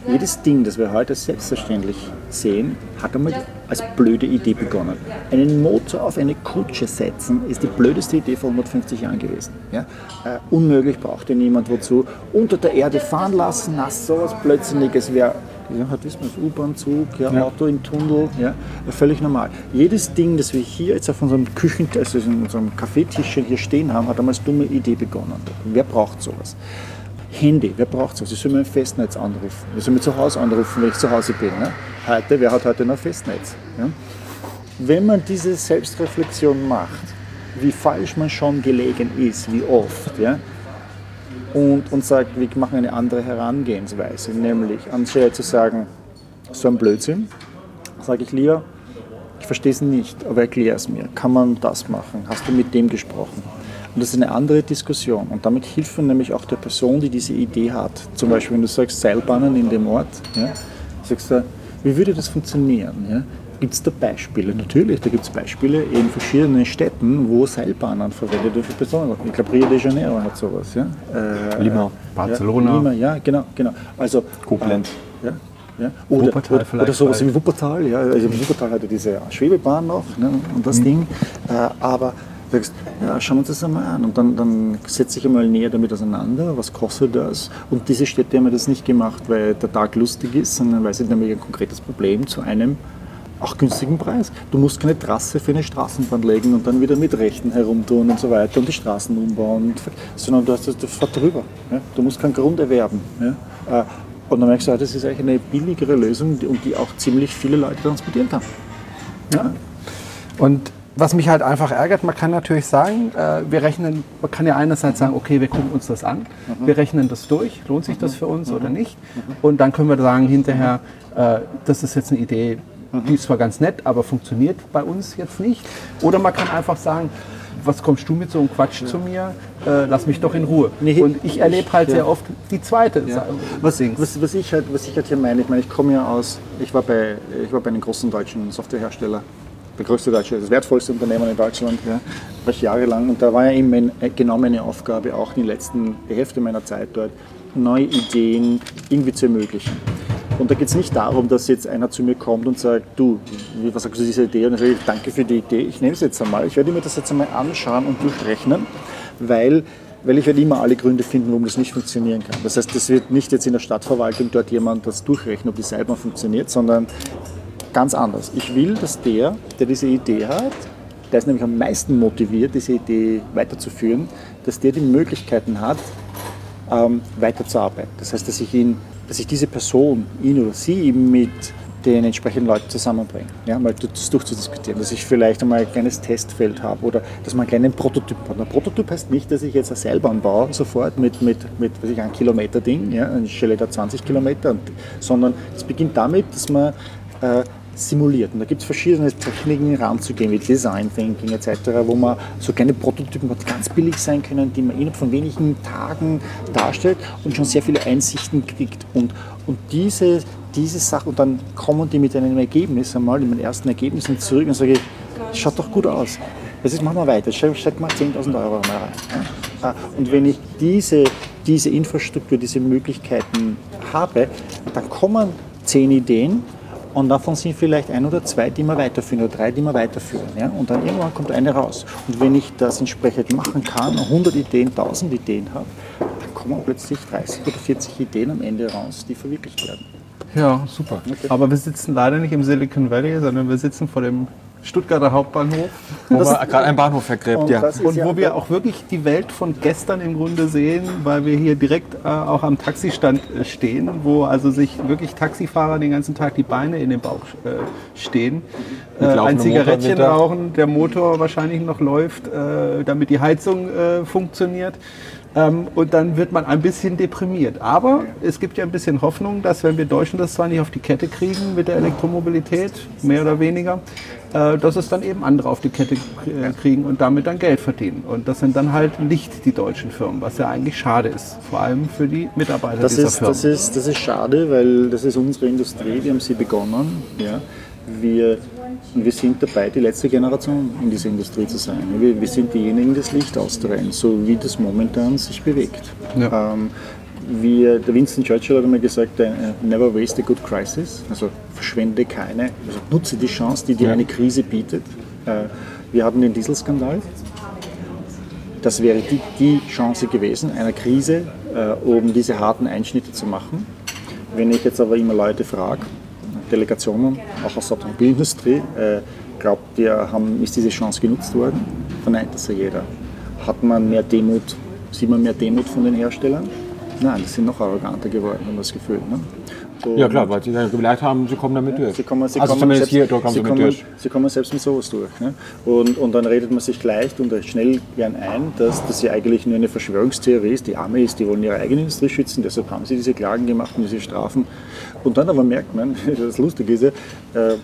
jedes Ding, das wir heute selbstverständlich sehen, hat einmal als blöde Idee begonnen. Einen Motor auf eine Kutsche setzen, ist die blödeste Idee vor 150 Jahren gewesen. Ja? Äh, unmöglich braucht ja niemand wozu. Unter der Erde fahren lassen, na sowas Blödsinniges wäre ja, halt wissen wir, U-Bahn-Zug, ja, Auto im Tunnel, ja, völlig normal. Jedes Ding, das wir hier jetzt auf unserem Küchen, also in unserem Kaffeetischchen hier stehen haben, hat einmal als dumme Idee begonnen. Wer braucht sowas? Handy, wer braucht sowas? Ich soll mir ein Festnetz anrufen. Ich soll mir zu Hause anrufen, wenn ich zu Hause bin. Ne? Heute, wer hat heute noch Festnetz? Ja? Wenn man diese Selbstreflexion macht, wie falsch man schon gelegen ist, wie oft, ja, und, und sagt, wir machen eine andere Herangehensweise, nämlich anstelle zu sagen, so ein Blödsinn, sage ich lieber, ich verstehe es nicht, aber erklär es mir. Kann man das machen? Hast du mit dem gesprochen? Und das ist eine andere Diskussion. Und damit hilft man nämlich auch der Person, die diese Idee hat. Zum Beispiel, wenn du sagst, Seilbahnen in dem Ort, ja, sagst du, wie würde das funktionieren? Ja? Gibt es da Beispiele? Natürlich, da gibt es Beispiele in verschiedenen Städten, wo Seilbahnen verwendet werden für Personen. Ich glaube, Rio de Janeiro hat sowas. Ja? Äh, Lima. Barcelona. Ja, Lima, ja, genau, genau. Also, Koblenz. äh, ja, ja. Oder, Wuppertal oder, vielleicht oder sowas bald. wie Wuppertal. Ja. Also Wuppertal hatte diese Schwebebahn noch ne, und Mhm. das Ding. Äh, aber sagst, ja, schauen wir uns das einmal an. Und dann, dann setze ich einmal näher damit auseinander, was kostet das? Und diese Städte haben das nicht gemacht, weil der Tag lustig ist, sondern weil sie nämlich ein konkretes Problem zu einem auch günstigen Preis. Du musst keine Trasse für eine Straßenbahn legen und dann wieder mit Rechten herumtun und so weiter und die Straßen umbauen, sondern du hast das, fährt drüber. Ja? Du musst keinen Grund erwerben. Ja? Äh, Und dann merkst du, ah, das ist eigentlich eine billigere Lösung und die auch ziemlich viele Leute transportieren kann. Ja. Und was mich halt einfach ärgert, man kann natürlich sagen, äh, wir rechnen, man kann ja einerseits sagen, okay, wir gucken uns das an, wir rechnen das durch, lohnt sich das für uns oder nicht? Und dann können wir sagen hinterher, äh, das ist jetzt eine Idee, die ist zwar ganz nett, aber funktioniert bei uns jetzt nicht. Oder man kann einfach sagen, was kommst du mit so einem Quatsch zu mir? Äh, lass mich doch in Ruhe. Nee, Und ich erlebe halt ja. sehr oft die zweite Ja. Was, was, was, ich halt, was ich halt hier meine, ich meine, ich komme ja aus, ich war bei, ich war bei einem großen deutschen Softwarehersteller, der größte deutsche, das wertvollste Unternehmen in Deutschland, ja, war ich jahrelang und da war ja eben mein, genau meine Aufgabe, auch die letzten, die Hälfte meiner Zeit dort, neue Ideen irgendwie zu ermöglichen. Und da geht es nicht darum, dass jetzt einer zu mir kommt und sagt, du, was sagst du zu dieser Idee? Und dann sage ich, danke für die Idee, ich nehme es jetzt einmal, ich werde mir das jetzt einmal anschauen und durchrechnen, weil, weil ich werde immer alle Gründe finden, warum das nicht funktionieren kann. Das heißt, das wird nicht jetzt in der Stadtverwaltung dort jemand das durchrechnen, ob die Seilbahn funktioniert, sondern ganz anders. Ich will, dass der, der diese Idee hat, der ist nämlich am meisten motiviert, diese Idee weiterzuführen, dass der die Möglichkeiten hat, ähm, weiterzuarbeiten. Das heißt, dass ich, ihn, dass ich diese Person, ihn oder sie mit den entsprechenden Leuten zusammenbringe, ja, mal das durchzudiskutieren, dass ich vielleicht einmal ein kleines Testfeld habe oder dass man einen kleinen Prototyp hat. Ein Prototyp heißt nicht, dass ich jetzt eine Seilbahn baue, sofort mit, mit, mit weiß ich, einem Kilometer Ding, ja, eine Stelle da 20 Kilometer, sondern es beginnt damit, dass man äh, simuliert. Und da gibt es verschiedene Techniken ranzugehen, wie Design Thinking etc., wo man so kleine Prototypen hat, die ganz billig sein können, die man innerhalb von wenigen Tagen darstellt und schon sehr viele Einsichten kriegt. Und, und diese, diese Sache, und dann kommen die mit einem Ergebnis einmal, mit den ersten Ergebnissen zurück und sage ich, schaut doch gut aus. Das ist, machen wir weiter, steck mal 10.000 Euro mal rein. Ja. Und wenn ich diese, diese Infrastruktur, diese Möglichkeiten habe, dann kommen zehn Ideen und davon sind vielleicht ein oder zwei, die wir weiterführen oder drei, die wir weiterführen. Ja? Und dann irgendwann kommt eine raus. Und wenn ich das entsprechend machen kann, 100 Ideen, 1000 Ideen habe, dann kommen plötzlich 30 oder 40 Ideen am Ende raus, die verwirklicht werden. Ja, super. Aber wir sitzen leider nicht im Silicon Valley, sondern wir sitzen vor dem Stuttgarter Hauptbahnhof. Wo man gerade einen Bahnhof vergräbt, Und ja. das Und ja- wo wir auch wirklich die Welt von gestern im Grunde sehen, weil wir hier direkt äh, auch am Taxistand äh, stehen, wo also sich wirklich Taxifahrer den ganzen Tag die Beine in den Bauch äh, stehen, äh, ein Zigarettchen rauchen, der Motor wahrscheinlich noch läuft, äh, damit die Heizung äh, funktioniert. Ähm, und dann wird man ein bisschen deprimiert. Aber es gibt ja ein bisschen Hoffnung, dass wenn wir Deutschen das zwar nicht auf die Kette kriegen mit der Elektromobilität, mehr oder weniger, äh, dass es dann eben andere auf die Kette äh, kriegen und damit dann Geld verdienen. Und das sind dann halt nicht die deutschen Firmen, was ja eigentlich schade ist, vor allem für die Mitarbeiter Das dieser ist, Firmen. das, ist, das ist schade, weil das ist unsere Industrie, wir haben sie begonnen. Ja. Wir, und wir sind dabei, die letzte Generation in dieser Industrie zu sein. Wir, wir sind diejenigen, die das Licht austreiben, so wie das momentan sich bewegt. Ja. Ähm, wir, der Winston Churchill hat einmal gesagt, äh, never waste a good crisis, also verschwende keine, also nutze die Chance, die dir eine Krise bietet. Äh, wir hatten den Dieselskandal, das wäre die, die Chance gewesen, einer Krise, äh, um diese harten Einschnitte zu machen. Wenn ich jetzt aber immer Leute frage, Delegationen, auch aus der Automobilindustrie, äh, glaubt ihr, haben, ist diese Chance genutzt worden? Verneint das ja jeder. Hat man mehr Demut, sieht man mehr Demut von den Herstellern? Nein, die sind noch arroganter geworden, haben wir das Gefühl. Ne? Und Ja klar, weil sie dann gelernt haben, sie kommen damit durch. Sie kommen, sie also kommen zumindest selbst, hier, da kommen sie sie mit kommen, durch. Sie kommen selbst mit sowas durch. Ne? Und, und dann redet man sich leicht und schnell gern ein, dass das ja eigentlich nur eine Verschwörungstheorie ist. Die Arme ist, die wollen ihre eigene Industrie schützen, deshalb haben sie diese Klagen gemacht und diese Strafen. Und dann aber merkt man, das Lustige ist ja, äh,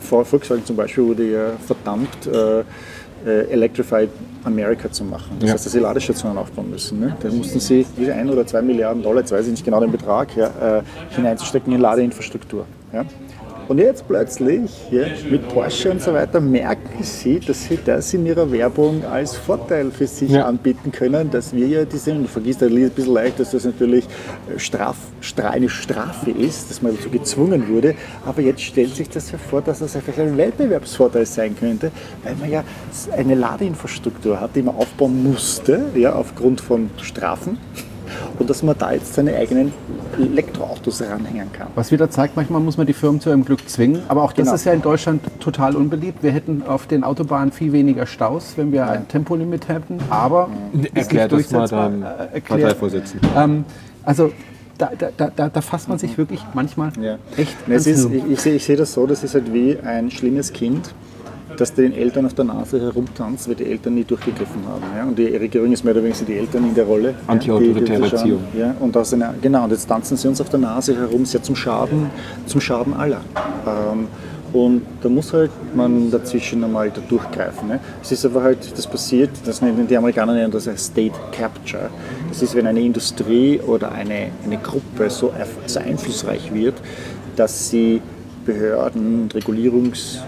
vor Volkswagen zum Beispiel wurde ja verdammt, äh, äh, Electrified America zu machen. Das Ja. heißt, dass sie Ladestationen aufbauen müssen. Ne? Da mussten sie wie ein oder zwei Milliarden Dollar, jetzt weiß ich nicht genau den Betrag, ja, äh, hineinzustecken in Ladeinfrastruktur. Ja? Und jetzt plötzlich ja, mit Porsche und so weiter merken sie, dass sie das in ihrer Werbung als Vorteil für sich Ja. anbieten können, dass wir ja diese, und du vergisst ein bisschen leicht, dass das natürlich Straf, Stra- eine Strafe ist, dass man dazu gezwungen wurde, aber jetzt stellt sich das hervor, dass das vielleicht ein Wettbewerbsvorteil sein könnte, weil man ja eine Ladeinfrastruktur hat, die man aufbauen musste, ja, aufgrund von Strafen, und dass man da jetzt seine eigenen Elektroautos ranhängen kann. Was wieder zeigt, manchmal muss man die Firmen zu ihrem Glück zwingen. Aber auch das Genau. ist ja in Deutschland total unbeliebt. Wir hätten auf den Autobahnen viel weniger Staus, wenn wir ein Tempolimit hätten. Aber ist Erklär nicht das mal deinem Äh, Parteivorsitzenden. Ähm, also da, da, da- da, fasst man sich wirklich manchmal Ja. echt Es ist, ich, ich, sehe, ich sehe das so, das ist halt wie ein schlimmes Kind, das den Eltern auf der Nase herumtanzt, weil die Eltern nie durchgegriffen haben. Ja? Und die Regierung ist mehr oder weniger die Eltern in der Rolle. ja, Antiautoritäre schauen, Erziehung. Ja? Und aus einer, genau, und jetzt tanzen sie uns auf der Nase herum, sehr zum Schaden, zum Schaden aller. Ähm, und da muss halt man dazwischen einmal da durchgreifen. Ne? Es ist aber halt, das passiert, das nennen die Amerikaner nennen das State Capture. Das ist, wenn eine Industrie oder eine, eine Gruppe so, so einflussreich wird, dass sie Behörden und Regulierungs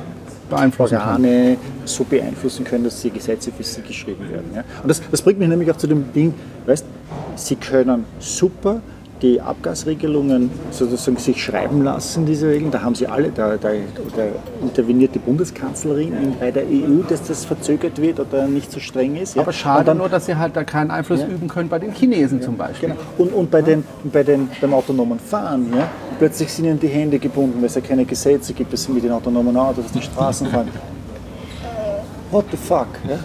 Beeinflussen kann. Organe so beeinflussen können, dass die Gesetze für sie geschrieben werden. Ja? Und das, das bringt mich nämlich auch zu dem Ding, weißt, sie können super die Abgasregelungen sozusagen sich schreiben lassen, diese Regeln. Da haben sie alle, da, da, da interveniert die Bundeskanzlerin in, bei der EU, dass das verzögert wird oder nicht so streng ist. Ja? Aber schade dann- nur, dass sie halt da keinen Einfluss Ja. üben können bei den Chinesen zum Beispiel. Genau. Und, und bei den, bei den, beim autonomen Fahren, ja, plötzlich sind ihnen die Hände gebunden, weil es ja keine Gesetze gibt, dass sie mit den autonomen Autos auf den Straßen fahren. What the fuck? Ja?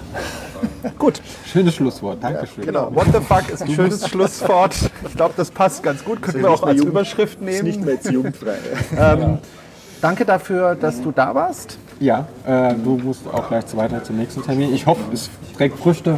Gut, Schönes Schlusswort, Dankeschön. genau. What the fuck ist ein schönes Schlusswort. Ich glaube, das passt ganz gut. Können wir auch als Überschrift Ist nicht nehmen. mehr jetzt jugendfrei. Ähm, danke dafür, dass du da warst. Ja, äh, du musst auch gleich weiter zum nächsten Termin. Ich hoffe, es trägt Früchte,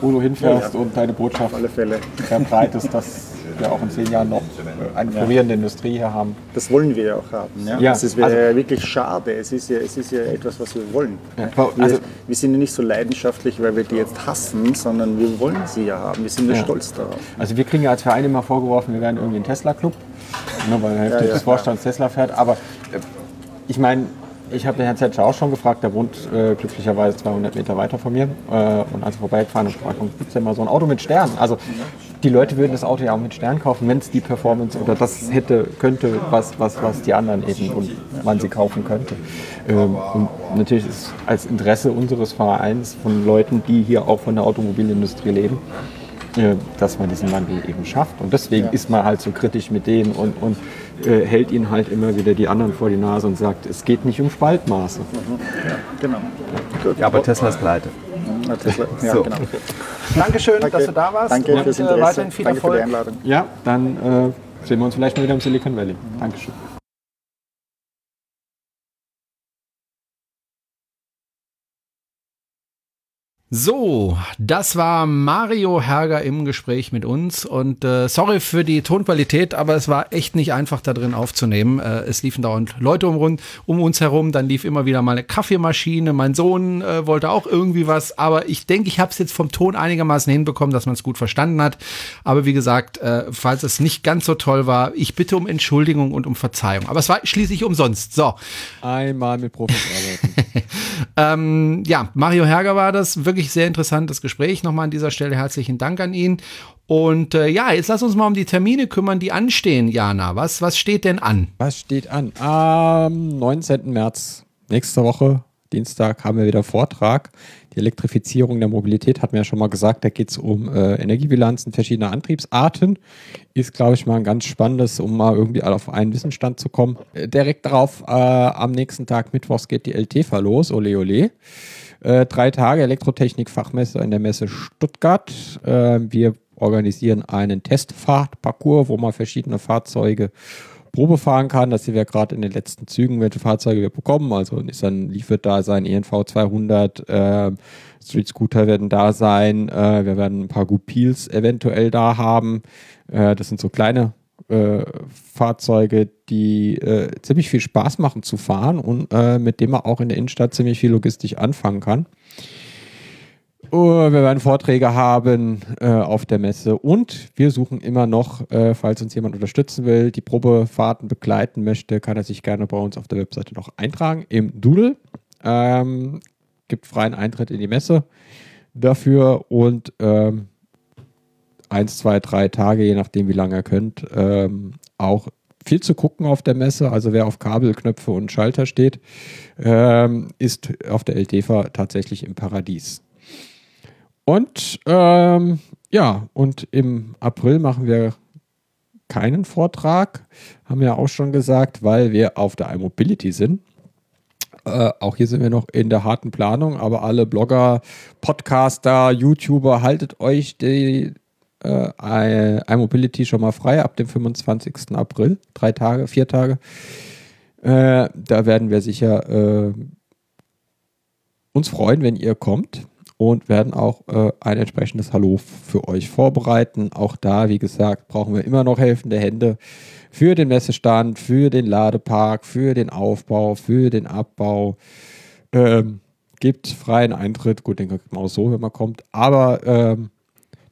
wo du hinfährst und deine Botschaft Auf alle Fälle. verbreitest, dass wir auch in zehn Jahren noch äh, eine florierende Industrie hier haben. Das wollen wir ja auch haben. Ja? Ja, das ist, also- ja wirklich schade. Es ist ja, es ist ja etwas, was wir wollen. Ja, wir, also- wir sind ja nicht so leidenschaftlich, weil wir die jetzt hassen, sondern wir wollen sie ja haben. Wir sind ja, Ja. stolz darauf. Also wir kriegen ja als Verein immer vorgeworfen, wir wären irgendwie ein Tesla-Club, ne, weil die Hälfte Ja, ja, des Vorstands Tesla fährt. Aber äh, ich meine, ich habe den Herrn Zetscher auch schon gefragt, der wohnt äh, glücklicherweise 200 Meter weiter von mir. Äh, und als wir vorbeigefahren und gefragt, gibt es denn mal so ein Auto mit Sternen? Also die Leute würden das Auto ja auch mit Sternen kaufen, wenn es die Performance oder das hätte, könnte, was, was, was die anderen eben und man sie kaufen könnte. Ähm, und natürlich ist als Interesse unseres Vereins von Leuten, die hier auch von der Automobilindustrie leben, äh, dass man diesen Wandel eben schafft. Und deswegen ist man halt so kritisch mit denen und, und äh, hält ihnen halt immer wieder die anderen vor die Nase und sagt, es geht nicht um Spaltmaße. Genau. Gut. Ja, aber Tesla ist pleite. Ja, Tesla. Ja, So. genau. Dankeschön, Danke. dass du da warst. Danke und, fürs äh, Interesse. weiterhin viel Danke für die Erfolg. Einladung. Ja, dann äh, sehen wir uns vielleicht mal wieder im Silicon Valley. Dankeschön. So, das war Mario Herger im Gespräch mit uns und äh, sorry für die Tonqualität, aber es war echt nicht einfach da drin aufzunehmen. Äh, es liefen dauernd Leute um, um uns herum, dann lief immer wieder mal eine Kaffeemaschine. Mein Sohn äh, wollte auch irgendwie was, aber ich denke, ich habe es jetzt vom Ton einigermaßen hinbekommen, dass man es gut verstanden hat. Aber wie gesagt, äh, falls es nicht ganz so toll war, ich bitte um Entschuldigung und um Verzeihung. Aber es war schließlich umsonst. So, Einmal mit Profis arbeiten. ähm, ja, Mario Herger war das. Wirklich sehr interessantes Gespräch. Nochmal an dieser Stelle herzlichen Dank an ihn. Und äh, ja, jetzt lass uns mal um die Termine kümmern, die anstehen, Jana. Was, was steht denn an? Was steht an? Am 19. März, nächste Woche, Dienstag, haben wir wieder Vortrag. Die Elektrifizierung der Mobilität hatten wir ja schon mal gesagt. Da geht es um äh, Energiebilanzen verschiedener Antriebsarten. Ist, glaube ich, mal ein ganz spannendes, um mal irgendwie auf einen Wissensstand zu kommen. Äh, direkt darauf, äh, am nächsten Tag, Mittwochs, geht die LTFA los. Ole, ole. Äh, drei Tage Elektrotechnik-Fachmesse in der Messe Stuttgart. Äh, wir organisieren einen Testfahrtparcours, wo man verschiedene Fahrzeuge Probe fahren kann. Das sind wir gerade in den letzten Zügen, welche Fahrzeuge wir bekommen. Also Nissan Leaf wird da sein, ENV 200, äh, Street Scooter werden da sein. Äh, wir werden ein paar Gupils eventuell da haben. Äh, das sind so kleine äh, Fahrzeuge, die äh, ziemlich viel Spaß machen zu fahren und äh, mit dem man auch in der Innenstadt ziemlich viel logistisch anfangen kann. Oh, wir werden Vorträge haben äh, auf der Messe und wir suchen immer noch, äh, falls uns jemand unterstützen will, die Probefahrten begleiten möchte, kann er sich gerne bei uns auf der Webseite noch eintragen im Doodle. Ähm, gibt freien Eintritt in die Messe dafür und ähm, eins, zwei, drei Tage, je nachdem wie lange ihr könnt, ähm, auch viel zu gucken auf der Messe. Also wer auf Kabelknöpfe und Schalter steht, ähm, ist auf der LTFA tatsächlich im Paradies. Und ähm, ja, und im April machen wir keinen Vortrag, haben wir auch schon gesagt, weil wir auf der iMobility sind. Äh, auch hier sind wir noch in der harten Planung, aber alle Blogger, Podcaster, YouTuber, haltet euch die äh, iMobility schon mal frei ab dem 25. April. Drei Tage, vier Tage. Äh, da werden wir sicher äh, uns freuen, wenn ihr kommt und werden auch äh, ein entsprechendes Hallo für euch vorbereiten. Auch da, wie gesagt, brauchen wir immer noch helfende Hände für den Messestand, für den Ladepark, für den Aufbau, für den Abbau. Ähm, gibt freien Eintritt. Gut, den kriegt man auch so, wenn man kommt. Aber ähm,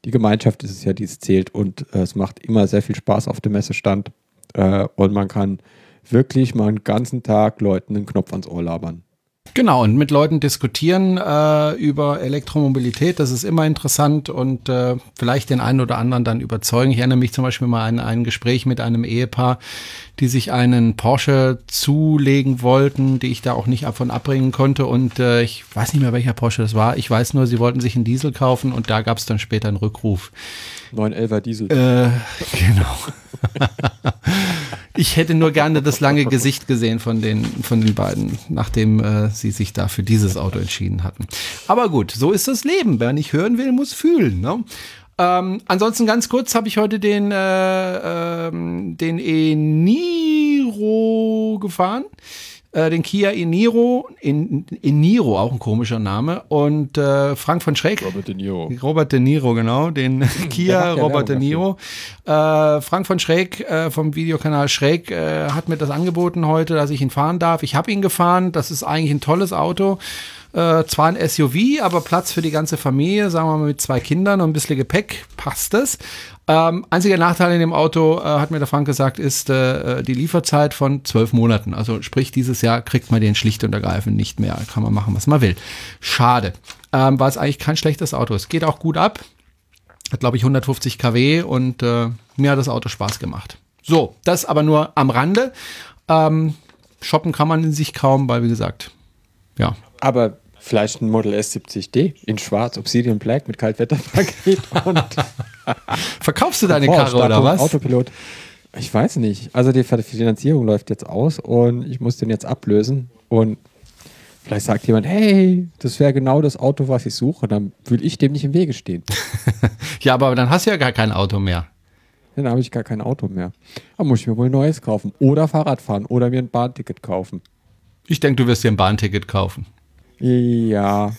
die Gemeinschaft ist es ja, die es zählt. Und äh, es macht immer sehr viel Spaß auf dem Messestand. Äh, und man kann wirklich mal einen ganzen Tag Leuten einen Knopf ans Ohr labern. Genau, und mit Leuten diskutieren äh, über Elektromobilität, das ist immer interessant und äh, vielleicht den einen oder anderen dann überzeugen. Ich erinnere mich zum Beispiel mal an ein Gespräch mit einem Ehepaar, die sich einen Porsche zulegen wollten, die ich da auch nicht davon abbringen konnte. Und äh, ich weiß nicht mehr, welcher Porsche das war. Ich weiß nur, sie wollten sich einen Diesel kaufen und da gab es dann später einen Rückruf. 911er Diesel. Äh, genau. ich hätte nur gerne das lange Gesicht gesehen von den, von den beiden, nachdem äh, sie sich da für dieses Auto entschieden hatten. Aber gut, so ist das Leben. Wer nicht hören will, muss fühlen. Ne? Ähm, ansonsten ganz kurz habe ich heute den, äh, ähm, den Eniro gefahren äh, den Kia Eniro, en, Eniro, auch ein komischer Name, und äh, Frank von Schreck. Robert De Niro. Robert De Niro, genau, den Kia Robert De Niro. Äh, Frank von Schräg äh, vom Videokanal Schräg äh, hat mir das angeboten heute, dass ich ihn fahren darf. Ich habe ihn gefahren, das ist eigentlich ein tolles Auto. Äh, zwar ein SUV, aber Platz für die ganze Familie, sagen wir mal mit zwei Kindern und ein bisschen Gepäck, passt es. Ähm, einziger Nachteil in dem Auto, äh, hat mir der Frank gesagt, ist äh, die Lieferzeit von zwölf Monaten. Also sprich, dieses Jahr kriegt man den schlicht und ergreifend nicht mehr. Kann man machen, was man will. Schade. Ähm, weil es eigentlich kein schlechtes Auto ist. Geht auch gut ab. Hat, glaube ich, 150 kW und äh, mir hat das Auto Spaß gemacht. So, das aber nur am Rande. Ähm, shoppen kann man in sich kaum, weil, wie gesagt, ja. Aber Vielleicht ein Model S70D in schwarz, Obsidian Black mit Kaltwetterpaket und. Verkaufst du deine Karre oder was? Autopilot. Ich weiß nicht. Also die Finanzierung läuft jetzt aus und ich muss den jetzt ablösen. Und vielleicht sagt jemand, hey, das wäre genau das Auto, was ich suche. Dann will ich dem nicht im Wege stehen. ja, aber dann hast du ja gar kein Auto mehr. Dann habe ich gar kein Auto mehr. Dann muss ich mir wohl ein neues kaufen. Oder Fahrrad fahren oder mir ein Bahnticket kaufen. Ich denke, du wirst dir ein Bahnticket kaufen. Ja,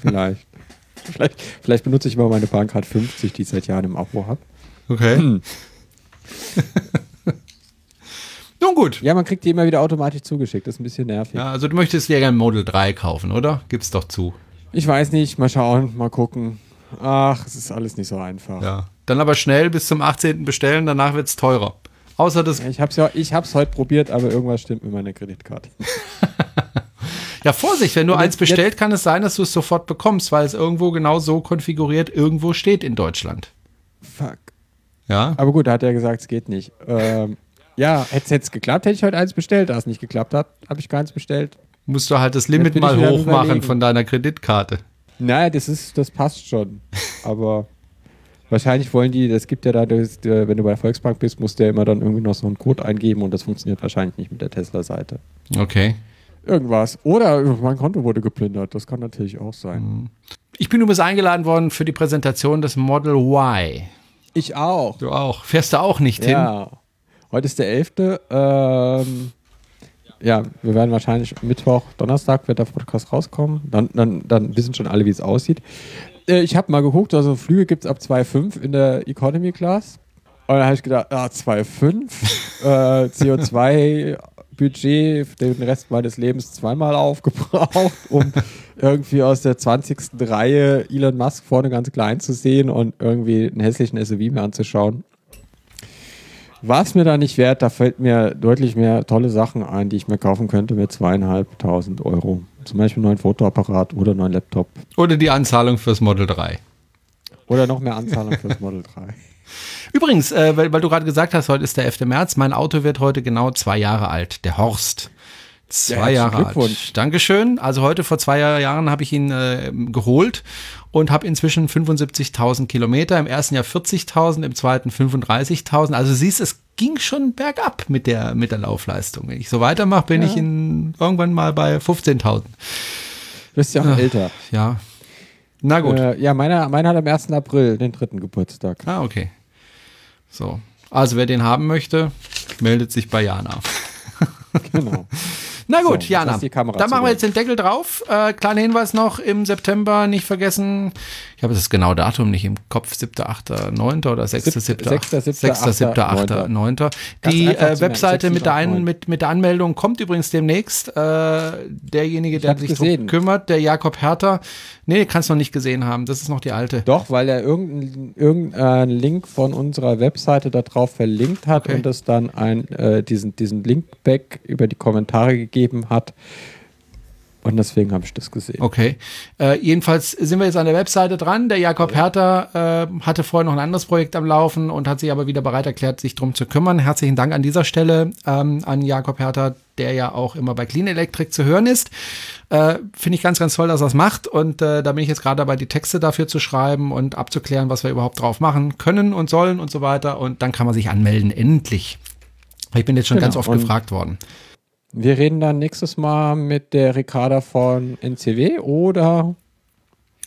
vielleicht. vielleicht. Vielleicht benutze ich mal meine Bahncard 50, die ich seit Jahren im Abo habe. Okay. Hm. Nun gut. Ja, man kriegt die immer wieder automatisch zugeschickt. Das ist ein bisschen nervig. Ja, also du möchtest dir gerne Model 3 kaufen, oder? Gib's doch zu. Ich weiß nicht. Mal schauen, mal gucken. Ach, es ist alles nicht so einfach. Ja. Dann aber schnell bis zum 18. bestellen, danach wird es teurer. Außer das. Ja, ich habe es ja, ich hab's heute probiert, aber irgendwas stimmt mit meiner Kreditkarte. Ja, Vorsicht, wenn du eins bestellt, kann es sein, dass du es sofort bekommst, weil es irgendwo genau so konfiguriert irgendwo steht in Deutschland. Fuck. Ja. Aber gut, da hat er gesagt, es geht nicht. Ähm, ja, hätte es geklappt, hätte ich heute eins bestellt. Da es nicht geklappt hat, habe ich keins bestellt. Musst du halt das Limit mal hochmachen von deiner Kreditkarte. Naja, das ist, das passt schon. Aber wahrscheinlich wollen die, das gibt ja da, das, wenn du bei der Volksbank bist, musst du ja immer dann irgendwie noch so einen Code eingeben und das funktioniert wahrscheinlich nicht mit der Tesla-Seite. Okay. Irgendwas. Oder mein Konto wurde geplündert. Das kann natürlich auch sein. Mhm. Ich bin übrigens eingeladen worden für die Präsentation des Model Y. Ich auch. Du auch. Fährst du auch nicht ja. hin? Heute ist der 11. Ähm, ja, wir werden wahrscheinlich Mittwoch, Donnerstag wird der Podcast rauskommen. Dann, dann, dann wissen schon alle, wie es aussieht. Äh, ich habe mal geguckt, also Flüge gibt es ab 2,5 in der Economy Class. Und da habe ich gedacht, ah, 2,5, äh, CO2 Budget den Rest meines Lebens zweimal aufgebraucht, um irgendwie aus der 20. Reihe Elon Musk vorne ganz klein zu sehen und irgendwie einen hässlichen SUV mir anzuschauen. War es mir da nicht wert, da fällt mir deutlich mehr tolle Sachen ein, die ich mir kaufen könnte mit zweieinhalbtausend Euro. Zum Beispiel einen neuen Fotoapparat oder einen neuen Laptop. Oder die Anzahlung fürs Model 3. Oder noch mehr Anzahlung fürs Model 3. Übrigens, äh, weil, weil du gerade gesagt hast, heute ist der 11. März, mein Auto wird heute genau zwei Jahre alt, der Horst. Zwei herzlichen Jahre alt. Glückwunsch. Dankeschön. Also heute vor zwei Jahren habe ich ihn äh, geholt und habe inzwischen 75.000 Kilometer, im ersten Jahr 40.000, im zweiten 35.000. Also siehst, es ging schon bergab mit der, mit der Laufleistung. Wenn ich so weitermache, bin ich in, irgendwann mal bei 15.000. Du bist ja auch älter. Ja. Na gut. Äh, ja, meiner, meiner hat am 1. April den dritten Geburtstag. Ah, okay. So. Also wer den haben möchte, meldet sich bei Jana. Genau. Na gut, So, Jana. Dann machen wir jetzt den Deckel drauf. Äh, kleiner Hinweis noch, im September nicht vergessen, habe das genaue Datum nicht im Kopf, 7., 8., 9. oder 6., Sieb- 7., 6., 7., 6., 7., 8., 8., 9. Ganz Die äh, Webseite 6., mit der, 8., ein, 9. mit, mit der Anmeldung kommt übrigens demnächst. Äh, derjenige, der sich darum kümmert, der Jakob Herter. Nee, kannst noch nicht gesehen haben. Das ist noch die alte. Doch, weil er irgendeinen irgendein Link von unserer Webseite da drauf verlinkt hat Okay. und es dann ein, äh, diesen, diesen Linkback über die Kommentare gegeben hat. Und deswegen habe ich das gesehen. Okay. Äh, jedenfalls sind wir jetzt an der Webseite dran. Der Jakob Herter äh, hatte vorher noch ein anderes Projekt am Laufen und hat sich aber wieder bereit erklärt, sich drum zu kümmern. Herzlichen Dank an dieser Stelle ähm, an Jakob Herter, der ja auch immer bei Clean Electric zu hören ist. Äh, Finde ich ganz, ganz toll, dass er das macht. Und äh, da bin ich jetzt gerade dabei, die Texte dafür zu schreiben und abzuklären, was wir überhaupt drauf machen können und sollen und so weiter. Und dann kann man sich anmelden, endlich. Ich bin jetzt schon Genau. ganz oft Und- gefragt worden. Wir reden dann nächstes Mal mit der Ricarda von NCW oder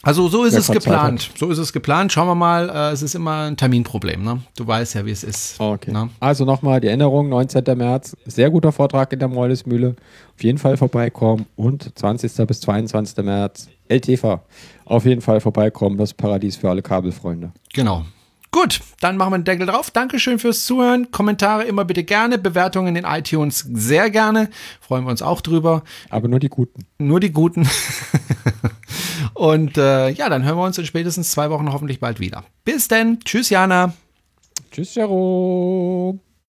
Also so ist Wer es geplant. So ist es geplant. Schauen wir mal. Äh, es ist immer ein Terminproblem. Ne? Du weißt ja, wie es ist. Okay. Ne? Also nochmal die Erinnerung, 19. März, sehr guter Vortrag in der Meulesmühle. Auf jeden Fall vorbeikommen. Und 20. bis 22. März, LTV. Auf jeden Fall vorbeikommen, das Paradies für alle Kabelfreunde. Genau. Gut, dann machen wir den Deckel drauf. Dankeschön fürs Zuhören. Kommentare immer bitte gerne. Bewertungen in iTunes sehr gerne. Freuen wir uns auch drüber. Aber nur die guten. Nur die guten. Und äh, ja, dann hören wir uns in spätestens zwei Wochen hoffentlich bald wieder. Bis denn. Tschüss, Jana. Tschüss, Jero.